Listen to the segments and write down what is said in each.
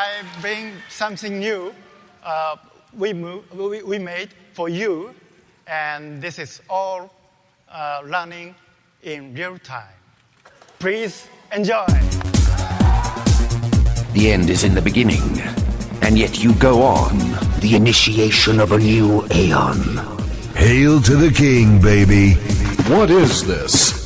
I bring something new. Uh, we, move, we, we made for you, and this is all uh, running in real time. Please enjoy. The end is in the beginning, and yet you go on. The initiation of a new aeon. Hail to the king, baby. What is this?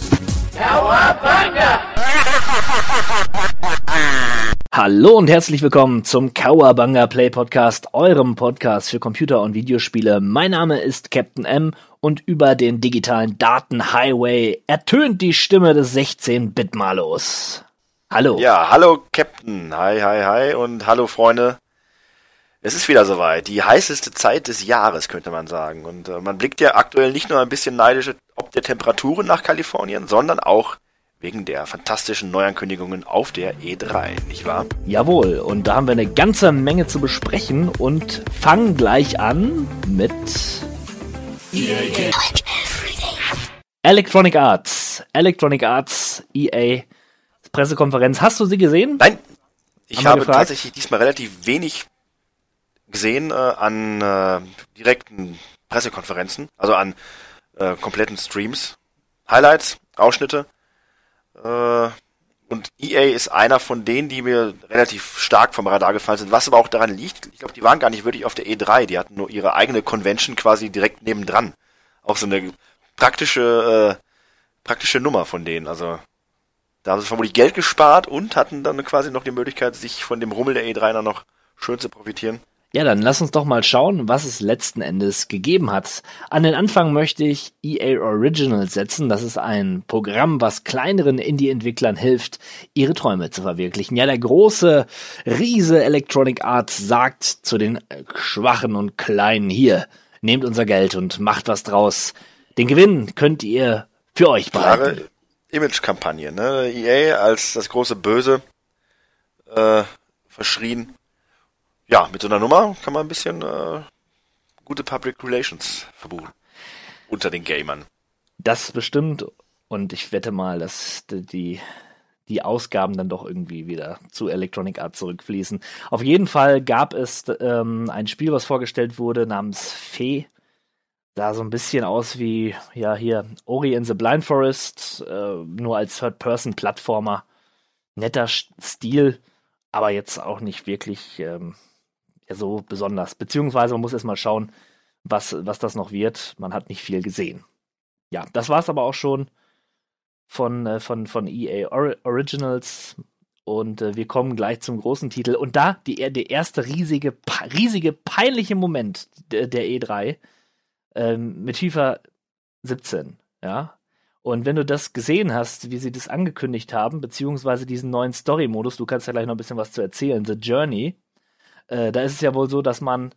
Hallo und herzlich willkommen zum Kawabanga Play Podcast, eurem Podcast für Computer- und Videospiele. Mein Name ist Captain M und über den digitalen Datenhighway ertönt die Stimme des 16-Bit-Malos. Hallo. Ja, hallo Captain. Hi, hi, hi und hallo Freunde. Es ist wieder soweit. Die heißeste Zeit des Jahres, könnte man sagen. Und äh, man blickt ja aktuell nicht nur ein bisschen neidisch ob der Temperaturen nach Kalifornien, sondern auch wegen der fantastischen Neuankündigungen auf der E3, nicht wahr? Jawohl, und da haben wir eine ganze Menge zu besprechen und fangen gleich an mit Electronic Arts. Electronic Arts, EA, Pressekonferenz. Hast du sie gesehen? Nein, ich Haben habe tatsächlich diesmal relativ wenig gesehen äh, an äh, direkten Pressekonferenzen, also an äh, kompletten Streams, Highlights, Ausschnitte. Äh, und EA ist einer von denen, die mir relativ stark vom Radar gefallen sind, was aber auch daran liegt, ich glaube, die waren gar nicht wirklich auf der E3, die hatten nur ihre eigene Convention quasi direkt nebendran. Auch so eine praktische, äh, praktische Nummer von denen, also da haben sie vermutlich Geld gespart und hatten dann quasi noch die Möglichkeit, sich von dem Rummel der E3 dann noch schön zu profitieren. Ja, dann lass uns doch mal schauen, was es letzten Endes gegeben hat. An den Anfang möchte ich EA Originals setzen. Das ist ein Programm, was kleineren Indie-Entwicklern hilft, ihre Träume zu verwirklichen. Ja, der große Riese Electronic Arts sagt zu den äh, Schwachen und Kleinen hier, nehmt unser Geld und macht was draus. Den Gewinn könnt ihr für euch behalten. Klare Image-Kampagne, ne? EA als das große Böse äh, verschrien. Ja, mit so einer Nummer kann man ein bisschen äh, gute Public Relations verbuchen. Unter den Gamern. Das bestimmt. Und ich wette mal, dass die, die Ausgaben dann doch irgendwie wieder zu Electronic Arts zurückfließen. Auf jeden Fall gab es ähm, ein Spiel, was vorgestellt wurde, namens Fee. Sah so ein bisschen aus wie, ja, hier Ori in the Blind Forest, äh, nur als Third-Person-Plattformer. Netter Stil, aber jetzt auch nicht wirklich ähm, so besonders. Beziehungsweise man muss erst mal schauen, was, was das noch wird. Man hat nicht viel gesehen ja, das war's aber auch schon von, äh, von, von EA Or Originals. Und äh, wir kommen gleich zum großen Titel. Und da die, der erste riesige, riesige, peinliche Moment der, der E3 ähm, mit FIFA 17. Ja. Und wenn du das gesehen hast, wie sie das angekündigt haben, beziehungsweise diesen neuen Story-Modus, du kannst ja gleich noch ein bisschen was zu erzählen, The Journey, äh, da ist es ja wohl so, dass man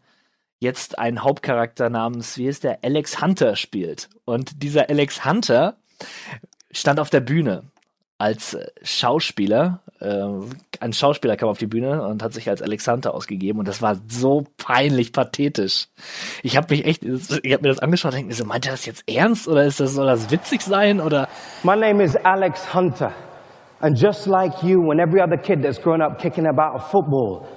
jetzt einen Hauptcharakter namens, wie ist der, Alex Hunter spielt. Und dieser Alex Hunter stand auf der Bühne als äh, Schauspieler. Äh, ein Schauspieler kam auf die Bühne und hat sich als Alex Hunter ausgegeben. Und das war so peinlich pathetisch. Ich habe mich echt, ich habe mir das angeschaut und denke mir so, meint er das jetzt ernst oder ist das, soll das witzig sein oder My name is Alex Hunter. And just like you and every other kid that's grown up kicking about a football,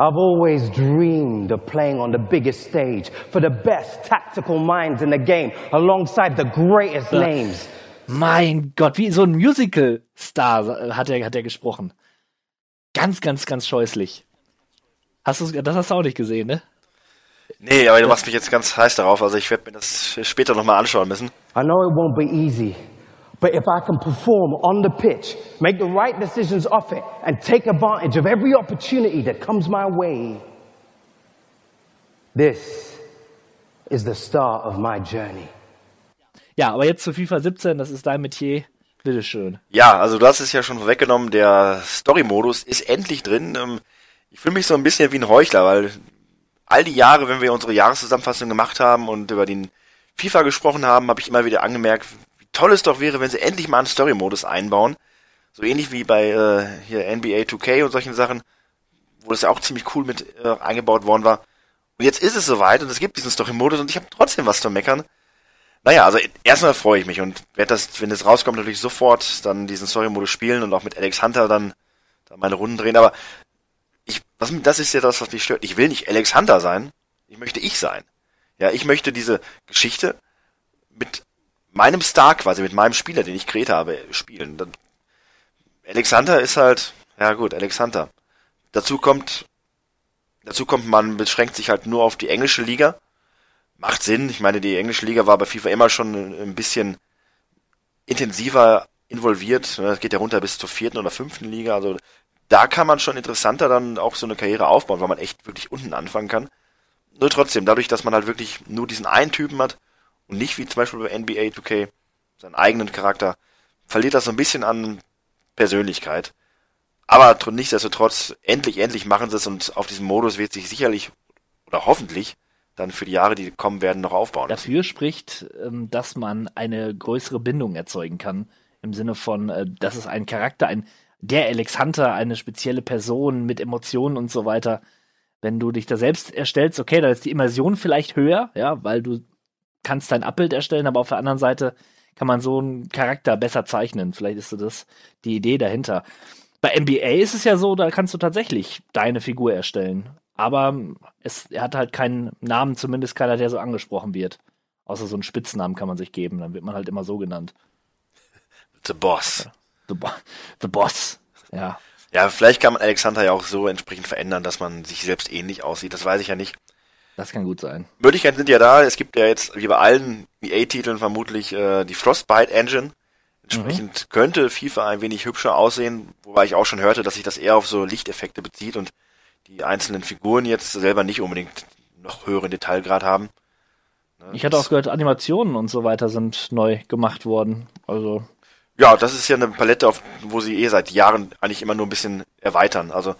I've always dreamed of playing on the biggest stage for the best tactical minds in the game alongside the greatest names. Mein Gott, wie so ein Musical-Star äh, hat er, hat er gesprochen. Ganz, ganz, ganz scheußlich. Hast du das hast du auch nicht gesehen, ne? Nee, aber du machst mich jetzt ganz heiß darauf, also ich werde mir das später nochmal anschauen müssen. I know it won't be easy, but if I can perform on the pitch, make the right decisions off it, and take advantage of every opportunity that comes my way, this is the start of my journey. Ja, aber jetzt zu FIFA 17, das ist dein Metier. Bitteschön. Ja, also du hast es ja schon vorweggenommen, der Story-Modus ist endlich drin. Ähm, Ich fühle mich so ein bisschen wie ein Heuchler, weil all die Jahre, wenn wir unsere Jahreszusammenfassung gemacht haben und über den FIFA gesprochen haben, habe ich immer wieder angemerkt, toll es doch wäre, wenn sie endlich mal einen Story-Modus einbauen. So ähnlich wie bei äh, hier NBA 2K und solchen Sachen, wo das ja auch ziemlich cool mit äh, eingebaut worden war. Und jetzt ist es soweit und es gibt diesen Story-Modus und ich habe trotzdem was zu meckern. Naja, also erstmal freue ich mich und werde das, wenn es rauskommt, natürlich sofort dann diesen Story-Modus spielen und auch mit Alex Hunter dann, dann meine Runden drehen. Aber ich das, das ist ja das, was mich stört. Ich will nicht Alex Hunter sein. Ich möchte ich sein. Ja, ich möchte diese Geschichte mit meinem Star quasi, mit meinem Spieler, den ich kreiert habe, spielen. Dann, Alexander ist halt, ja gut, Alexander. Dazu kommt, dazu kommt, man beschränkt sich halt nur auf die englische Liga. Macht Sinn. Ich meine, die englische Liga war bei FIFA immer schon ein bisschen intensiver involviert. Es geht ja runter bis zur vierten oder fünften Liga. Also da kann man schon interessanter dann auch so eine Karriere aufbauen, weil man echt wirklich unten anfangen kann. Nur trotzdem, dadurch, dass man halt wirklich nur diesen einen Typen hat und nicht wie zum Beispiel bei NBA 2K seinen eigenen Charakter, verliert das so ein bisschen an Persönlichkeit. Aber nichtsdestotrotz, endlich, endlich machen sie es und auf diesem Modus wird sich sicherlich oder hoffentlich dann für die Jahre, die kommen werden, noch aufbauen. Dafür spricht, ähm, dass man eine größere Bindung erzeugen kann. Im Sinne von, äh, dass es ein Charakter, ein der Alex Hunter, eine spezielle Person mit Emotionen und so weiter. Wenn du dich da selbst erstellst, okay, da ist die Immersion vielleicht höher, ja, weil du kannst dein Abbild erstellen, aber auf der anderen Seite kann man so einen Charakter besser zeichnen. Vielleicht ist das die Idee dahinter. Bei NBA ist es ja so, da kannst du tatsächlich deine Figur erstellen. Aber es, er hat halt keinen Namen, zumindest keiner, der so angesprochen wird. Außer so einen Spitznamen kann man sich geben, dann wird man halt immer so genannt. The Boss. The, Bo The Boss, ja. Ja, vielleicht kann man Alexander ja auch so entsprechend verändern, dass man sich selbst ähnlich aussieht. Das weiß ich ja nicht. Das kann gut sein. Möglichkeiten sind ja da. Es gibt ja jetzt, wie bei allen EA-Titeln vermutlich, äh, die Frostbite Engine. Entsprechend mhm. könnte FIFA ein wenig hübscher aussehen, wobei ich auch schon hörte, dass sich das eher auf so Lichteffekte bezieht und die einzelnen Figuren jetzt selber nicht unbedingt noch höheren Detailgrad haben. Ne, ich hatte auch gehört, Animationen und so weiter sind neu gemacht worden. Also ja, das ist ja eine Palette, auf, wo sie eh seit Jahren eigentlich immer nur ein bisschen erweitern. Also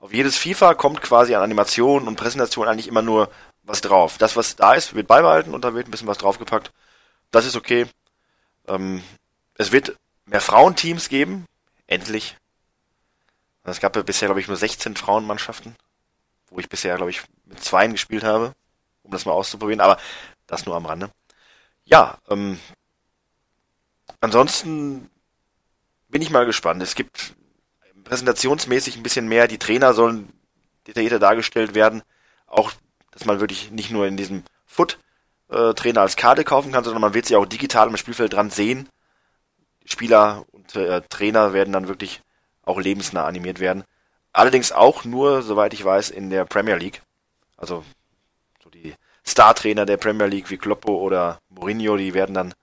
auf jedes FIFA kommt quasi an Animationen und Präsentationen eigentlich immer nur was drauf. Das, was da ist, wird beibehalten und da wird ein bisschen was draufgepackt. Das ist okay. Ähm, es wird mehr Frauenteams geben. Endlich. Es gab ja bisher, glaube ich, nur 16 Frauenmannschaften, wo ich bisher, glaube ich, mit zweien gespielt habe, um das mal auszuprobieren, aber das nur am Rande. Ja, ähm, Ansonsten bin ich mal gespannt. Es gibt präsentationsmäßig ein bisschen mehr. Die Trainer sollen detaillierter dargestellt werden. Auch, dass man wirklich nicht nur in diesem Foot-Trainer als Karte kaufen kann, sondern man wird sie auch digital im Spielfeld dran sehen. Spieler und äh, Trainer werden dann wirklich auch lebensnah animiert werden. Allerdings auch nur, soweit ich weiß, in der Premier League. Also so die Star-Trainer der Premier League wie Kloppo oder Mourinho, die werden dann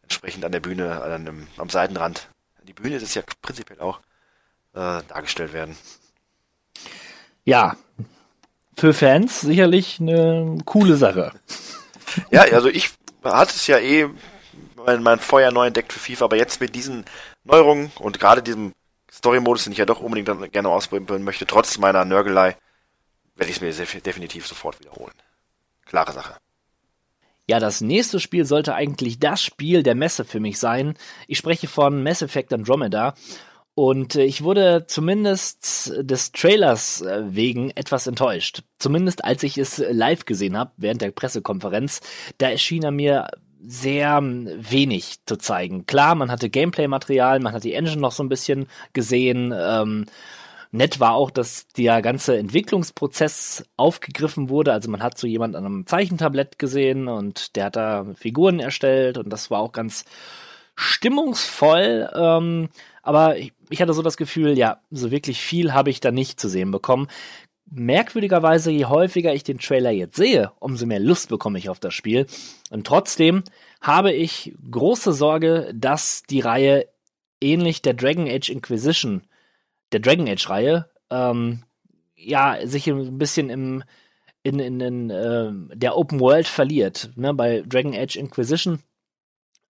entsprechend an der Bühne, an dem, am Seitenrand. Die Bühne ist ja prinzipiell auch äh, dargestellt werden. Ja, für Fans sicherlich eine coole Sache. Ja, also ich hatte es ja eh mein, mein Feuer neu entdeckt für FIFA, aber jetzt mit diesen Neuerungen und gerade diesem Story-Modus, den ich ja doch unbedingt dann gerne ausprobieren möchte, trotz meiner Nörgelei, werde ich es mir definitiv sofort wiederholen. Klare Sache. Ja, das nächste Spiel sollte eigentlich das Spiel der Messe für mich sein. Ich spreche von Mass Effect Andromeda. Und äh, ich wurde zumindest des Trailers äh, wegen etwas enttäuscht. Zumindest als ich es live gesehen habe während der Pressekonferenz. Da erschien er mir sehr hm, wenig zu zeigen. Klar, man hatte Gameplay-Material, man hat die Engine noch so ein bisschen gesehen. Ähm, Nett war auch, dass der ganze Entwicklungsprozess aufgegriffen wurde. Also man hat so jemand an einem Zeichentablett gesehen und der hat da Figuren erstellt und das war auch ganz stimmungsvoll. Ähm, aber ich, ich hatte so das Gefühl, ja, so wirklich viel habe ich da nicht zu sehen bekommen. Merkwürdigerweise, je häufiger ich den Trailer jetzt sehe, umso mehr Lust bekomme ich auf das Spiel. Und trotzdem habe ich große Sorge, dass die Reihe ähnlich der Dragon Age Inquisition der Dragon Age-Reihe, ähm, ja, sich ein bisschen im, in, in, in äh, der Open World verliert. Ne? Bei Dragon Age Inquisition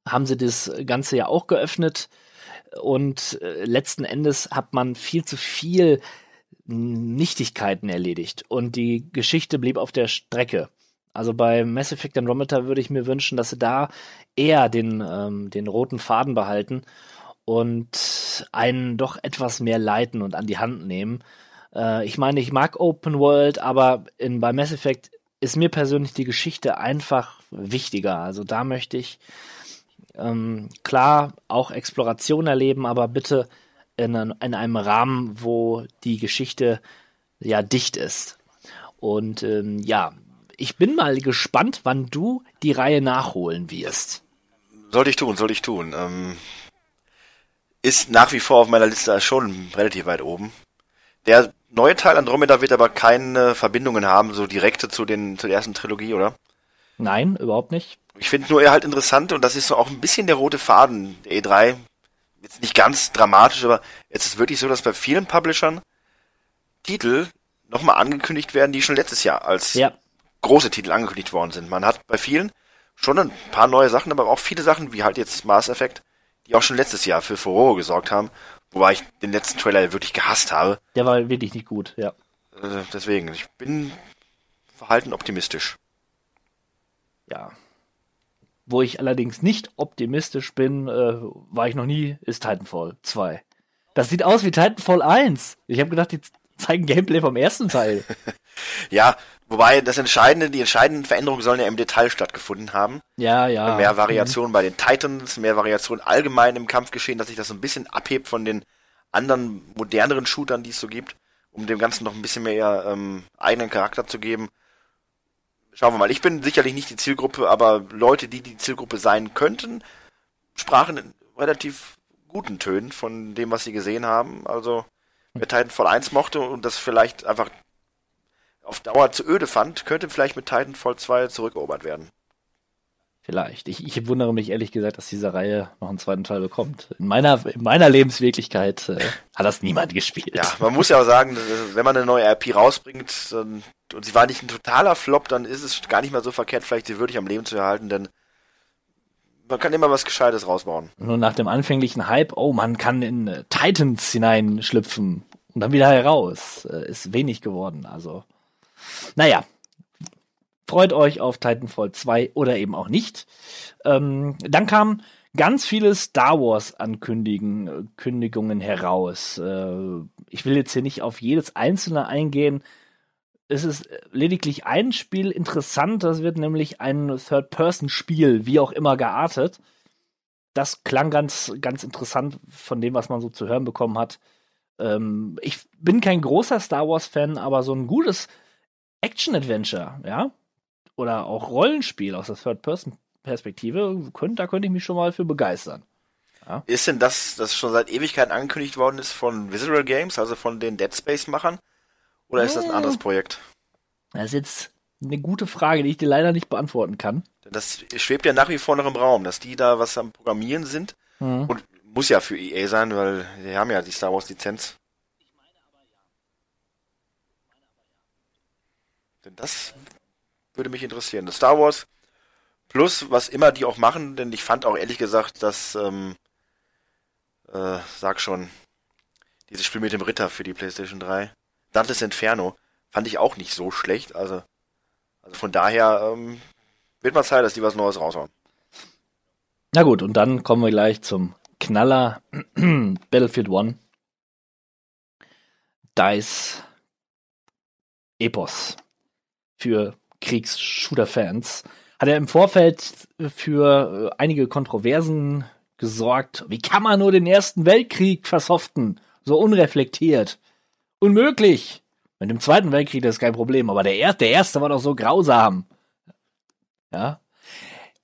haben sie das Ganze ja auch geöffnet und äh, letzten Endes hat man viel zu viel Nichtigkeiten erledigt und die Geschichte blieb auf der Strecke. Also bei Mass Effect Andromeda würde ich mir wünschen, dass sie da eher den, ähm, den roten Faden behalten und einen doch etwas mehr leiten und an die Hand nehmen. Äh, ich meine, ich mag Open World, aber in, bei Mass Effect ist mir persönlich die Geschichte einfach wichtiger. Also da möchte ich ähm, klar auch Exploration erleben, aber bitte in, in einem Rahmen, wo die Geschichte ja dicht ist. Und ähm, ja, ich bin mal gespannt, wann du die Reihe nachholen wirst. Sollte ich tun, sollte ich tun. Ähm, ist nach wie vor auf meiner Liste schon relativ weit oben. Der neue Teil Andromeda wird aber keine Verbindungen haben, so direkte zu den zur ersten Trilogie, oder? Nein, überhaupt nicht. Ich finde nur eher halt interessant und das ist so auch ein bisschen der rote Faden der E3. Jetzt nicht ganz dramatisch, aber jetzt ist wirklich so, dass bei vielen Publishern Titel nochmal angekündigt werden, die schon letztes Jahr als Ja, große Titel angekündigt worden sind. Man hat bei vielen schon ein paar neue Sachen, aber auch viele Sachen, wie halt jetzt Mass Effect, die auch schon letztes Jahr für Furore gesorgt haben. Wobei ich den letzten Trailer wirklich gehasst habe. der war wirklich nicht gut, ja. Äh, deswegen, ich bin verhalten optimistisch. Ja. Wo ich allerdings nicht optimistisch bin, äh, war ich noch nie, ist Titanfall 2. Das sieht aus wie Titanfall 1. Ich habe gedacht, die zeigen Gameplay vom ersten Teil. Ja, wobei das Entscheidende, die entscheidenden Veränderungen sollen ja im Detail stattgefunden haben. Ja, ja. Mehr Variation bei den Titans, mehr Variation allgemein im Kampfgeschehen, dass sich das so ein bisschen abhebt von den anderen moderneren Shootern, die es so gibt, um dem Ganzen noch ein bisschen mehr ähm, eigenen Charakter zu geben. Schauen wir mal. Ich bin sicherlich nicht die Zielgruppe, aber Leute, die die Zielgruppe sein könnten, sprachen in relativ guten Tönen von dem, was sie gesehen haben. Also wer Titanfall 1 mochte und das vielleicht einfach auf Dauer zu öde fand, könnte vielleicht mit Titanfall 2 zurückerobert werden. Vielleicht. Ich, ich wundere mich ehrlich gesagt, dass diese Reihe noch einen zweiten Teil bekommt. In meiner, in meiner Lebenswirklichkeit äh, hat das niemand gespielt. Ja, man muss ja auch sagen, wenn man eine neue RP rausbringt dann, und sie war nicht ein totaler Flop, dann ist es gar nicht mal so verkehrt, vielleicht sie wirklich am Leben zu erhalten, denn man kann immer was Gescheites rausbauen. Nur nach dem anfänglichen Hype, oh, man kann in äh, Titans hineinschlüpfen und dann wieder heraus. Äh, ist wenig geworden. Also, naja. Freut euch auf Titanfall 2 oder eben auch nicht. Ähm, dann kamen ganz viele Star Wars Ankündigungen Kündigungen heraus. Äh, ich will jetzt hier nicht auf jedes einzelne eingehen. Es ist lediglich ein Spiel interessant, das wird nämlich ein Third-Person-Spiel, wie auch immer geartet. Das klang ganz, ganz interessant von dem, was man so zu hören bekommen hat. Ähm, ich bin kein großer Star Wars-Fan, aber so ein gutes Action-Adventure, ja, oder auch Rollenspiel aus der Third-Person-Perspektive, könnt, da könnte ich mich schon mal für begeistern. Ist denn das, das schon seit Ewigkeiten angekündigt worden ist von Visceral Games, also von den Dead Space-Machern? Oder ist das ein anderes Projekt? Das ist jetzt eine gute Frage, die ich dir leider nicht beantworten kann. Denn das schwebt ja nach wie vor noch im Raum, dass die da was am Programmieren sind. Mhm. Und muss ja für EA sein, weil die haben ja die Star Wars Lizenz. Denn das würde mich interessieren. Das Star Wars plus, was immer die auch machen, denn ich fand auch ehrlich gesagt, dass, ähm, äh, sag schon, dieses Spiel mit dem Ritter für die PlayStation 3, Dantes Inferno, fand ich auch nicht so schlecht. Also, also von daher ähm, wird mal Zeit, dass die was Neues raushauen. Na gut, und dann kommen wir gleich zum Knaller Battlefield One. DICE Epos für Kriegs-Shooter-Fans. Hat er im Vorfeld für äh, einige Kontroversen gesorgt. Wie kann man nur den Ersten Weltkrieg versoften? So unreflektiert. Unmöglich! Mit dem Zweiten Weltkrieg das ist kein Problem, aber der, er der erste war doch so grausam. Ja.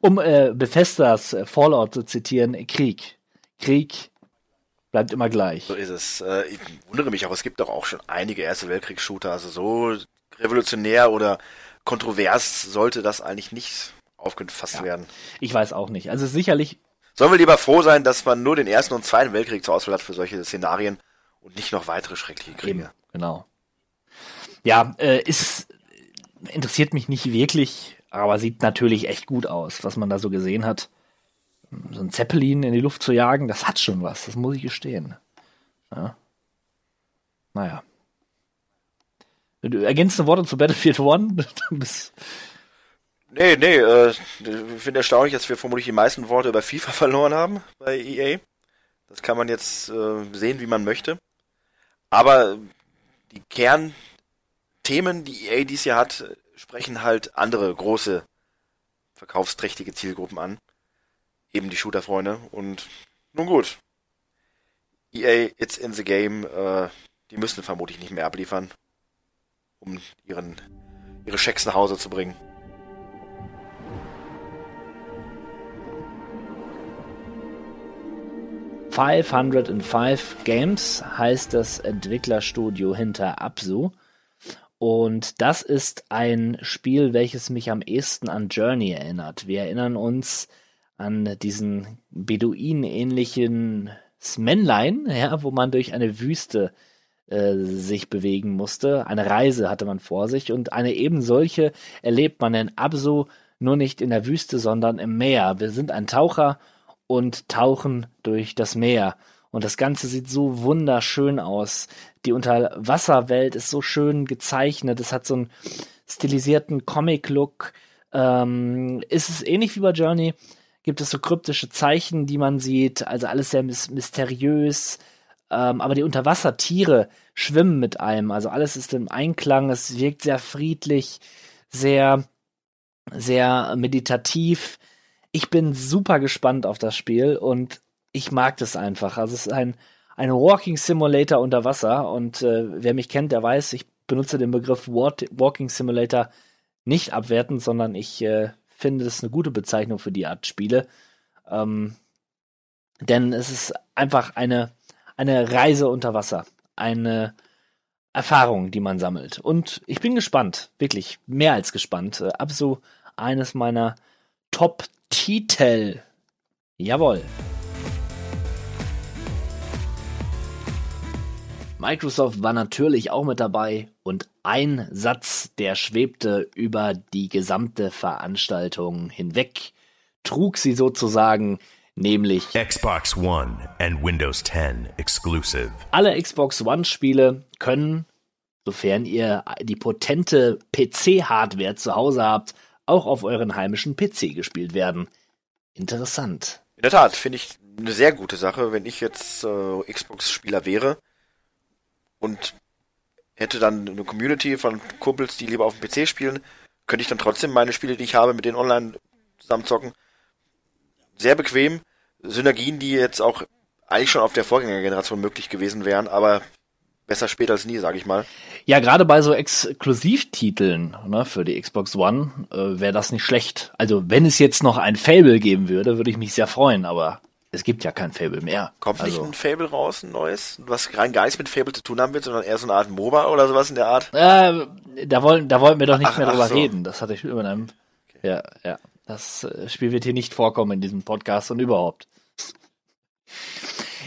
Um äh, Bethesdas äh, Fallout zu zitieren, Krieg. Krieg bleibt immer gleich. So ist es. Äh, ich wundere mich auch, es gibt doch auch schon einige Erste Weltkriegs-Shooter, also so revolutionär oder kontrovers sollte das eigentlich nicht aufgefasst Ja. werden. Ich weiß auch nicht. Also sicherlich, Sollen wir lieber froh sein, dass man nur den Ersten und Zweiten Weltkrieg zur Auswahl hat für solche Szenarien und nicht noch weitere schreckliche Kriege. eben, genau. Ja, äh, ist interessiert mich nicht wirklich, aber sieht natürlich echt gut aus, was man da so gesehen hat. So ein Zeppelin in die Luft zu jagen, das hat schon was, das muss ich gestehen. Ja. Naja. Ergänzende Worte zu Battlefield One? Nee, nee, äh, ich finde erstaunlich, dass wir vermutlich die meisten Worte über FIFA verloren haben bei EA. Das kann man jetzt äh, sehen, wie man möchte. Aber die Kernthemen, die EA dies Jahr hat, sprechen halt andere große verkaufsträchtige Zielgruppen an. Eben die Shooter-Freunde. Und nun gut. EA, it's in the game. Äh, die müssen vermutlich nicht mehr abliefern. Um ihren, ihre Schecks nach Hause zu bringen. «505 Games» heißt das Entwicklerstudio hinter Absu. Und das ist ein Spiel, welches mich am ehesten an Journey erinnert. Wir erinnern uns an diesen Beduinen-ähnlichen Männlein, ja, wo man durch eine Wüste äh, sich bewegen musste. Eine Reise hatte man vor sich und eine eben solche erlebt man in Absu nur nicht in der Wüste, sondern im Meer. Wir sind ein Taucher und tauchen durch das Meer. Und das Ganze sieht so wunderschön aus. Die Unterwasserwelt ist so schön gezeichnet. Es hat so einen stilisierten Comic-Look. Ähm, ist es ähnlich wie bei Journey? Gibt es so kryptische Zeichen, die man sieht? Also alles sehr mysteriös. Ähm, aber die Unterwassertiere schwimmen mit einem. Also alles ist im Einklang. Es wirkt sehr friedlich, sehr, sehr meditativ. Ich bin super gespannt auf das Spiel und ich mag das einfach. Also es ist ein, ein Walking Simulator unter Wasser und äh, wer mich kennt, der weiß, ich benutze den Begriff Walking Simulator nicht abwertend, sondern ich äh, finde das eine gute Bezeichnung für die Art Spiele. Ähm, denn es ist einfach eine, eine Reise unter Wasser. Eine Erfahrung, die man sammelt. Und ich bin gespannt, wirklich mehr als gespannt. Äh, Abso eines meiner Top-Titel. Jawohl. Microsoft war natürlich auch mit dabei und ein Satz, der schwebte über die gesamte Veranstaltung hinweg, trug sie sozusagen, nämlich Xbox One and Windows 10 exclusive. Alle Xbox One Spiele können, sofern ihr die potente PC-Hardware zu Hause habt, auch auf euren heimischen PC gespielt werden. Interessant. In der Tat, finde ich eine sehr gute Sache, wenn ich jetzt äh, Xbox-Spieler wäre und hätte dann eine Community von Kumpels, die lieber auf dem PC spielen, könnte ich dann trotzdem meine Spiele, die ich habe, mit denen online zusammenzocken. Sehr bequem. Synergien, die jetzt auch eigentlich schon auf der Vorgängergeneration möglich gewesen wären, aber besser später als nie, sage ich mal. Ja, gerade bei so Exklusivtiteln ne, für die Xbox One äh, wäre das nicht schlecht. Also wenn es jetzt noch ein Fable geben würde, würde ich mich sehr freuen, aber es gibt ja kein Fable mehr. Kommt also, nicht ein Fable raus, ein neues, was rein gar nichts mit Fable zu tun haben wird, sondern eher so eine Art MOBA oder sowas in der Art? Äh, da wollen, da wollten wir doch nicht Ach, mehr ach drüber so. reden. Das hatte ich über einem. Ja, ja. Das äh, Spiel wird hier nicht vorkommen in diesem Podcast und überhaupt.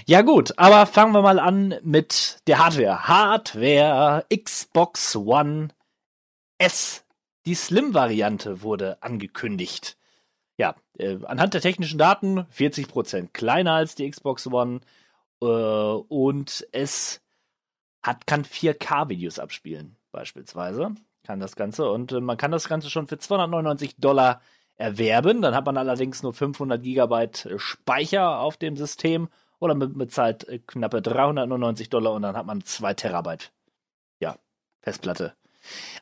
Ja gut, aber fangen wir mal an mit der Hardware. Hardware Xbox One S. Die Slim-Variante wurde angekündigt. Ja, äh, anhand der technischen Daten 40% kleiner als die Xbox One äh, und es hat, kann 4K-Videos abspielen, beispielsweise. Kann das Ganze und äh, man kann das Ganze schon für 299 Dollar erwerben. Dann hat man allerdings nur 500 Gigabyte äh, Speicher auf dem System oder man bezahlt äh, knappe 399 Dollar und dann hat man 2 Terabyte. Ja, Festplatte.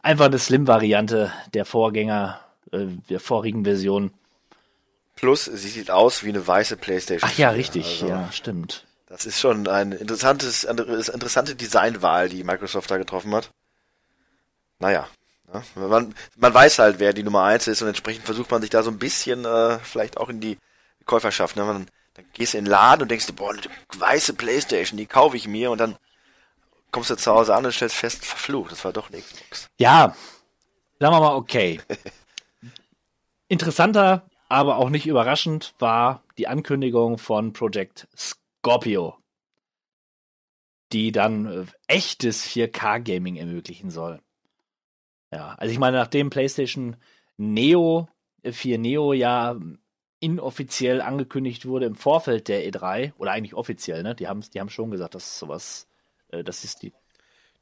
Einfach eine Slim-Variante der Vorgänger, äh, der vorigen Version. Plus, sie sieht aus wie eine weiße Playstation. Ach ja, 4. richtig, Also, ja, stimmt. Das ist schon ein interessantes, eine interessante Designwahl, die Microsoft da getroffen hat. Naja. Ja, man, man weiß halt, wer die Nummer eins ist und entsprechend versucht man sich da so ein bisschen äh, vielleicht auch in die Käuferschaft. Ne? Man, dann gehst du in den Laden und denkst dir, boah, eine weiße Playstation, die kaufe ich mir und dann kommst du zu Hause an und stellst fest, verflucht, das war doch eine Xbox. Ja, sagen wir mal okay. Interessanter, aber auch nicht überraschend war die Ankündigung von Project Scorpio, die dann äh, echtes 4K-Gaming ermöglichen soll. Ja, also ich meine, nachdem PlayStation Neo, äh, 4 Neo ja inoffiziell angekündigt wurde im Vorfeld der E3, oder eigentlich offiziell, ne? Die haben die haben schon gesagt, dass sowas, äh, das ist die,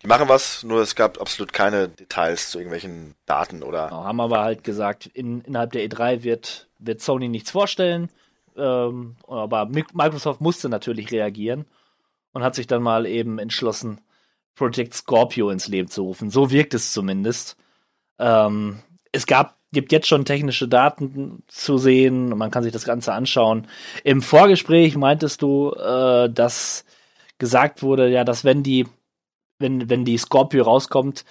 Die machen was, nur es gab absolut keine Details zu irgendwelchen Daten oder Genau, haben aber halt gesagt, in, innerhalb der E3 wird, wird Sony nichts vorstellen. Ähm, aber Mi- Microsoft musste natürlich reagieren und hat sich dann mal eben entschlossen, Project Scorpio ins Leben zu rufen. So wirkt es zumindest. Ähm, es gab, gibt jetzt schon technische Daten zu sehen und man kann sich das Ganze anschauen. Im Vorgespräch meintest du, äh, dass gesagt wurde, ja, dass wenn die wenn, wenn die Scorpio rauskommt,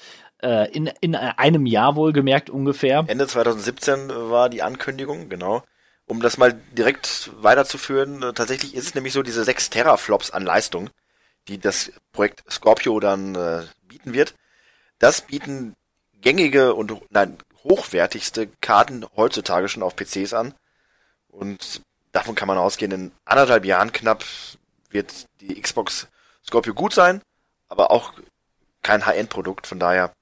Äh, in, in einem Jahr wohlgemerkt ungefähr. Ende 2017 war die Ankündigung, genau. Um das mal direkt weiterzuführen, äh, tatsächlich ist es nämlich so diese sechs Teraflops an Leistung, die das Projekt Scorpio dann äh, bieten wird. Das bieten gängige und nein, hochwertigste Karten heutzutage schon auf PCs an. Und davon kann man ausgehen, in anderthalb Jahren knapp wird die Xbox Scorpio gut sein, aber auch kein High-End-Produkt. Von daher,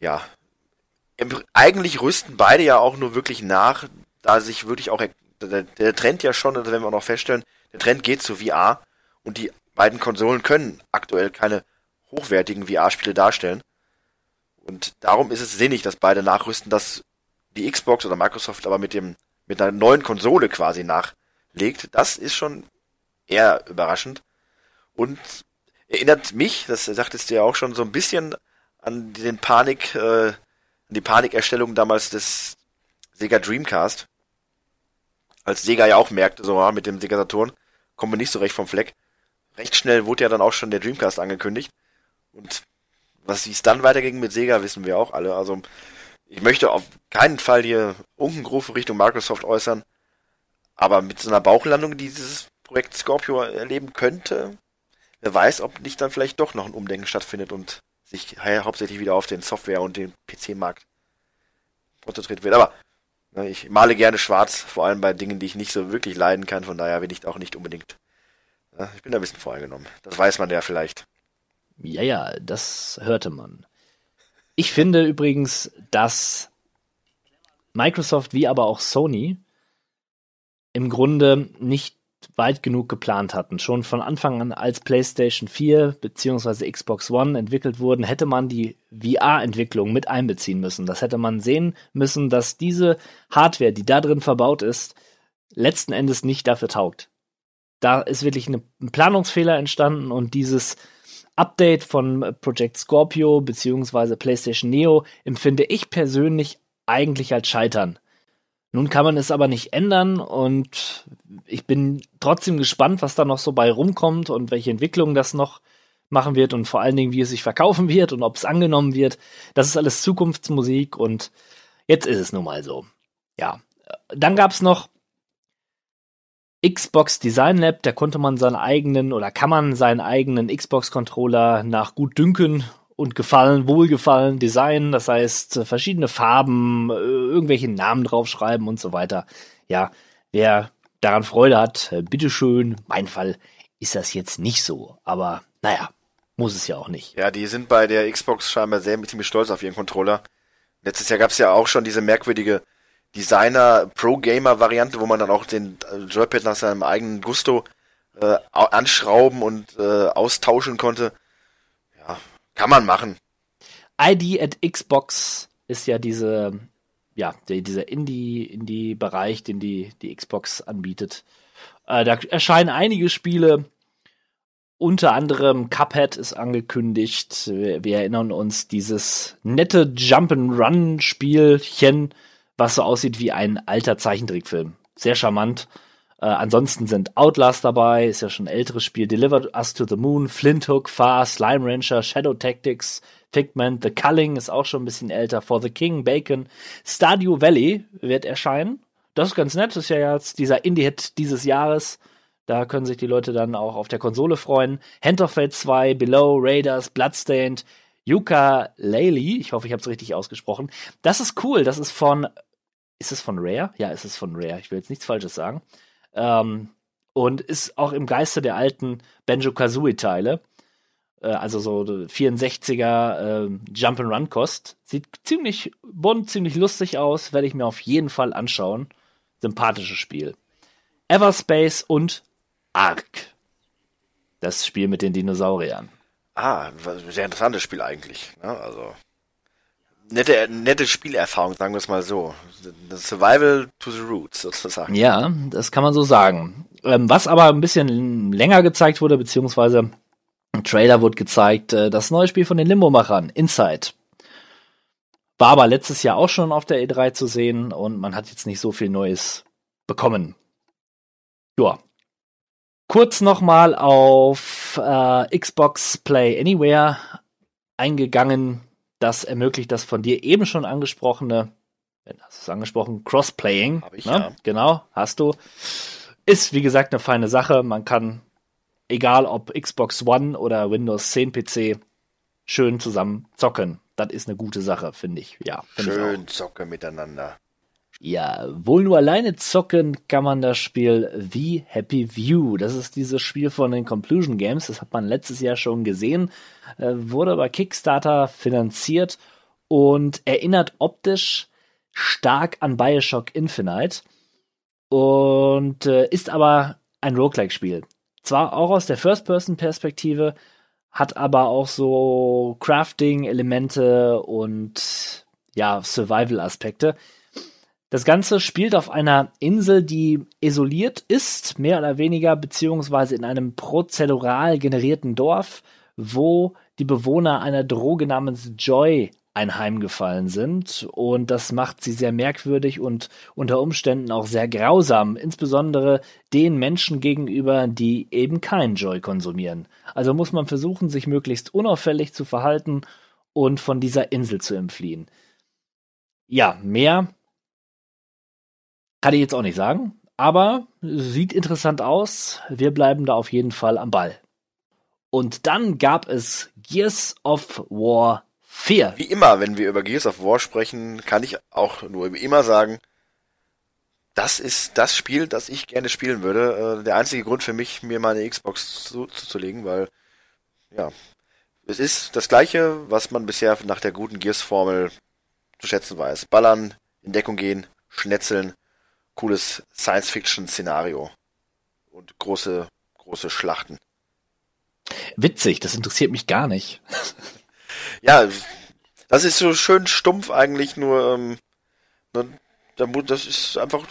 ja, eigentlich rüsten beide ja auch nur wirklich nach, da sich wirklich auch der, Trend ja schon, das werden wir auch noch feststellen, der Trend geht zu VR und die beiden Konsolen können aktuell keine hochwertigen VR-Spiele darstellen. Und darum ist es sinnig, dass beide nachrüsten, dass die Xbox oder Microsoft aber mit dem mit einer neuen Konsole quasi nachlegt. Das ist schon eher überraschend und erinnert mich, das sagtest du ja auch schon so ein bisschen an den Panik, äh, an die Panikerstellung damals des Sega Dreamcast, als Sega ja auch merkte, so ja, mit dem Sega Saturn kommen wir nicht so recht vom Fleck. Recht schnell wurde ja dann auch schon der Dreamcast angekündigt und was wie es dann weiterging mit Sega, wissen wir auch alle. Also ich möchte auf keinen Fall hier Unkenrufe Richtung Microsoft äußern, aber mit so einer Bauchlandung, die dieses Projekt Scorpio erleben könnte, wer weiß, ob nicht dann vielleicht doch noch ein Umdenken stattfindet und sich hauptsächlich wieder auf den Software- und den PC-Markt konzentriert wird. Aber ne, ich male gerne schwarz, vor allem bei Dingen, die ich nicht so wirklich leiden kann, von daher bin ich auch nicht unbedingt. Ne, ich bin da ein bisschen voreingenommen. Das weiß man ja vielleicht. Ja, ja, das hörte man. Ich finde übrigens, dass Microsoft wie aber auch Sony im Grunde nicht weit genug geplant hatten. Schon von Anfang an, als PlayStation 4 bzw. Xbox One entwickelt wurden, hätte man die VR-Entwicklung mit einbeziehen müssen. Das hätte man sehen müssen, dass diese Hardware, die da drin verbaut ist, letzten Endes nicht dafür taugt. Da ist wirklich ein Planungsfehler entstanden und dieses Update von Project Scorpio bzw. PlayStation Neo empfinde ich persönlich eigentlich als Scheitern. Nun kann man es aber nicht ändern und ich bin trotzdem gespannt, was da noch so bei rumkommt und welche Entwicklung das noch machen wird und vor allen Dingen, wie es sich verkaufen wird und ob es angenommen wird. Das ist alles Zukunftsmusik und jetzt ist es nun mal so. Ja, dann gab es noch Xbox Design Lab, da konnte man seinen eigenen oder kann man seinen eigenen Xbox-Controller nach Gutdünken und Gefallen, Wohlgefallen designen. Das heißt, verschiedene Farben, äh, irgendwelche Namen draufschreiben und so weiter. Ja, wer daran Freude hat, äh, bitteschön. Mein Fall ist das jetzt nicht so. Aber naja, muss es ja auch nicht. Ja, die sind bei der Xbox scheinbar sehr ziemlich stolz auf ihren Controller. Letztes Jahr gab es ja auch schon diese merkwürdige Designer Pro Gamer Variante, wo man dann auch den äh, Joypad nach seinem eigenen Gusto äh, anschrauben und äh, austauschen konnte. Ja, kann man machen. ID at Xbox ist ja diese, ja, der, dieser Indie, Indie-Bereich, den die, die Xbox anbietet. Äh, da erscheinen einige Spiele, unter anderem Cuphead ist angekündigt. Wir, wir erinnern uns dieses nette Jump'n'Run-Spielchen, was so aussieht wie ein alter Zeichentrickfilm. Sehr charmant. Äh, ansonsten sind Outlast dabei, ist ja schon ein älteres Spiel, Delivered Us to the Moon, Flint Hook, Far, Slime Rancher, Shadow Tactics, Figment, The Culling ist auch schon ein bisschen älter, For the King, Bacon, Stadio Valley wird erscheinen. Das ist ganz nett, das ist ja jetzt dieser Indie-Hit dieses Jahres. Da können sich die Leute dann auch auf der Konsole freuen. Hand of Fate 2, Below, Raiders, Bloodstained, Yuka Laylee, ich hoffe, ich habe es richtig ausgesprochen. Das ist cool, das ist von ist es von Rare? Ja, ist es von Rare. Ich will jetzt nichts Falsches sagen. Ähm, und ist auch im Geiste der alten Banjo-Kazooie-Teile. Äh, also so 64er äh, Jump-and-Run-Kost. Sieht ziemlich bunt, ziemlich lustig aus. Werde ich mir auf jeden Fall anschauen. Sympathisches Spiel. Everspace und Ark. Das Spiel mit den Dinosauriern. Ah, sehr interessantes Spiel eigentlich. Ne? Also nette, nette Spielerfahrung, sagen wir es mal so. Survival to the Roots sozusagen. Ja, das kann man so sagen. Ähm, was aber ein bisschen länger gezeigt wurde, beziehungsweise ein Trailer wurde gezeigt, äh, das neue Spiel von den Limbo-Machern, Inside. War aber letztes Jahr auch schon auf der E3 zu sehen und man hat jetzt nicht so viel Neues bekommen. Ja. Kurz nochmal auf äh, Xbox Play Anywhere eingegangen Das ermöglicht das von dir eben schon angesprochene, wenn hast du es angesprochen, Crossplaying. Hab ich, ne? ja. Genau, hast du. Ist, wie gesagt, eine feine Sache. Man kann, egal ob Xbox One oder Windows 10 PC, schön zusammen zocken. Das ist eine gute Sache, finde ich. Ja, find ich. Schön Zocke miteinander. Ja, wohl nur alleine zocken kann man das Spiel The Happy View. Das ist dieses Spiel von den Conclusion Games. Das hat man letztes Jahr schon gesehen. Äh, wurde bei Kickstarter finanziert und erinnert optisch stark an Bioshock Infinite. Und äh, ist aber ein Roguelike-Spiel. Zwar auch aus der First-Person-Perspektive, hat aber auch so Crafting-Elemente und ja, Survival-Aspekte. Das Ganze spielt auf einer Insel, die isoliert ist, mehr oder weniger, beziehungsweise in einem prozedural generierten Dorf, wo die Bewohner einer Droge namens Joy einheimgefallen sind. Und das macht sie sehr merkwürdig und unter Umständen auch sehr grausam, insbesondere den Menschen gegenüber, die eben kein Joy konsumieren. Also muss man versuchen, sich möglichst unauffällig zu verhalten und von dieser Insel zu entfliehen. Ja, mehr kann ich jetzt auch nicht sagen, aber sieht interessant aus. Wir bleiben da auf jeden Fall am Ball. Und dann gab es Gears of War 4. Wie immer, wenn wir über Gears of War sprechen, kann ich auch nur wie immer sagen, das ist das Spiel, das ich gerne spielen würde. Äh, Der einzige Grund für mich, mir meine Xbox zu- zuzulegen, weil, ja, es ist das gleiche, was man bisher nach der guten Gears-Formel zu schätzen weiß. Ballern, in Deckung gehen, schnetzeln, cooles Science-Fiction-Szenario und große, große Schlachten. Witzig, das interessiert mich gar nicht. Ja, das ist so schön stumpf eigentlich, nur, ähm, ne, da das ist einfach,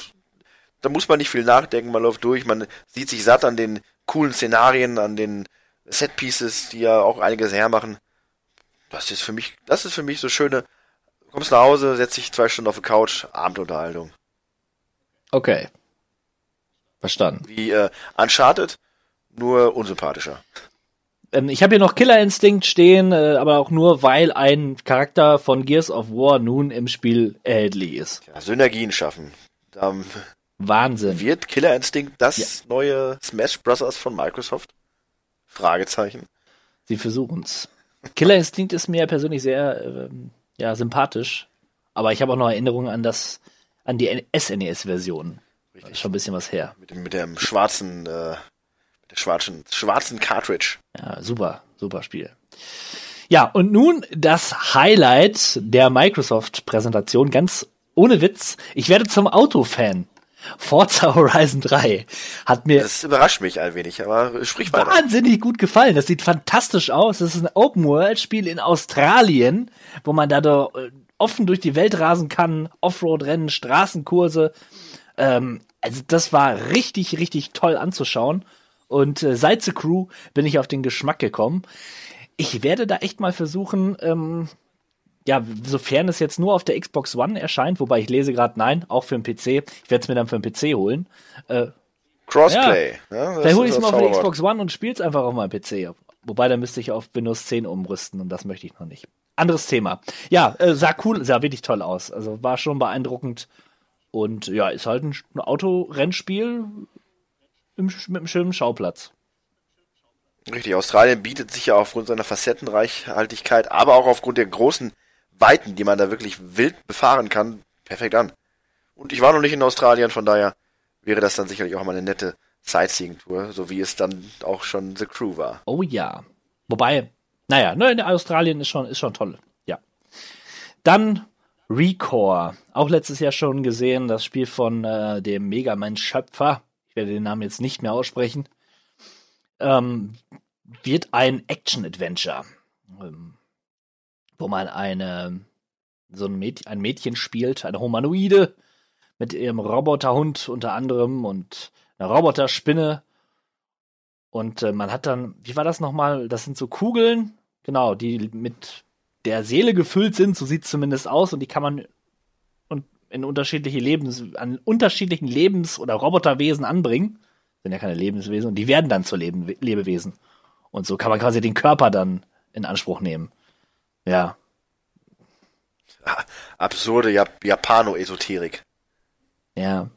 da muss man nicht viel nachdenken, man läuft durch, man sieht sich satt an den coolen Szenarien, an den Setpieces, die ja auch einiges hermachen. Das ist für mich, das ist für mich so schöne, kommst nach Hause, setzt dich zwei Stunden auf die Couch, Abendunterhaltung. Okay. Verstanden. Wie äh, Uncharted, nur unsympathischer. Ähm, ich habe hier noch Killer Instinct stehen, äh, aber auch nur, weil ein Charakter von Gears of War nun im Spiel erhältlich ist. Ja, Synergien schaffen. Da Wahnsinn. wird Killer Instinct das neue Smash Bros. von Microsoft? Fragezeichen. Sie versuchen's. Killer Instinct ist mir persönlich sehr ähm, ja, sympathisch, aber ich habe auch noch Erinnerungen an das an die SNES-Version. Richtig. Schon ein bisschen was her. Mit dem, mit dem schwarzen, äh, mit der schwarzen, schwarzen Cartridge. Ja, super, super Spiel. Ja, und nun das Highlight der Microsoft-Präsentation, ganz ohne Witz. Ich werde zum Autofan. Forza Horizon 3 hat mir Das überrascht mich ein wenig, aber sprich weiter. wahnsinnig gut gefallen. Das sieht fantastisch aus. Das ist ein Open-World-Spiel in Australien, wo man da offen durch die Welt rasen kann, Offroad-Rennen, Straßenkurse. Ähm, also das war richtig, richtig toll anzuschauen. Und äh, seit The Crew bin ich auf den Geschmack gekommen. Ich werde da echt mal versuchen, ähm, ja, sofern es jetzt nur auf der Xbox One erscheint, wobei ich lese gerade nein, auch für den PC. Ich werde es mir dann für den PC holen. Äh, Crossplay. Ja. das Vielleicht hole ich es mal auf der. Xbox One und spiele es einfach auf meinem PC. Wobei, da müsste ich auf Windows 10 umrüsten und das möchte ich noch nicht. Anderes Thema. Ja, äh, sah cool, sah wirklich toll aus. Also war schon beeindruckend. Und ja, ist halt ein, Autorennspiel im, mit einem schönen Schauplatz. Richtig, Australien bietet sich ja aufgrund seiner Facettenreichhaltigkeit, aber auch aufgrund der großen Weiten, die man da wirklich wild befahren kann, perfekt an. Und ich war noch nicht in Australien, von daher wäre das dann sicherlich auch mal eine nette Sightseeing-Tour, so wie es dann auch schon The Crew war. Oh ja. Wobei, naja, ne, in Australien ist schon, ist schon toll. Ja. Dann Recore. Auch letztes Jahr schon gesehen, das Spiel von äh, dem Mega Man-Schöpfer. Ich werde den Namen jetzt nicht mehr aussprechen. Ähm, wird ein Action-Adventure. Ähm, wo man eine, so ein, Mäd ein Mädchen spielt, eine Humanoide mit ihrem Roboterhund unter anderem und einer Roboterspinne. Und äh, man hat dann, wie war das nochmal? Das sind so Kugeln, genau, die mit der Seele gefüllt sind, so sieht es zumindest aus, und die kann man und in unterschiedliche Lebens, an unterschiedlichen Lebens- oder Roboterwesen anbringen. Sind ja keine Lebenswesen, und die werden dann zu Leben, Lebewesen. Und so kann man quasi den Körper dann in Anspruch nehmen. Ja. absurde Jap Japano-Esoterik. Ja.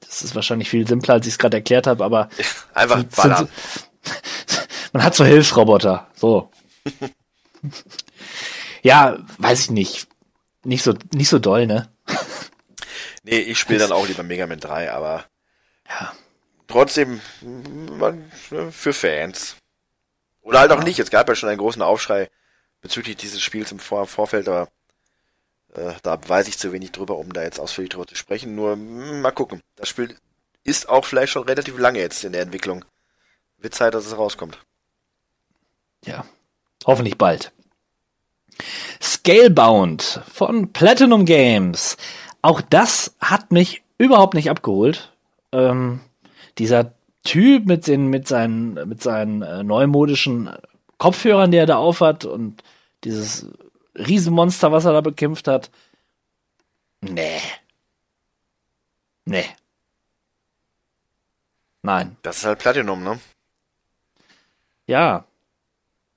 Das ist wahrscheinlich viel simpler, als ich es gerade erklärt habe, aber Einfach sind- ballern. sind- man hat so Hilfsroboter. So. ja, weiß ich nicht. Nicht so, nicht so doll, ne? Nee, ich spiele dann auch lieber Mega Man 3, aber Ja. trotzdem man, ne, für Fans. Oder halt auch nicht. Es gab ja schon einen großen Aufschrei bezüglich dieses Spiels im Vor Vorfeld, aber äh, da weiß ich zu wenig drüber, um da jetzt ausführlich drüber zu sprechen. Nur mm, mal gucken. Das Spiel ist auch vielleicht schon relativ lange jetzt in der Entwicklung. Wird Zeit, dass es rauskommt. Ja. Hoffentlich bald. Scalebound von Platinum Games. Auch das hat mich überhaupt nicht abgeholt. Ähm, dieser Typ mit, den, mit seinen, mit seinen äh, neumodischen Kopfhörern, die er da aufhat und dieses Riesenmonster, was er da bekämpft hat. Nee. Nee. Nein. Das ist halt Platinum, ne? Ja.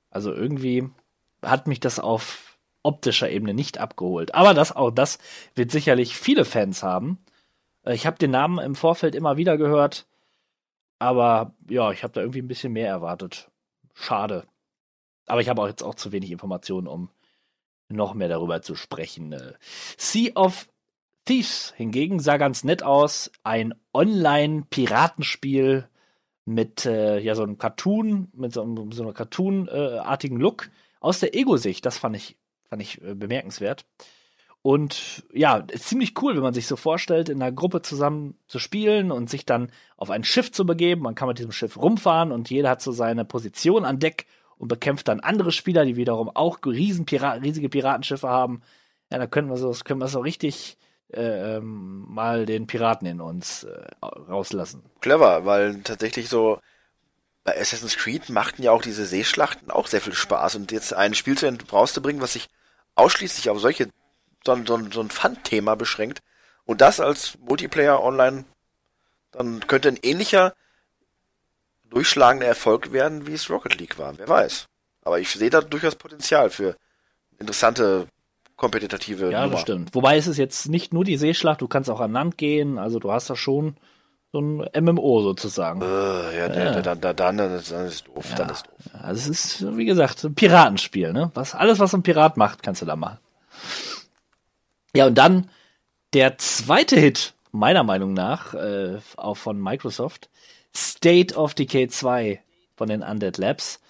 Also irgendwie hat mich das auf optischer Ebene nicht abgeholt. Aber das, auch das wird sicherlich viele Fans haben. Äh, Ich habe den Namen im Vorfeld immer wieder gehört. Aber ja, ich habe da irgendwie ein bisschen mehr erwartet. Schade. Aber ich habe auch jetzt auch zu wenig Informationen, um noch mehr darüber zu sprechen. Äh, Sea of Thieves hingegen sah ganz nett aus. Ein Online-Piratenspiel mit äh, ja so einem Cartoon, mit so, einem, so einer Cartoon-artigen Look aus der Ego-Sicht. Das fand ich, fand ich äh, bemerkenswert. Und ja, ist ziemlich cool, wenn man sich so vorstellt, in einer Gruppe zusammen zu spielen und sich dann auf ein Schiff zu begeben. Man kann mit diesem Schiff rumfahren und jeder hat so seine Position an Deck und bekämpft dann andere Spieler, die wiederum auch riesen Pira riesige Piratenschiffe haben. Ja, da können wir so, können wir so richtig äh, ähm, mal den Piraten in uns äh, rauslassen. Clever, weil tatsächlich so bei Assassin's Creed machten ja auch diese Seeschlachten auch sehr viel Spaß und jetzt ein Spiel zu rauszubringen, was sich ausschließlich auf solche so, so, so ein Fun-Thema beschränkt und das als Multiplayer online, dann könnte ein ähnlicher durchschlagender Erfolg werden, wie es Rocket League war. Wer weiß. Aber ich sehe da durchaus Potenzial für interessante kompetitive Ja, Nummer. das stimmt. Wobei ist es jetzt nicht nur die Seeschlacht, du kannst auch an Land gehen, also du hast da schon so ein MMO sozusagen. Äh, ja, Ja. Dann, dann, dann, dann ist dann ist doof, dann ist doof. Also es ist, wie gesagt, ein Piratenspiel, ne? Was, alles, was ein Pirat macht, kannst du da machen. Ja, und dann der zweite Hit, meiner Meinung nach, äh, auch von Microsoft, State of Decay 2 von den Undead Labs.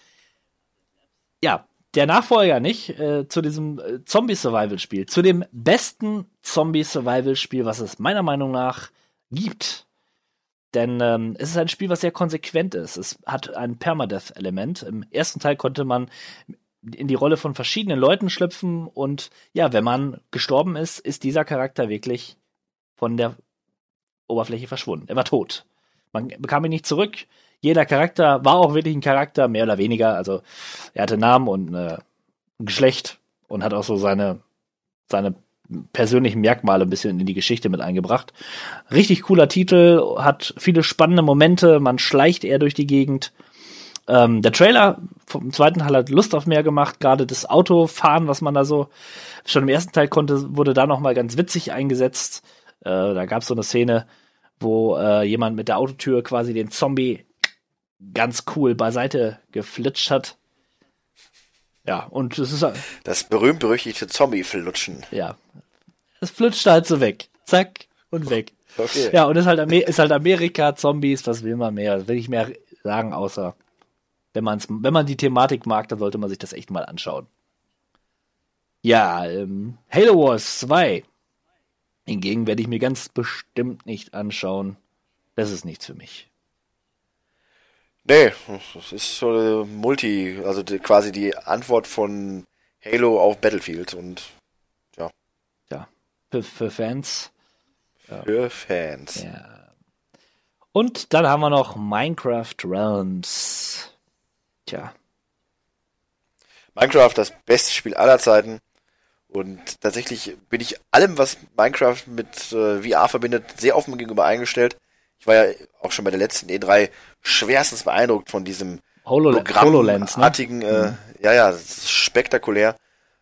Ja, der Nachfolger nicht äh, zu diesem äh, Zombie-Survival-Spiel, zu dem besten Zombie-Survival-Spiel, was es meiner Meinung nach gibt. Denn ähm, es ist ein Spiel, was sehr konsequent ist. Es hat ein Permadeath-Element. Im ersten Teil konnte man in die Rolle von verschiedenen Leuten schlüpfen und ja, wenn man gestorben ist, ist dieser Charakter wirklich von der Oberfläche verschwunden. Er war tot. Man bekam ihn nicht zurück. Jeder Charakter war auch wirklich ein Charakter, mehr oder weniger. Also er hatte Namen und äh, Geschlecht und hat auch so seine, seine persönlichen Merkmale ein bisschen in die Geschichte mit eingebracht. Richtig cooler Titel, hat viele spannende Momente, man schleicht eher durch die Gegend. Ähm, der Trailer vom zweiten Teil hat Lust auf mehr gemacht, gerade das Autofahren, was man da so schon im ersten Teil konnte, wurde da nochmal ganz witzig eingesetzt. Äh, da gab es so eine Szene, wo äh, jemand mit der Autotür quasi den Zombie ganz cool beiseite geflitscht hat. Ja, und es ist, Das berühmt-berüchtigte Zombie-Flutschen. ja, es flutscht halt so weg. Zack und weg. Okay. Ja, und ist halt, Amer ist halt Amerika, Zombies, was will man mehr? Will ich mehr sagen, außer wenn, man's, wenn man die Thematik mag, dann sollte man sich das echt mal anschauen. Ja, ähm, Halo Wars 2. Hingegen werde ich mir ganz bestimmt nicht anschauen. Das ist nichts für mich. Nee, das ist so eine Multi, also die, quasi die Antwort von Halo auf Battlefield und Ja, für, für Fans. für Fans. Ja. Und dann haben wir noch Minecraft Realms. Tja, Minecraft, das beste Spiel aller Zeiten. Und tatsächlich bin ich allem, was Minecraft mit äh, VR verbindet, sehr offen gegenüber eingestellt. Ich war ja auch schon bei der letzten E3 schwerstens beeindruckt von diesem Holo HoloLens, ne? Äh, ja, ja, das ist spektakulär.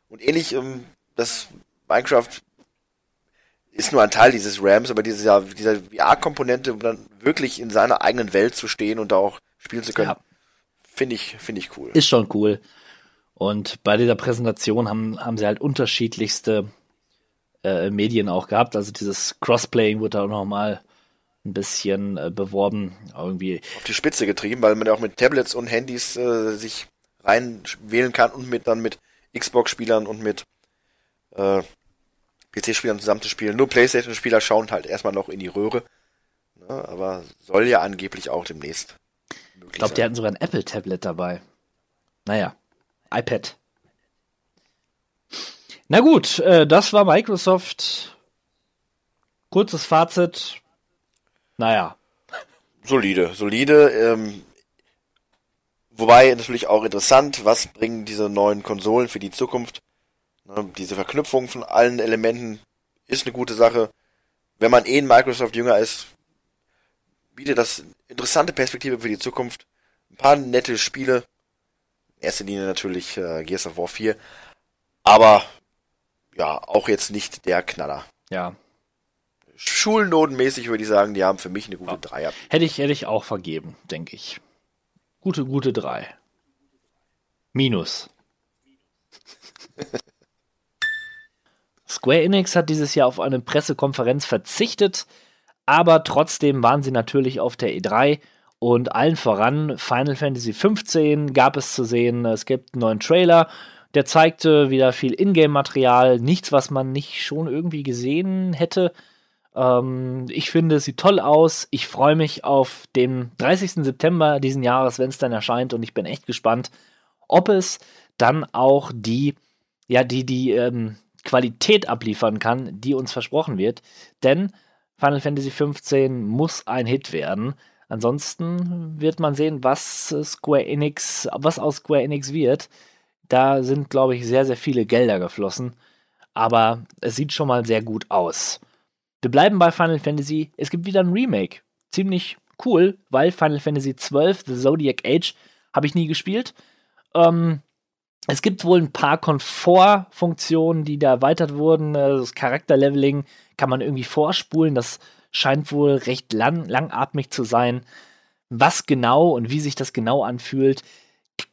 Und ähnlich, ähm, das Minecraft ist nur ein Teil dieses Rams, aber diese, dieser VR-Komponente, um dann wirklich in seiner eigenen Welt zu stehen und da auch spielen zu können, Ja. finde ich, finde ich cool. Ist schon cool. Und bei dieser Präsentation haben, haben sie halt unterschiedlichste äh, Medien auch gehabt. Also dieses Crossplaying wurde da auch nochmal ein bisschen äh, beworben. Irgendwie, auf die Spitze getrieben, weil man ja auch mit Tablets und Handys äh, sich rein wählen kann und mit dann mit Xbox-Spielern und mit äh, PC-Spielern zusammenzuspielen. Nur PlayStation-Spieler schauen halt erstmal noch in die Röhre. Ne, aber soll ja angeblich auch demnächst möglich ich glaube, die hatten sogar ein Apple-Tablet dabei. Naja, iPad. Na gut, äh, das war Microsoft. Kurzes Fazit. Naja, Solide, solide. Ähm, wobei natürlich auch interessant, was bringen diese neuen Konsolen für die Zukunft? Ne, diese Verknüpfung von allen Elementen ist eine gute Sache. Wenn man eh ein Microsoft-Jünger ist, bietet das interessante Perspektive für die Zukunft. Ein paar nette Spiele. In erster Linie natürlich äh, Gears of War 4. Aber ja, auch jetzt nicht der Knaller. ja. Schulnotenmäßig würde ich sagen, die haben für mich eine gute Dreier. Hätte ich, hätte ich auch vergeben, denke ich. Gute, gute drei. Minus. Square Enix hat dieses Jahr auf eine Pressekonferenz verzichtet, aber trotzdem waren sie natürlich auf der E3 und allen voran Final Fantasy XV gab es zu sehen. Es gibt einen neuen Trailer, der zeigte wieder viel Ingame-Material, nichts, was man nicht schon irgendwie gesehen hätte. Ähm, ich finde, es sieht toll aus. Ich freue mich auf den 30. September diesen Jahres, wenn es dann erscheint. Und ich bin echt gespannt, ob es dann auch die, ja, die, die ähm, Qualität abliefern kann, die uns versprochen wird. Denn Final Fantasy XV muss ein Hit werden. Ansonsten wird man sehen, was Square Enix, was aus Square Enix wird. Da sind, glaube ich, sehr, sehr viele Gelder geflossen. Aber es sieht schon mal sehr gut aus. Wir bleiben bei Final Fantasy. Es gibt wieder ein Remake. Ziemlich cool, weil Final Fantasy XII, The Zodiac Age, habe ich nie gespielt. Ähm, es gibt wohl ein paar Komfortfunktionen, die da erweitert wurden. Äh, Das Charakterleveling kann man irgendwie vorspulen. Das scheint wohl recht lang, langatmig zu sein. Was genau und wie sich das genau anfühlt,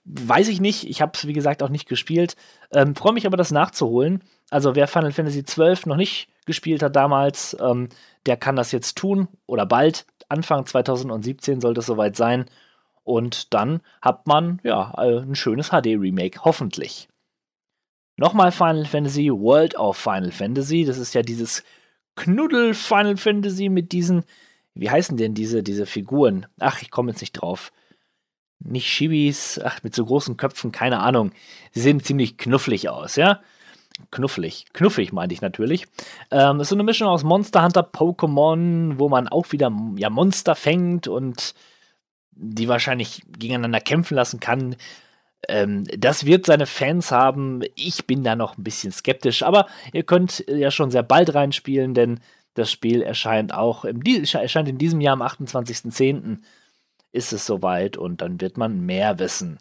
weiß ich nicht. Ich habe es, wie gesagt, auch nicht gespielt. Ähm, Freue mich aber, das nachzuholen. Also, wer Final Fantasy XII noch nicht gespielt hat damals, ähm, der kann das jetzt tun oder bald. Anfang 2017 sollte es soweit sein. Und dann hat man ja äh, ein schönes HD-Remake, hoffentlich. Nochmal Final Fantasy, World of Final Fantasy. Das ist ja dieses Knuddel Final Fantasy mit diesen, wie heißen denn diese, diese Figuren? Ach, ich komme jetzt nicht drauf. Nicht Shibis, ach, mit so großen Köpfen, keine Ahnung. Sie sehen ziemlich knufflig aus, ja? Knufflig. Knuffig meinte ich natürlich. Ähm, ist so eine Mischung aus Monster Hunter, Pokémon, wo man auch wieder ja, Monster fängt und die wahrscheinlich gegeneinander kämpfen lassen kann. Ähm, das wird seine Fans haben. Ich bin da noch ein bisschen skeptisch, aber ihr könnt ja schon sehr bald reinspielen, denn das Spiel erscheint auch im, erscheint in diesem Jahr am 28.10. ist es soweit und dann wird man mehr wissen.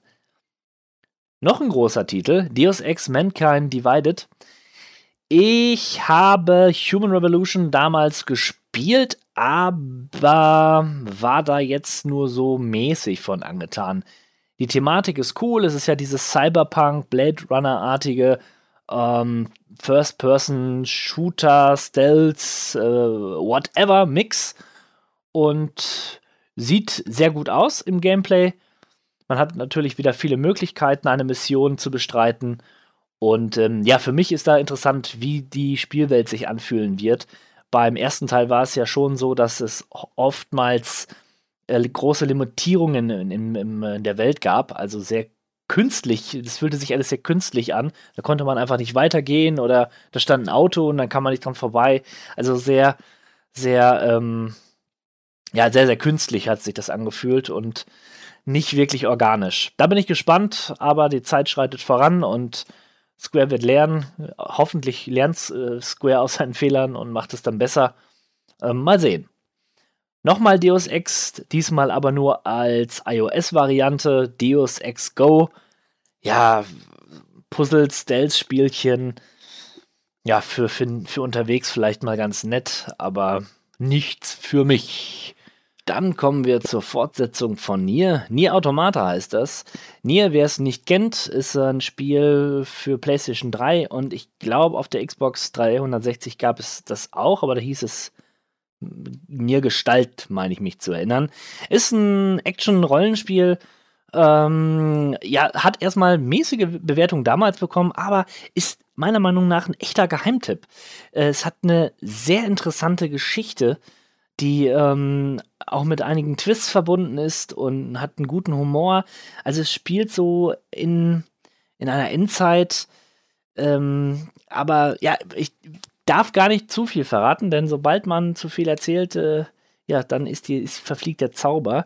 Noch ein großer Titel, Deus Ex Mankind Divided. Ich habe Human Revolution damals gespielt, aber war da jetzt nur so mäßig von angetan. Die Thematik ist cool, es ist ja dieses Cyberpunk, Blade Runner-artige ähm, First-Person-Shooter, Stealth, äh, whatever Mix und sieht sehr gut aus im Gameplay. Man hat natürlich wieder viele Möglichkeiten, eine Mission zu bestreiten. Und ähm, ja, für mich ist da interessant, wie die Spielwelt sich anfühlen wird. Beim ersten Teil war es ja schon so, dass es oftmals äh, große Limitierungen in, in, in, in der Welt gab, also sehr künstlich, das fühlte sich alles sehr künstlich an. Da konnte man einfach nicht weitergehen oder da stand ein Auto und dann kam man nicht dran vorbei. Also sehr, sehr, ähm, ja, sehr, sehr künstlich hat sich das angefühlt und nicht wirklich organisch. Da bin ich gespannt, aber die Zeit schreitet voran und Square wird lernen. Hoffentlich lernt äh, Square aus seinen Fehlern und macht es dann besser. Ähm, mal sehen. Nochmal Deus Ex, diesmal aber nur als iOS-Variante. Deus Ex Go. Ja, Puzzle, Stealth-Spielchen. ja, für, für, für unterwegs vielleicht mal ganz nett, aber nichts für mich. Dann kommen wir zur Fortsetzung von Nier. Nier Automata heißt das. Nier, wer es nicht kennt, ist ein Spiel für PlayStation 3 und ich glaube, auf der Xbox 360 gab es das auch, aber da hieß es Nier Gestalt, meine ich mich zu erinnern. Ist ein Action-Rollenspiel. Ähm, ja, hat erstmal mäßige Bewertung damals bekommen, aber ist meiner Meinung nach ein echter Geheimtipp. Äh, es hat eine sehr interessante Geschichte, die ähm, auch mit einigen Twists verbunden ist und hat einen guten Humor. Also es spielt so in, in einer Endzeit. Ähm, aber ja, ich darf gar nicht zu viel verraten, denn sobald man zu viel erzählt, äh, ja, dann ist die, ist, verfliegt der Zauber.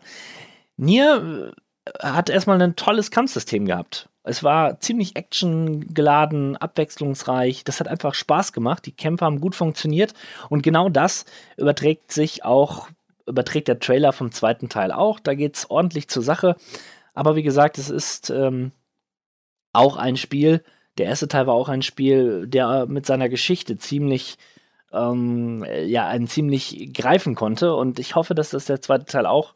Nier äh, hat erstmal ein tolles Kampfsystem gehabt. Es war ziemlich actiongeladen, abwechslungsreich. Das hat einfach Spaß gemacht. Die Kämpfe haben gut funktioniert. Und genau das überträgt sich auch, überträgt der Trailer vom zweiten Teil auch. Da geht es ordentlich zur Sache. Aber wie gesagt, es ist ähm, auch ein Spiel, der erste Teil war auch ein Spiel, der mit seiner Geschichte ziemlich, ähm, ja, einen ziemlich greifen konnte. Und ich hoffe, dass das der zweite Teil auch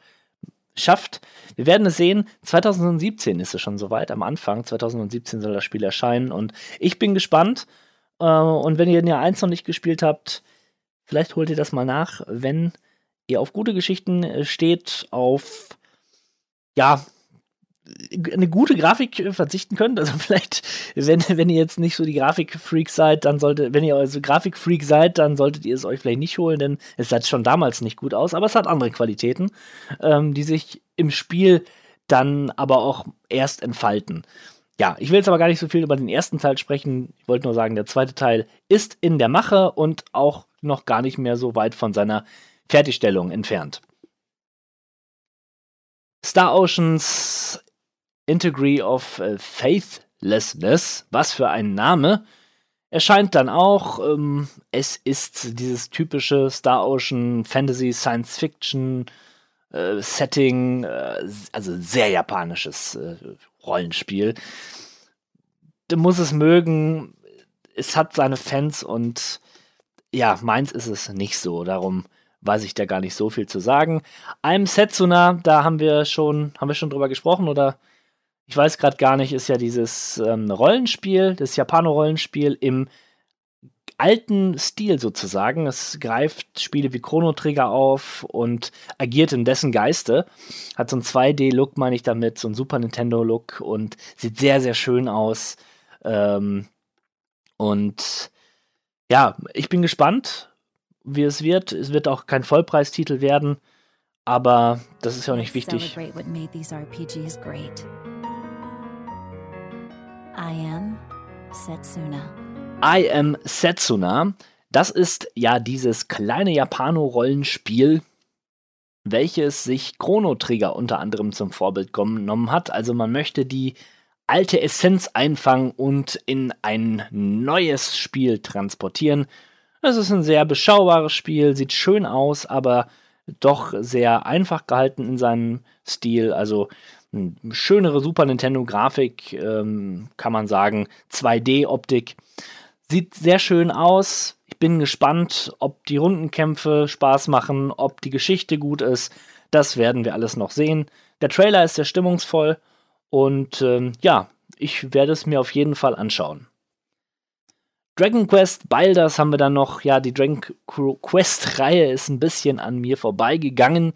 schafft. Wir werden es sehen. 2017 ist es schon soweit. Am Anfang 2017 soll das Spiel erscheinen. Und ich bin gespannt. Äh, und wenn ihr Jahr 1 noch nicht gespielt habt, vielleicht holt ihr das mal nach. Wenn ihr auf gute Geschichten äh, steht, auf ja, eine gute Grafik äh, verzichten könnt. Also vielleicht, wenn, wenn ihr jetzt nicht so die Grafikfreak seid, dann solltet, wenn ihr also Grafikfreak seid, dann solltet ihr es euch vielleicht nicht holen, denn es sah schon damals nicht gut aus, aber es hat andere Qualitäten, ähm, die sich im Spiel dann aber auch erst entfalten. Ja, ich will jetzt aber gar nicht so viel über den ersten Teil sprechen. Ich wollte nur sagen, der zweite Teil ist in der Mache und auch noch gar nicht mehr so weit von seiner Fertigstellung entfernt. Star Oceans Integrity of äh, Faithlessness, was für ein Name, erscheint dann auch. Ähm, es ist dieses typische Star Ocean Fantasy Science Fiction äh, Setting, äh, also sehr japanisches äh, Rollenspiel. Du musst es mögen. Es hat seine Fans und ja, meins ist es nicht so. Darum weiß ich da gar nicht so viel zu sagen. I'm Setsuna, da haben wir schon, haben wir schon drüber gesprochen oder ich weiß gerade gar nicht, ist ja dieses ähm, Rollenspiel, das Japano-Rollenspiel im alten Stil sozusagen. Es greift Spiele wie Chrono Trigger auf und agiert in dessen Geiste. Hat so einen 2D-Look, meine ich damit, so einen Super Nintendo-Look und sieht sehr, sehr schön aus. Ähm, und ja, ich bin gespannt, wie es wird. Es wird auch kein Vollpreistitel werden, aber das ist ja auch nicht wichtig. I am Setsuna. I am Setsuna. Das ist ja dieses kleine Japano-Rollenspiel, welches sich Chrono Trigger unter anderem zum Vorbild genommen hat. Also man möchte die alte Essenz einfangen und in ein neues Spiel transportieren. Es ist ein sehr beschaubares Spiel, sieht schön aus, aber doch sehr einfach gehalten in seinem Stil. Also schönere Super Nintendo-Grafik, ähm, kann man sagen. 2D-Optik. Sieht sehr schön aus. Ich bin gespannt, ob die Rundenkämpfe Spaß machen, ob die Geschichte gut ist. Das werden wir alles noch sehen. Der Trailer ist sehr stimmungsvoll und ähm, ja, ich werde es mir auf jeden Fall anschauen. Dragon Quest Balders haben wir dann noch. Ja, die Dragon Quest Reihe ist ein bisschen an mir vorbeigegangen.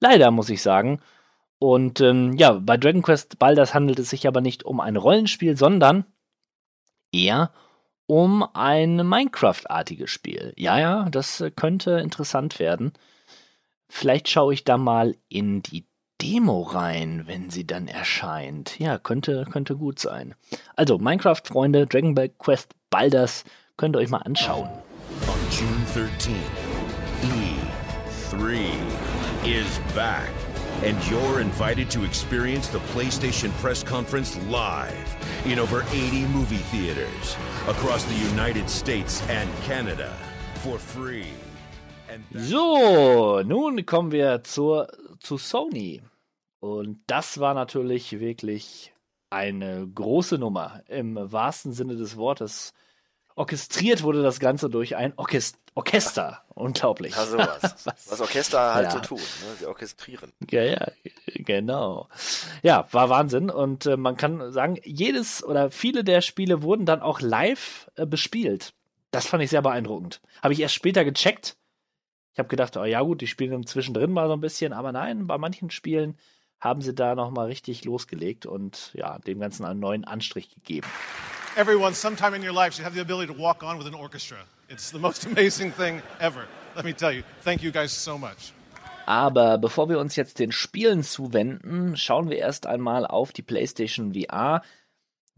Leider muss ich sagen. Und ähm, ja, bei Dragon Quest Baldur's handelt es sich aber nicht um ein Rollenspiel, sondern eher um ein Minecraft-artiges Spiel. Ja, ja, das äh, könnte interessant werden. Vielleicht schaue ich da mal in die Demo rein, wenn sie dann erscheint. Ja, könnte, könnte gut sein. Also, Minecraft-Freunde, Dragon Quest Baldur's könnt ihr euch mal anschauen. On June 13, E3 is back. And you're invited to experience the PlayStation press conference live in over 80 movie theaters across the United States and Canada for free. So, nun kommen wir zur, zu Sony. Und das war natürlich wirklich eine große Nummer im wahrsten Sinne des Wortes. orchestriert wurde das Ganze durch ein Orchest Orchester. Unglaublich. Ja, sowas. Was- Was Orchester halt Ja. so tun. Ne? Sie orchestrieren. Ja, ja, genau. Ja, war Wahnsinn. Und äh, man kann sagen, jedes oder viele der Spiele wurden dann auch live äh, bespielt. Das fand ich sehr beeindruckend. Habe ich erst später gecheckt. Ich habe gedacht, oh ja gut, die spielen zwischendrin mal so ein bisschen, aber nein, bei manchen Spielen haben sie da noch mal richtig losgelegt und ja, dem Ganzen einen neuen Anstrich gegeben. Everyone, sometime in your life, should have the ability to walk on with an orchestra. It's the most amazing thing ever. Let me tell you. Thank you guys so much. Aber bevor wir uns jetzt den Spielen zuwenden, schauen wir erst einmal auf die PlayStation VR.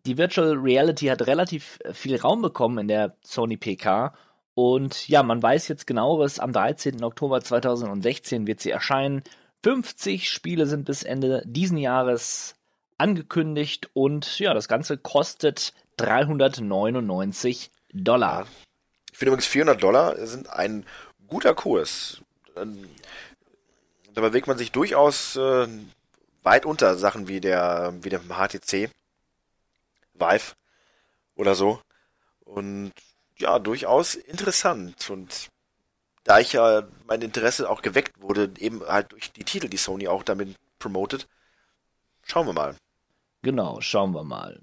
Die Virtual Reality hat relativ viel Raum bekommen in der Sony PK. Und ja, man weiß jetzt genaueres, am 13. Oktober 2016 wird sie erscheinen. 50 Spiele sind bis Ende diesen Jahres angekündigt und ja, das Ganze kostet 399 Dollar. Ich finde übrigens 400 Dollar sind ein guter Kurs. Ähm, Da bewegt man sich durchaus äh, weit unter Sachen wie der, wie dem HTC Vive oder so. Und ja, durchaus interessant. Und da ich ja mein Interesse auch geweckt wurde, eben halt durch die Titel, die Sony auch damit promotet, schauen wir mal. Genau, schauen wir mal.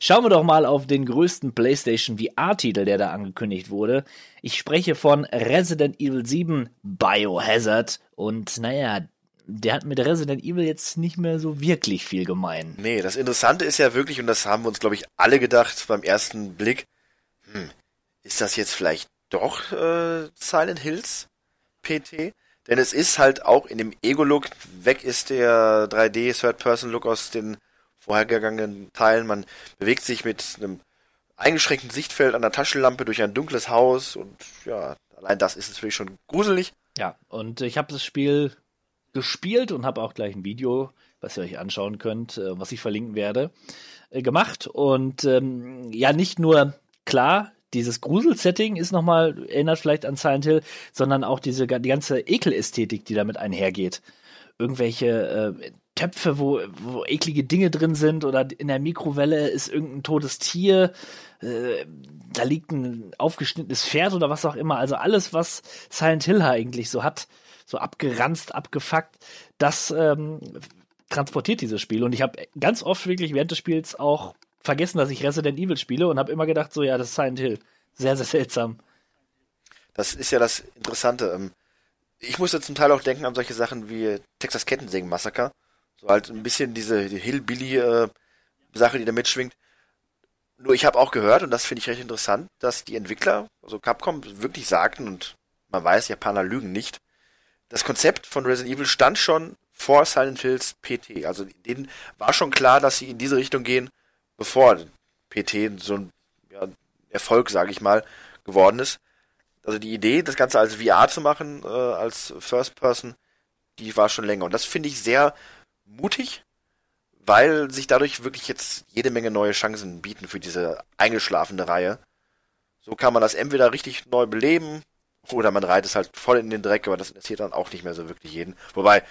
Schauen wir doch mal auf den größten PlayStation VR-Titel, der da angekündigt wurde. Ich spreche von Resident Evil 7 Biohazard. Und naja, der hat mit Resident Evil jetzt nicht mehr so wirklich viel gemein. Nee, das Interessante ist ja wirklich, und das haben wir uns, glaube ich, alle gedacht beim ersten Blick, hm, ist das jetzt vielleicht doch äh, Silent Hills PT? Denn es ist halt auch in dem Ego-Look, weg ist der 3D-Third-Person-Look aus den vorhergegangenen Teilen. Man bewegt sich mit einem eingeschränkten Sichtfeld an der Taschenlampe durch ein dunkles Haus und ja, allein das ist natürlich schon gruselig. Ja, und ich habe das Spiel gespielt und habe auch gleich ein Video, was ihr euch anschauen könnt, äh, was ich verlinken werde, äh, gemacht. Und ähm, ja, nicht nur klar, dieses Grusel-Setting ist nochmal, erinnert vielleicht an Silent Hill, sondern auch diese die ganze Ekelästhetik, die damit einhergeht. Irgendwelche äh, Töpfe, wo, wo eklige Dinge drin sind oder in der Mikrowelle ist irgendein totes Tier, äh, da liegt ein aufgeschnittenes Pferd oder was auch immer. Also alles, was Silent Hill eigentlich so hat, so abgeranzt, abgefuckt, das ähm, transportiert dieses Spiel. Und ich habe ganz oft wirklich während des Spiels auch vergessen, dass ich Resident Evil spiele und habe immer gedacht, so ja, das ist Silent Hill. Sehr, sehr seltsam. Das ist ja das Interessante. Ich musste zum Teil auch denken an solche Sachen wie Texas Kettensägen Massaker. So halt ein bisschen diese die Hillbilly-Sache, die da mitschwingt. Nur ich habe auch gehört, und das finde ich recht interessant, dass die Entwickler, also Capcom, wirklich sagten, und man weiß, Japaner lügen nicht, das Konzept von Resident Evil stand schon vor Silent Hills PT. Also denen war schon klar, dass sie in diese Richtung gehen, bevor PT so ein ja, Erfolg, sage ich mal, geworden ist. Also die Idee, das Ganze als VR zu machen, äh, als First Person, die war schon länger. Und das finde ich sehr mutig, weil sich dadurch wirklich jetzt jede Menge neue Chancen bieten für diese eingeschlafene Reihe. So kann man das entweder richtig neu beleben oder man reiht es halt voll in den Dreck, aber das interessiert dann auch nicht mehr so wirklich jeden. Wobei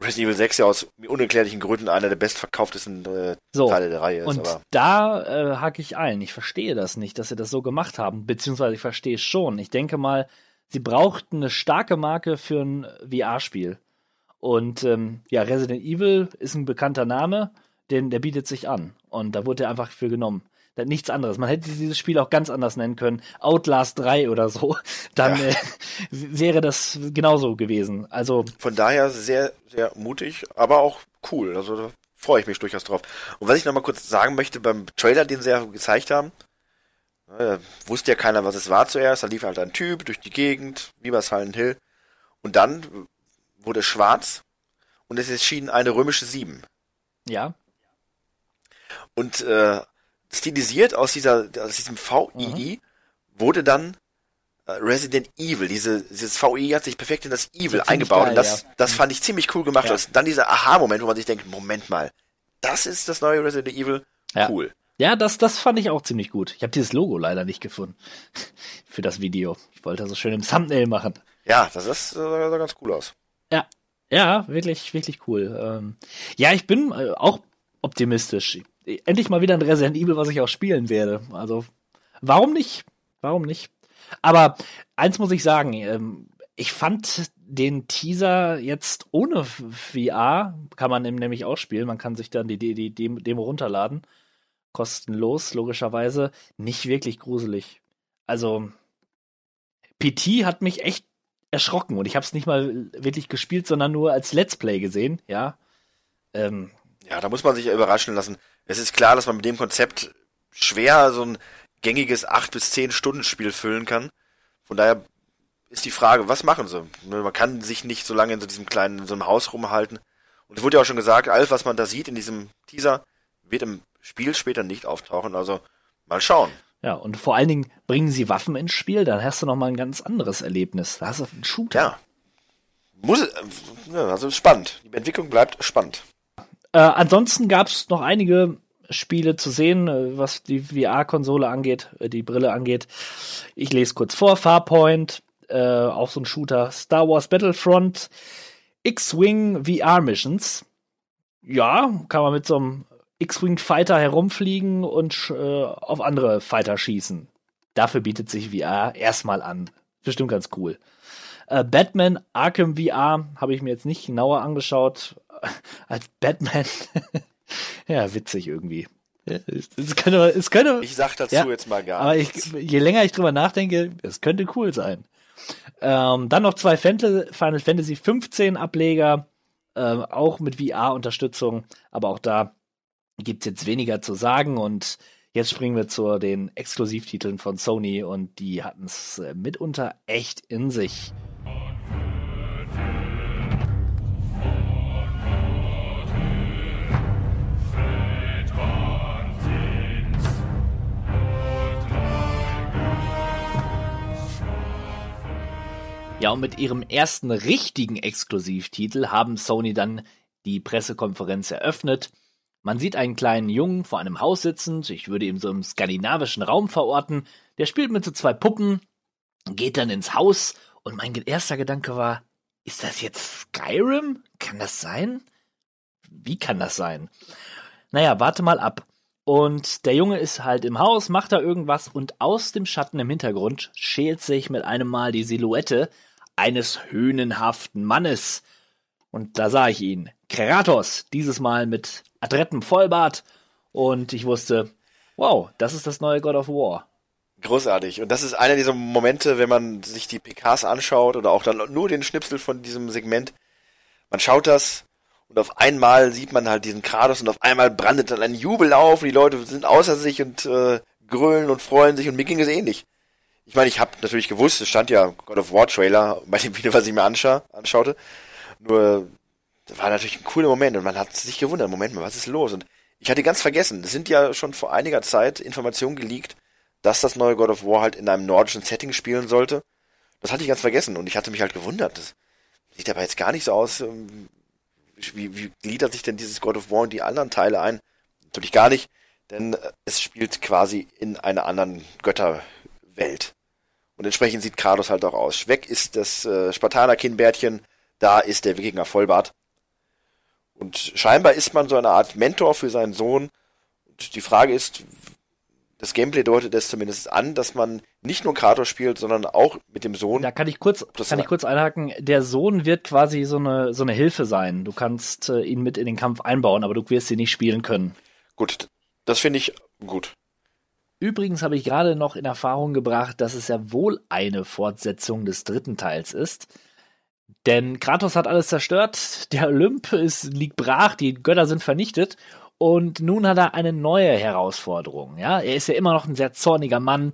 Resident Evil 6 ja aus unerklärlichen Gründen einer der bestverkauftesten äh, So, Teile der Reihe ist. Und aber da äh, hake ich ein. Ich verstehe das nicht, dass sie das so gemacht haben. Beziehungsweise ich verstehe es schon. Ich denke mal, sie brauchten eine starke Marke für ein VR-Spiel. Und ähm, ja, Resident Evil ist ein bekannter Name, den, der bietet sich an. Und da wurde er einfach für genommen. Nichts anderes. Man hätte dieses Spiel auch ganz anders nennen können. Outlast 3 oder so. Dann äh, wäre das genauso gewesen. Also, von daher sehr, sehr mutig, aber auch cool. Also da freue ich mich durchaus drauf. Und was ich nochmal kurz sagen möchte, beim Trailer, den sie ja gezeigt haben, äh, wusste ja keiner, was es war zuerst. Da lief halt ein Typ durch die Gegend, wie bei Silent Hill. Und dann wurde es schwarz und es erschien eine römische 7. ja. Und äh, stilisiert aus dieser aus diesem VII wurde dann äh, Resident Evil. Diese, dieses VI hat sich perfekt in das Evil eingebaut. geil, und das, ja. das fand ich ziemlich cool gemacht. Ja. Und dann dieser Aha-Moment, wo man sich denkt, Moment mal, das ist das neue Resident Evil. Ja. Cool. Ja, das, das fand ich auch ziemlich gut. Ich habe dieses Logo leider nicht gefunden für das Video. Ich wollte das so schön im Thumbnail machen. Ja, das ist, äh, sah ganz cool aus. Ja, ja, wirklich, wirklich cool. Ähm, ja, ich bin äh, auch optimistisch. Endlich mal wieder ein Resident Evil, was ich auch spielen werde. Also, warum nicht? warum nicht? Aber eins muss ich sagen, ähm, ich fand den Teaser jetzt ohne VR, kann man nämlich auch spielen, man kann sich dann die, die, die Demo runterladen, kostenlos, logischerweise, nicht wirklich gruselig. Also, PT hat mich echt erschrocken und ich habe es nicht mal wirklich gespielt, sondern nur als Let's Play gesehen, ja. Ähm, ja, da muss man sich überraschen lassen. Es ist klar, dass man mit dem Konzept schwer so ein gängiges 8 bis 10 Stunden Spiel füllen kann. Von daher ist die Frage, was machen sie? Man kann sich nicht so lange in so diesem kleinen, in so einem Haus rumhalten. Und es wurde ja auch schon gesagt, alles, was man da sieht in diesem Teaser, wird im Spiel später nicht auftauchen. Also mal schauen. Ja, und vor allen Dingen bringen sie Waffen ins Spiel, dann hast du noch mal ein ganz anderes Erlebnis. Da hast du einen Shooter. Ja. Muss, also spannend. Die Entwicklung bleibt spannend. Äh, ansonsten gab es noch einige Spiele zu sehen, äh, was die VR-Konsole angeht, äh, die Brille angeht. Ich lese kurz vor. Farpoint, äh, auch so ein Shooter. Star Wars Battlefront, X-Wing VR Missions. Ja, kann man mit so einem X-Wing Fighter herumfliegen und äh, auf andere Fighter schießen. Dafür bietet sich VR erstmal an. Bestimmt ganz cool. Äh, Batman Arkham VR habe ich mir jetzt nicht genauer angeschaut. Als Batman. ja, witzig irgendwie. Es könnte, es könnte, ich sag dazu ja, jetzt mal gar aber nichts. Ich, je länger ich drüber nachdenke, es könnte cool sein. Ähm, dann noch zwei Final Fantasy 15 Ableger, ähm, auch mit VR-Unterstützung, aber auch da gibt es jetzt weniger zu sagen und jetzt springen wir zu den Exklusivtiteln von Sony und die hatten es äh, mitunter echt in sich. Ja, und mit ihrem ersten richtigen Exklusivtitel haben Sony dann die Pressekonferenz eröffnet man sieht einen kleinen Jungen vor einem Haus sitzend, ich würde ihn so im skandinavischen Raum verorten, der spielt mit so zwei Puppen, geht dann ins Haus und mein erster Gedanke war, ist das jetzt Skyrim? Kann das sein? Wie kann das sein? Naja, warte mal ab. Und der Junge ist halt im Haus, macht da irgendwas und aus dem Schatten im Hintergrund schält sich mit einem Mal die Silhouette eines höhnenhaften Mannes. Und da sah ich ihn. Kratos, dieses Mal mit adrettem Vollbart. Und ich wusste, wow, das ist das neue God of War. Großartig. Und das ist einer dieser Momente, wenn man sich die PKs anschaut oder auch dann nur den Schnipsel von diesem Segment. Man schaut das und auf einmal sieht man halt diesen Kratos und auf einmal brandet dann ein Jubel auf und die Leute sind außer sich und äh, grölen und freuen sich und mir ging es ähnlich. Ich meine, ich habe natürlich gewusst, es stand ja God of War Trailer bei dem Video, was ich mir anscha anschaute. Nur das war natürlich ein cooler Moment und man hat sich gewundert, Moment mal, was ist los? Und ich hatte ganz vergessen, es sind ja schon vor einiger Zeit Informationen geleakt, dass das neue God of War halt in einem nordischen Setting spielen sollte. Das hatte ich ganz vergessen und ich hatte mich halt gewundert. Das sieht aber jetzt gar nicht so aus. Ähm, wie, wie gliedert sich denn dieses God of War in die anderen Teile ein? Natürlich gar nicht, denn es spielt quasi in einer anderen Götterwelt. Und entsprechend sieht Kratos halt auch aus. Weg ist das äh, Spartaner-Kinnbärtchen, da ist der Wikinger Vollbart. Und scheinbar ist man so eine Art Mentor für seinen Sohn. Und die Frage ist, das Gameplay deutet es zumindest an, dass man nicht nur Kratos spielt, sondern auch mit dem Sohn. Da kann ich kurz, kann ich kurz einhaken. Der Sohn wird quasi so eine, so eine Hilfe sein. Du kannst äh, ihn mit in den Kampf einbauen, aber du wirst ihn nicht spielen können. Gut, das finde ich gut. Übrigens habe ich gerade noch in Erfahrung gebracht, dass es ja wohl eine Fortsetzung des dritten Teils ist. Denn Kratos hat alles zerstört, der Olymp ist, liegt brach, die Götter sind vernichtet und nun hat er eine neue Herausforderung. Ja, er ist ja immer noch ein sehr zorniger Mann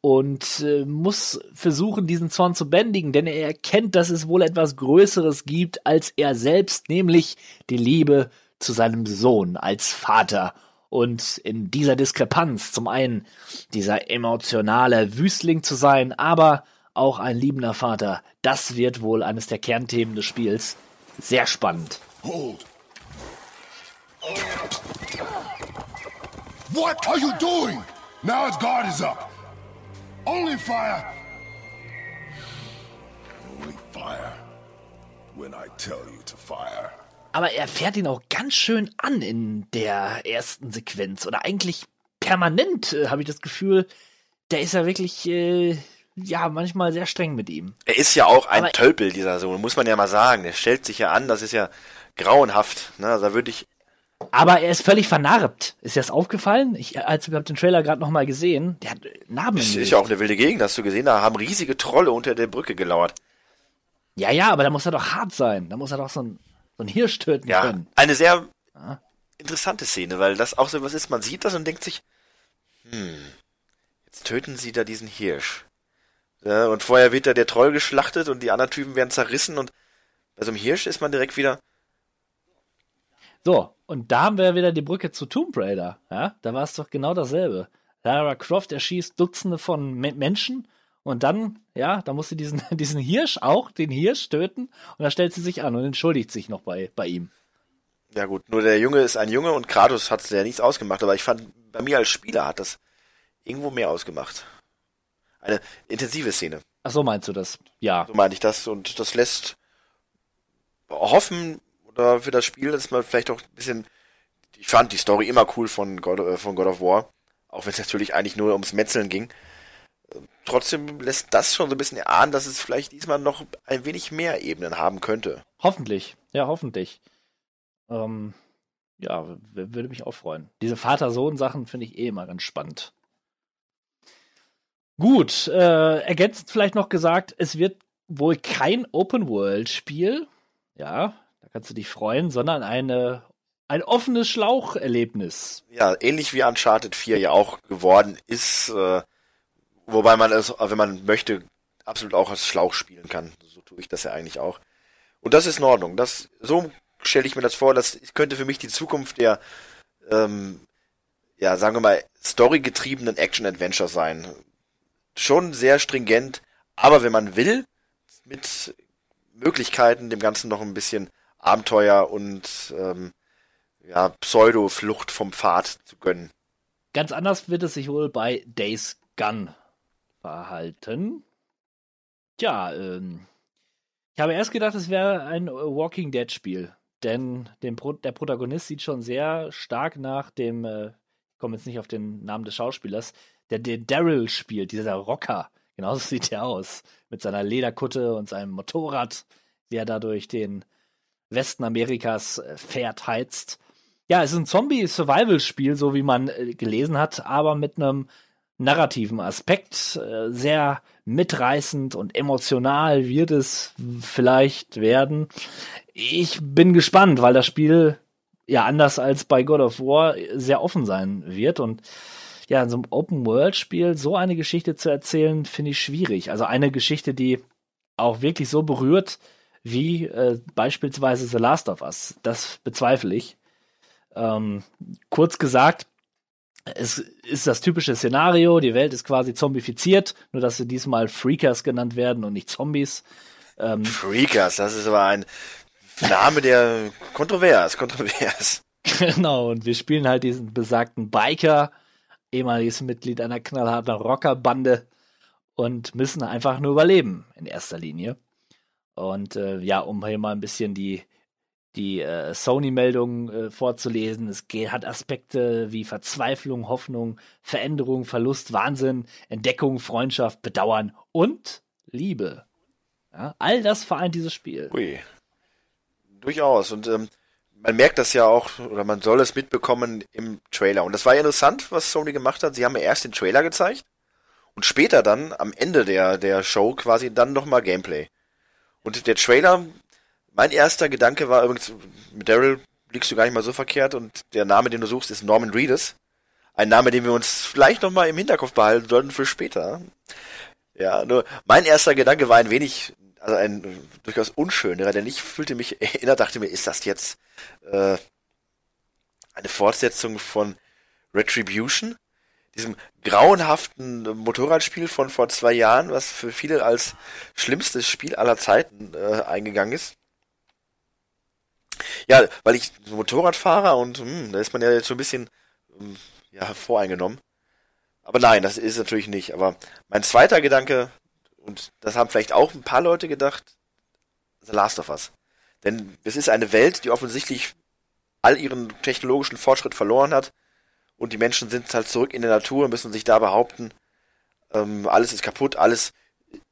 und äh, muss versuchen, diesen Zorn zu bändigen, denn er erkennt, dass es wohl etwas Größeres gibt als er selbst, nämlich die Liebe zu seinem Sohn als Vater. Und in dieser Diskrepanz zum einen dieser emotionale Wüstling zu sein, aber auch ein liebender Vater. Das wird wohl eines der Kernthemen des Spiels. Sehr spannend. Hold. What are you doing? Now its guard is up. Only fire. Only fire. When I tell you to fire. Aber er fährt ihn auch ganz schön an in der ersten Sequenz. Oder eigentlich permanent, äh, habe ich das Gefühl, der ist ja wirklich, äh, ja, manchmal sehr streng mit ihm. Er ist ja auch ein Aber- Tölpel, dieser Sohn, muss man ja mal sagen. Der stellt sich ja an, das ist ja grauenhaft. Ne? Also da würde ich, Aber er ist völlig vernarbt. Ist dir das aufgefallen? Ich, als ich hab den Trailer gerade noch mal gesehen, der hat Narben im es ist ja auch eine wilde Gegend, hast du gesehen, da haben riesige Trolle unter der Brücke gelauert. Ja, ja, aber da muss er doch hart sein. Da muss er doch so ein, so Hirsch töten Ja, können. eine sehr interessante Szene, weil das auch so was ist, man sieht das und denkt sich, hm, jetzt töten sie da diesen Hirsch. Ja, und vorher wird da der Troll geschlachtet und die anderen Typen werden zerrissen und bei so einem Hirsch ist man direkt wieder, So, und da haben wir wieder die Brücke zu Tomb Raider. Ja, da war es doch genau dasselbe. Lara Croft erschießt Dutzende von Me Menschen und dann, ja, da muss sie diesen, diesen Hirsch auch, den Hirsch töten und da stellt sie sich an und entschuldigt sich noch bei, bei ihm. ja gut, nur der Junge ist ein Junge und Kratos hat ja nichts ausgemacht, aber ich fand, bei mir als Spieler hat das irgendwo mehr ausgemacht. Eine intensive Szene. Ach so meinst du das? Ja. So meine ich das. Und das lässt hoffen, oder für das Spiel, dass man vielleicht auch ein bisschen. Ich fand die Story immer cool von God, äh, von God of War. Auch wenn es natürlich eigentlich nur ums Metzeln ging. Trotzdem lässt das schon so ein bisschen erahnen, dass es vielleicht diesmal noch ein wenig mehr Ebenen haben könnte. Hoffentlich. Ja, hoffentlich. Ähm, ja, würde mich auch freuen. Diese Vater-Sohn-Sachen finde ich eh immer ganz spannend. Gut, äh, ergänzend vielleicht noch gesagt, es wird wohl kein Open-World-Spiel, ja, da kannst du dich freuen, sondern eine, ein offenes Schlaucherlebnis. Ja, ähnlich wie Uncharted 4 ja auch geworden ist, äh, wobei man es, wenn man möchte, absolut auch als Schlauch spielen kann. So tue ich das ja eigentlich auch. Und das ist in Ordnung. Das, so stelle ich mir das vor, das könnte für mich die Zukunft der, ähm, ja, sagen wir mal, storygetriebenen Action-Adventure sein. Schon sehr stringent, aber wenn man will, mit Möglichkeiten, dem Ganzen noch ein bisschen Abenteuer und ähm, ja, Pseudo-Flucht vom Pfad zu gönnen. Ganz anders wird es sich wohl bei Days Gun verhalten. Tja, ähm, ich habe erst gedacht, es wäre ein äh, Walking Dead Spiel, denn den Pro der Protagonist sieht schon sehr stark nach dem, äh, ich komme jetzt nicht auf den Namen des Schauspielers, der den Daryl spielt, dieser Rocker. Genauso sieht er aus, mit seiner Lederkutte und seinem Motorrad, wie er da durch den Westen Amerikas äh, fährt, heizt. Ja, es ist ein Zombie-Survival-Spiel, so wie man äh, gelesen hat, aber mit einem narrativen Aspekt. Äh, sehr mitreißend und emotional wird es vielleicht werden. Ich bin gespannt, weil das Spiel ja anders als bei God of War sehr offen sein wird und ja, in so einem Open-World-Spiel so eine Geschichte zu erzählen, finde ich schwierig. Also eine Geschichte, die auch wirklich so berührt wie äh, beispielsweise The Last of Us. Das bezweifle ich. Ähm, kurz gesagt, es ist das typische Szenario, die Welt ist quasi zombifiziert, nur dass sie diesmal Freakers genannt werden und nicht Zombies. Ähm, Freakers, das ist aber ein Name, der kontrovers, kontrovers. genau, und wir spielen halt diesen besagten Biker, ehemaliges Mitglied einer knallharten Rockerbande und müssen einfach nur überleben in erster Linie. Und äh, ja, um hier mal ein bisschen die, die äh, Sony-Meldung äh, vorzulesen, es geht, hat Aspekte wie Verzweiflung, Hoffnung, Veränderung, Verlust, Wahnsinn, Entdeckung, Freundschaft, Bedauern und Liebe. Ja, all das vereint dieses Spiel. Ui. Durchaus. Und ähm, man merkt das ja auch, oder man soll es mitbekommen im Trailer. Und das war ja interessant, was Sony gemacht hat. Sie haben ja erst den Trailer gezeigt und später dann am Ende der, der Show quasi dann nochmal Gameplay. Und der Trailer, mein erster Gedanke war übrigens, mit Daryl liegst du gar nicht mal so verkehrt und der Name, den du suchst, ist Norman Reedus. Ein Name, den wir uns vielleicht nochmal im Hinterkopf behalten sollten für später. Ja, nur mein erster Gedanke war ein wenig, also ein äh, durchaus unschönerer, denn ich fühlte mich erinnert, dachte mir, ist das jetzt äh, eine Fortsetzung von Retribution? Diesem grauenhaften Motorradspiel von vor zwei Jahren, was für viele als schlimmstes Spiel aller Zeiten äh, eingegangen ist. Ja, weil ich Motorradfahrer und hm, da ist man ja jetzt so ein bisschen hm, ja, voreingenommen. Aber nein, das ist natürlich nicht. Aber mein zweiter Gedanke, und das haben vielleicht auch ein paar Leute gedacht, The Last of Us. Denn es ist eine Welt, die offensichtlich all ihren technologischen Fortschritt verloren hat und die Menschen sind halt zurück in der Natur müssen sich da behaupten. Ähm, alles ist kaputt, alles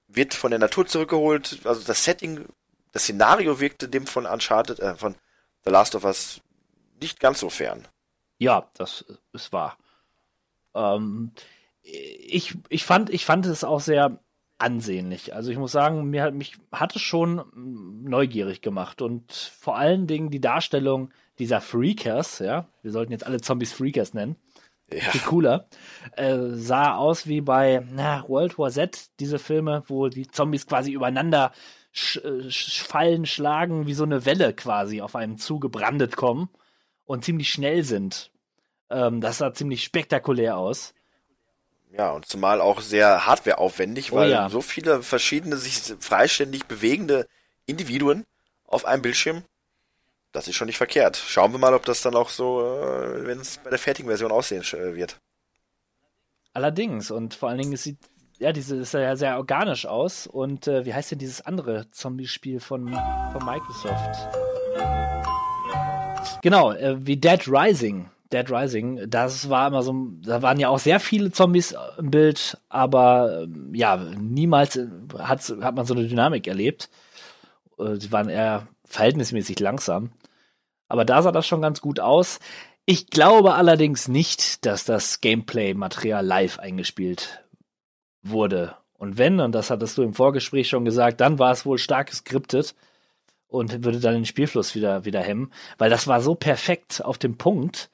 wird von der Natur zurückgeholt. Also das Setting, das Szenario wirkte dem von Uncharted, äh, von The Last of Us nicht ganz so fern. Ja, das ist wahr. Ähm, ich, ich, fand, ich fand es auch sehr ansehnlich. Also ich muss sagen, mir hat, mich hat es schon neugierig gemacht und vor allen Dingen die Darstellung dieser Freakers, ja, wir sollten jetzt alle Zombies Freakers nennen, ja. viel cooler, äh, sah aus wie bei na, World War Z, diese Filme, wo die Zombies quasi übereinander sch äh, sch fallen, schlagen, wie so eine Welle quasi auf einem zugebrandet kommen und ziemlich schnell sind. Ähm, das sah ziemlich spektakulär aus. Ja, und zumal auch sehr hardwareaufwendig, oh weil ja. so viele verschiedene sich freiständig bewegende Individuen auf einem Bildschirm, das ist schon nicht verkehrt. Schauen wir mal, ob das dann auch so, äh, wenn es bei der fertigen Version aussehen äh, wird. Allerdings, und vor allen Dingen es sieht ja, diese ist ja sehr organisch aus. Und äh, wie heißt denn dieses andere Zombie-Spiel von, von Microsoft? Genau, äh, wie Dead Rising. Dead Rising, das war immer so, da waren ja auch sehr viele Zombies im Bild, aber ähm, ja, niemals hat, hat man so eine Dynamik erlebt. Äh, sie waren eher verhältnismäßig langsam. Aber da sah das schon ganz gut aus. Ich glaube allerdings nicht, dass das Gameplay-Material live eingespielt wurde. Und wenn, und das hattest du im Vorgespräch schon gesagt, dann war es wohl stark geskriptet und würde dann den Spielfluss wieder, wieder hemmen, weil das war so perfekt auf dem Punkt,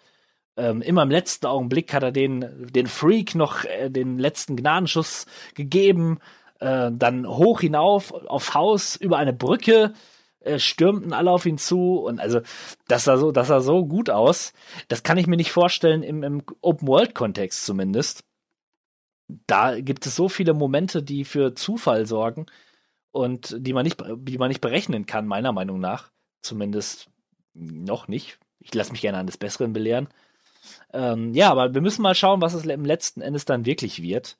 ähm, immer im letzten Augenblick hat er den, den Freak noch äh, den letzten Gnadenschuss gegeben, äh, dann hoch hinauf aufs Haus über eine Brücke, äh, stürmten alle auf ihn zu und also das sah so, das sah so gut aus. Das kann ich mir nicht vorstellen im, im Open World Kontext zumindest. Da gibt es so viele Momente, die für Zufall sorgen und die man nicht, die man nicht berechnen kann, meiner Meinung nach. Zumindest noch nicht. Ich lasse mich gerne des Besseren belehren. Ähm, ja, aber wir müssen mal schauen, was es im letzten Endes dann wirklich wird.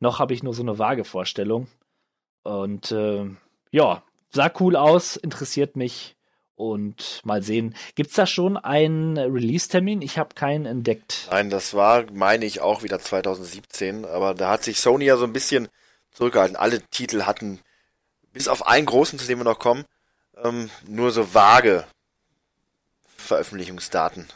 Noch habe ich nur so eine vage Vorstellung. Und äh, ja, sah cool aus, interessiert mich. Und mal sehen, gibt es da schon einen Release-Termin? Ich habe keinen entdeckt. Nein, das war, meine ich, auch wieder 2017. Aber da hat sich Sony ja so ein bisschen zurückgehalten. Alle Titel hatten, bis auf einen großen, zu dem wir noch kommen, ähm, nur so vage Veröffentlichungsdaten.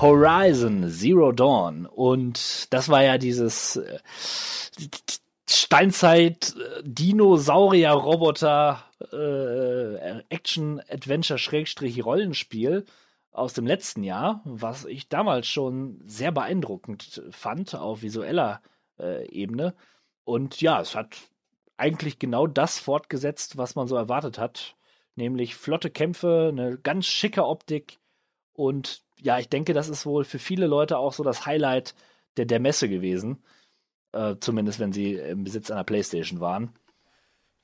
Horizon Zero Dawn. Und das war ja dieses äh, Steinzeit-Dinosaurier-Roboter äh, Action-Adventure-Rollenspiel aus dem letzten Jahr, was ich damals schon sehr beeindruckend fand auf visueller äh, Ebene. Und ja, es hat eigentlich genau das fortgesetzt, was man so erwartet hat, nämlich flotte Kämpfe, eine ganz schicke Optik und ja, ich denke, das ist wohl für viele Leute auch so das Highlight der, der Messe gewesen. Äh, zumindest wenn sie im Besitz einer Playstation waren.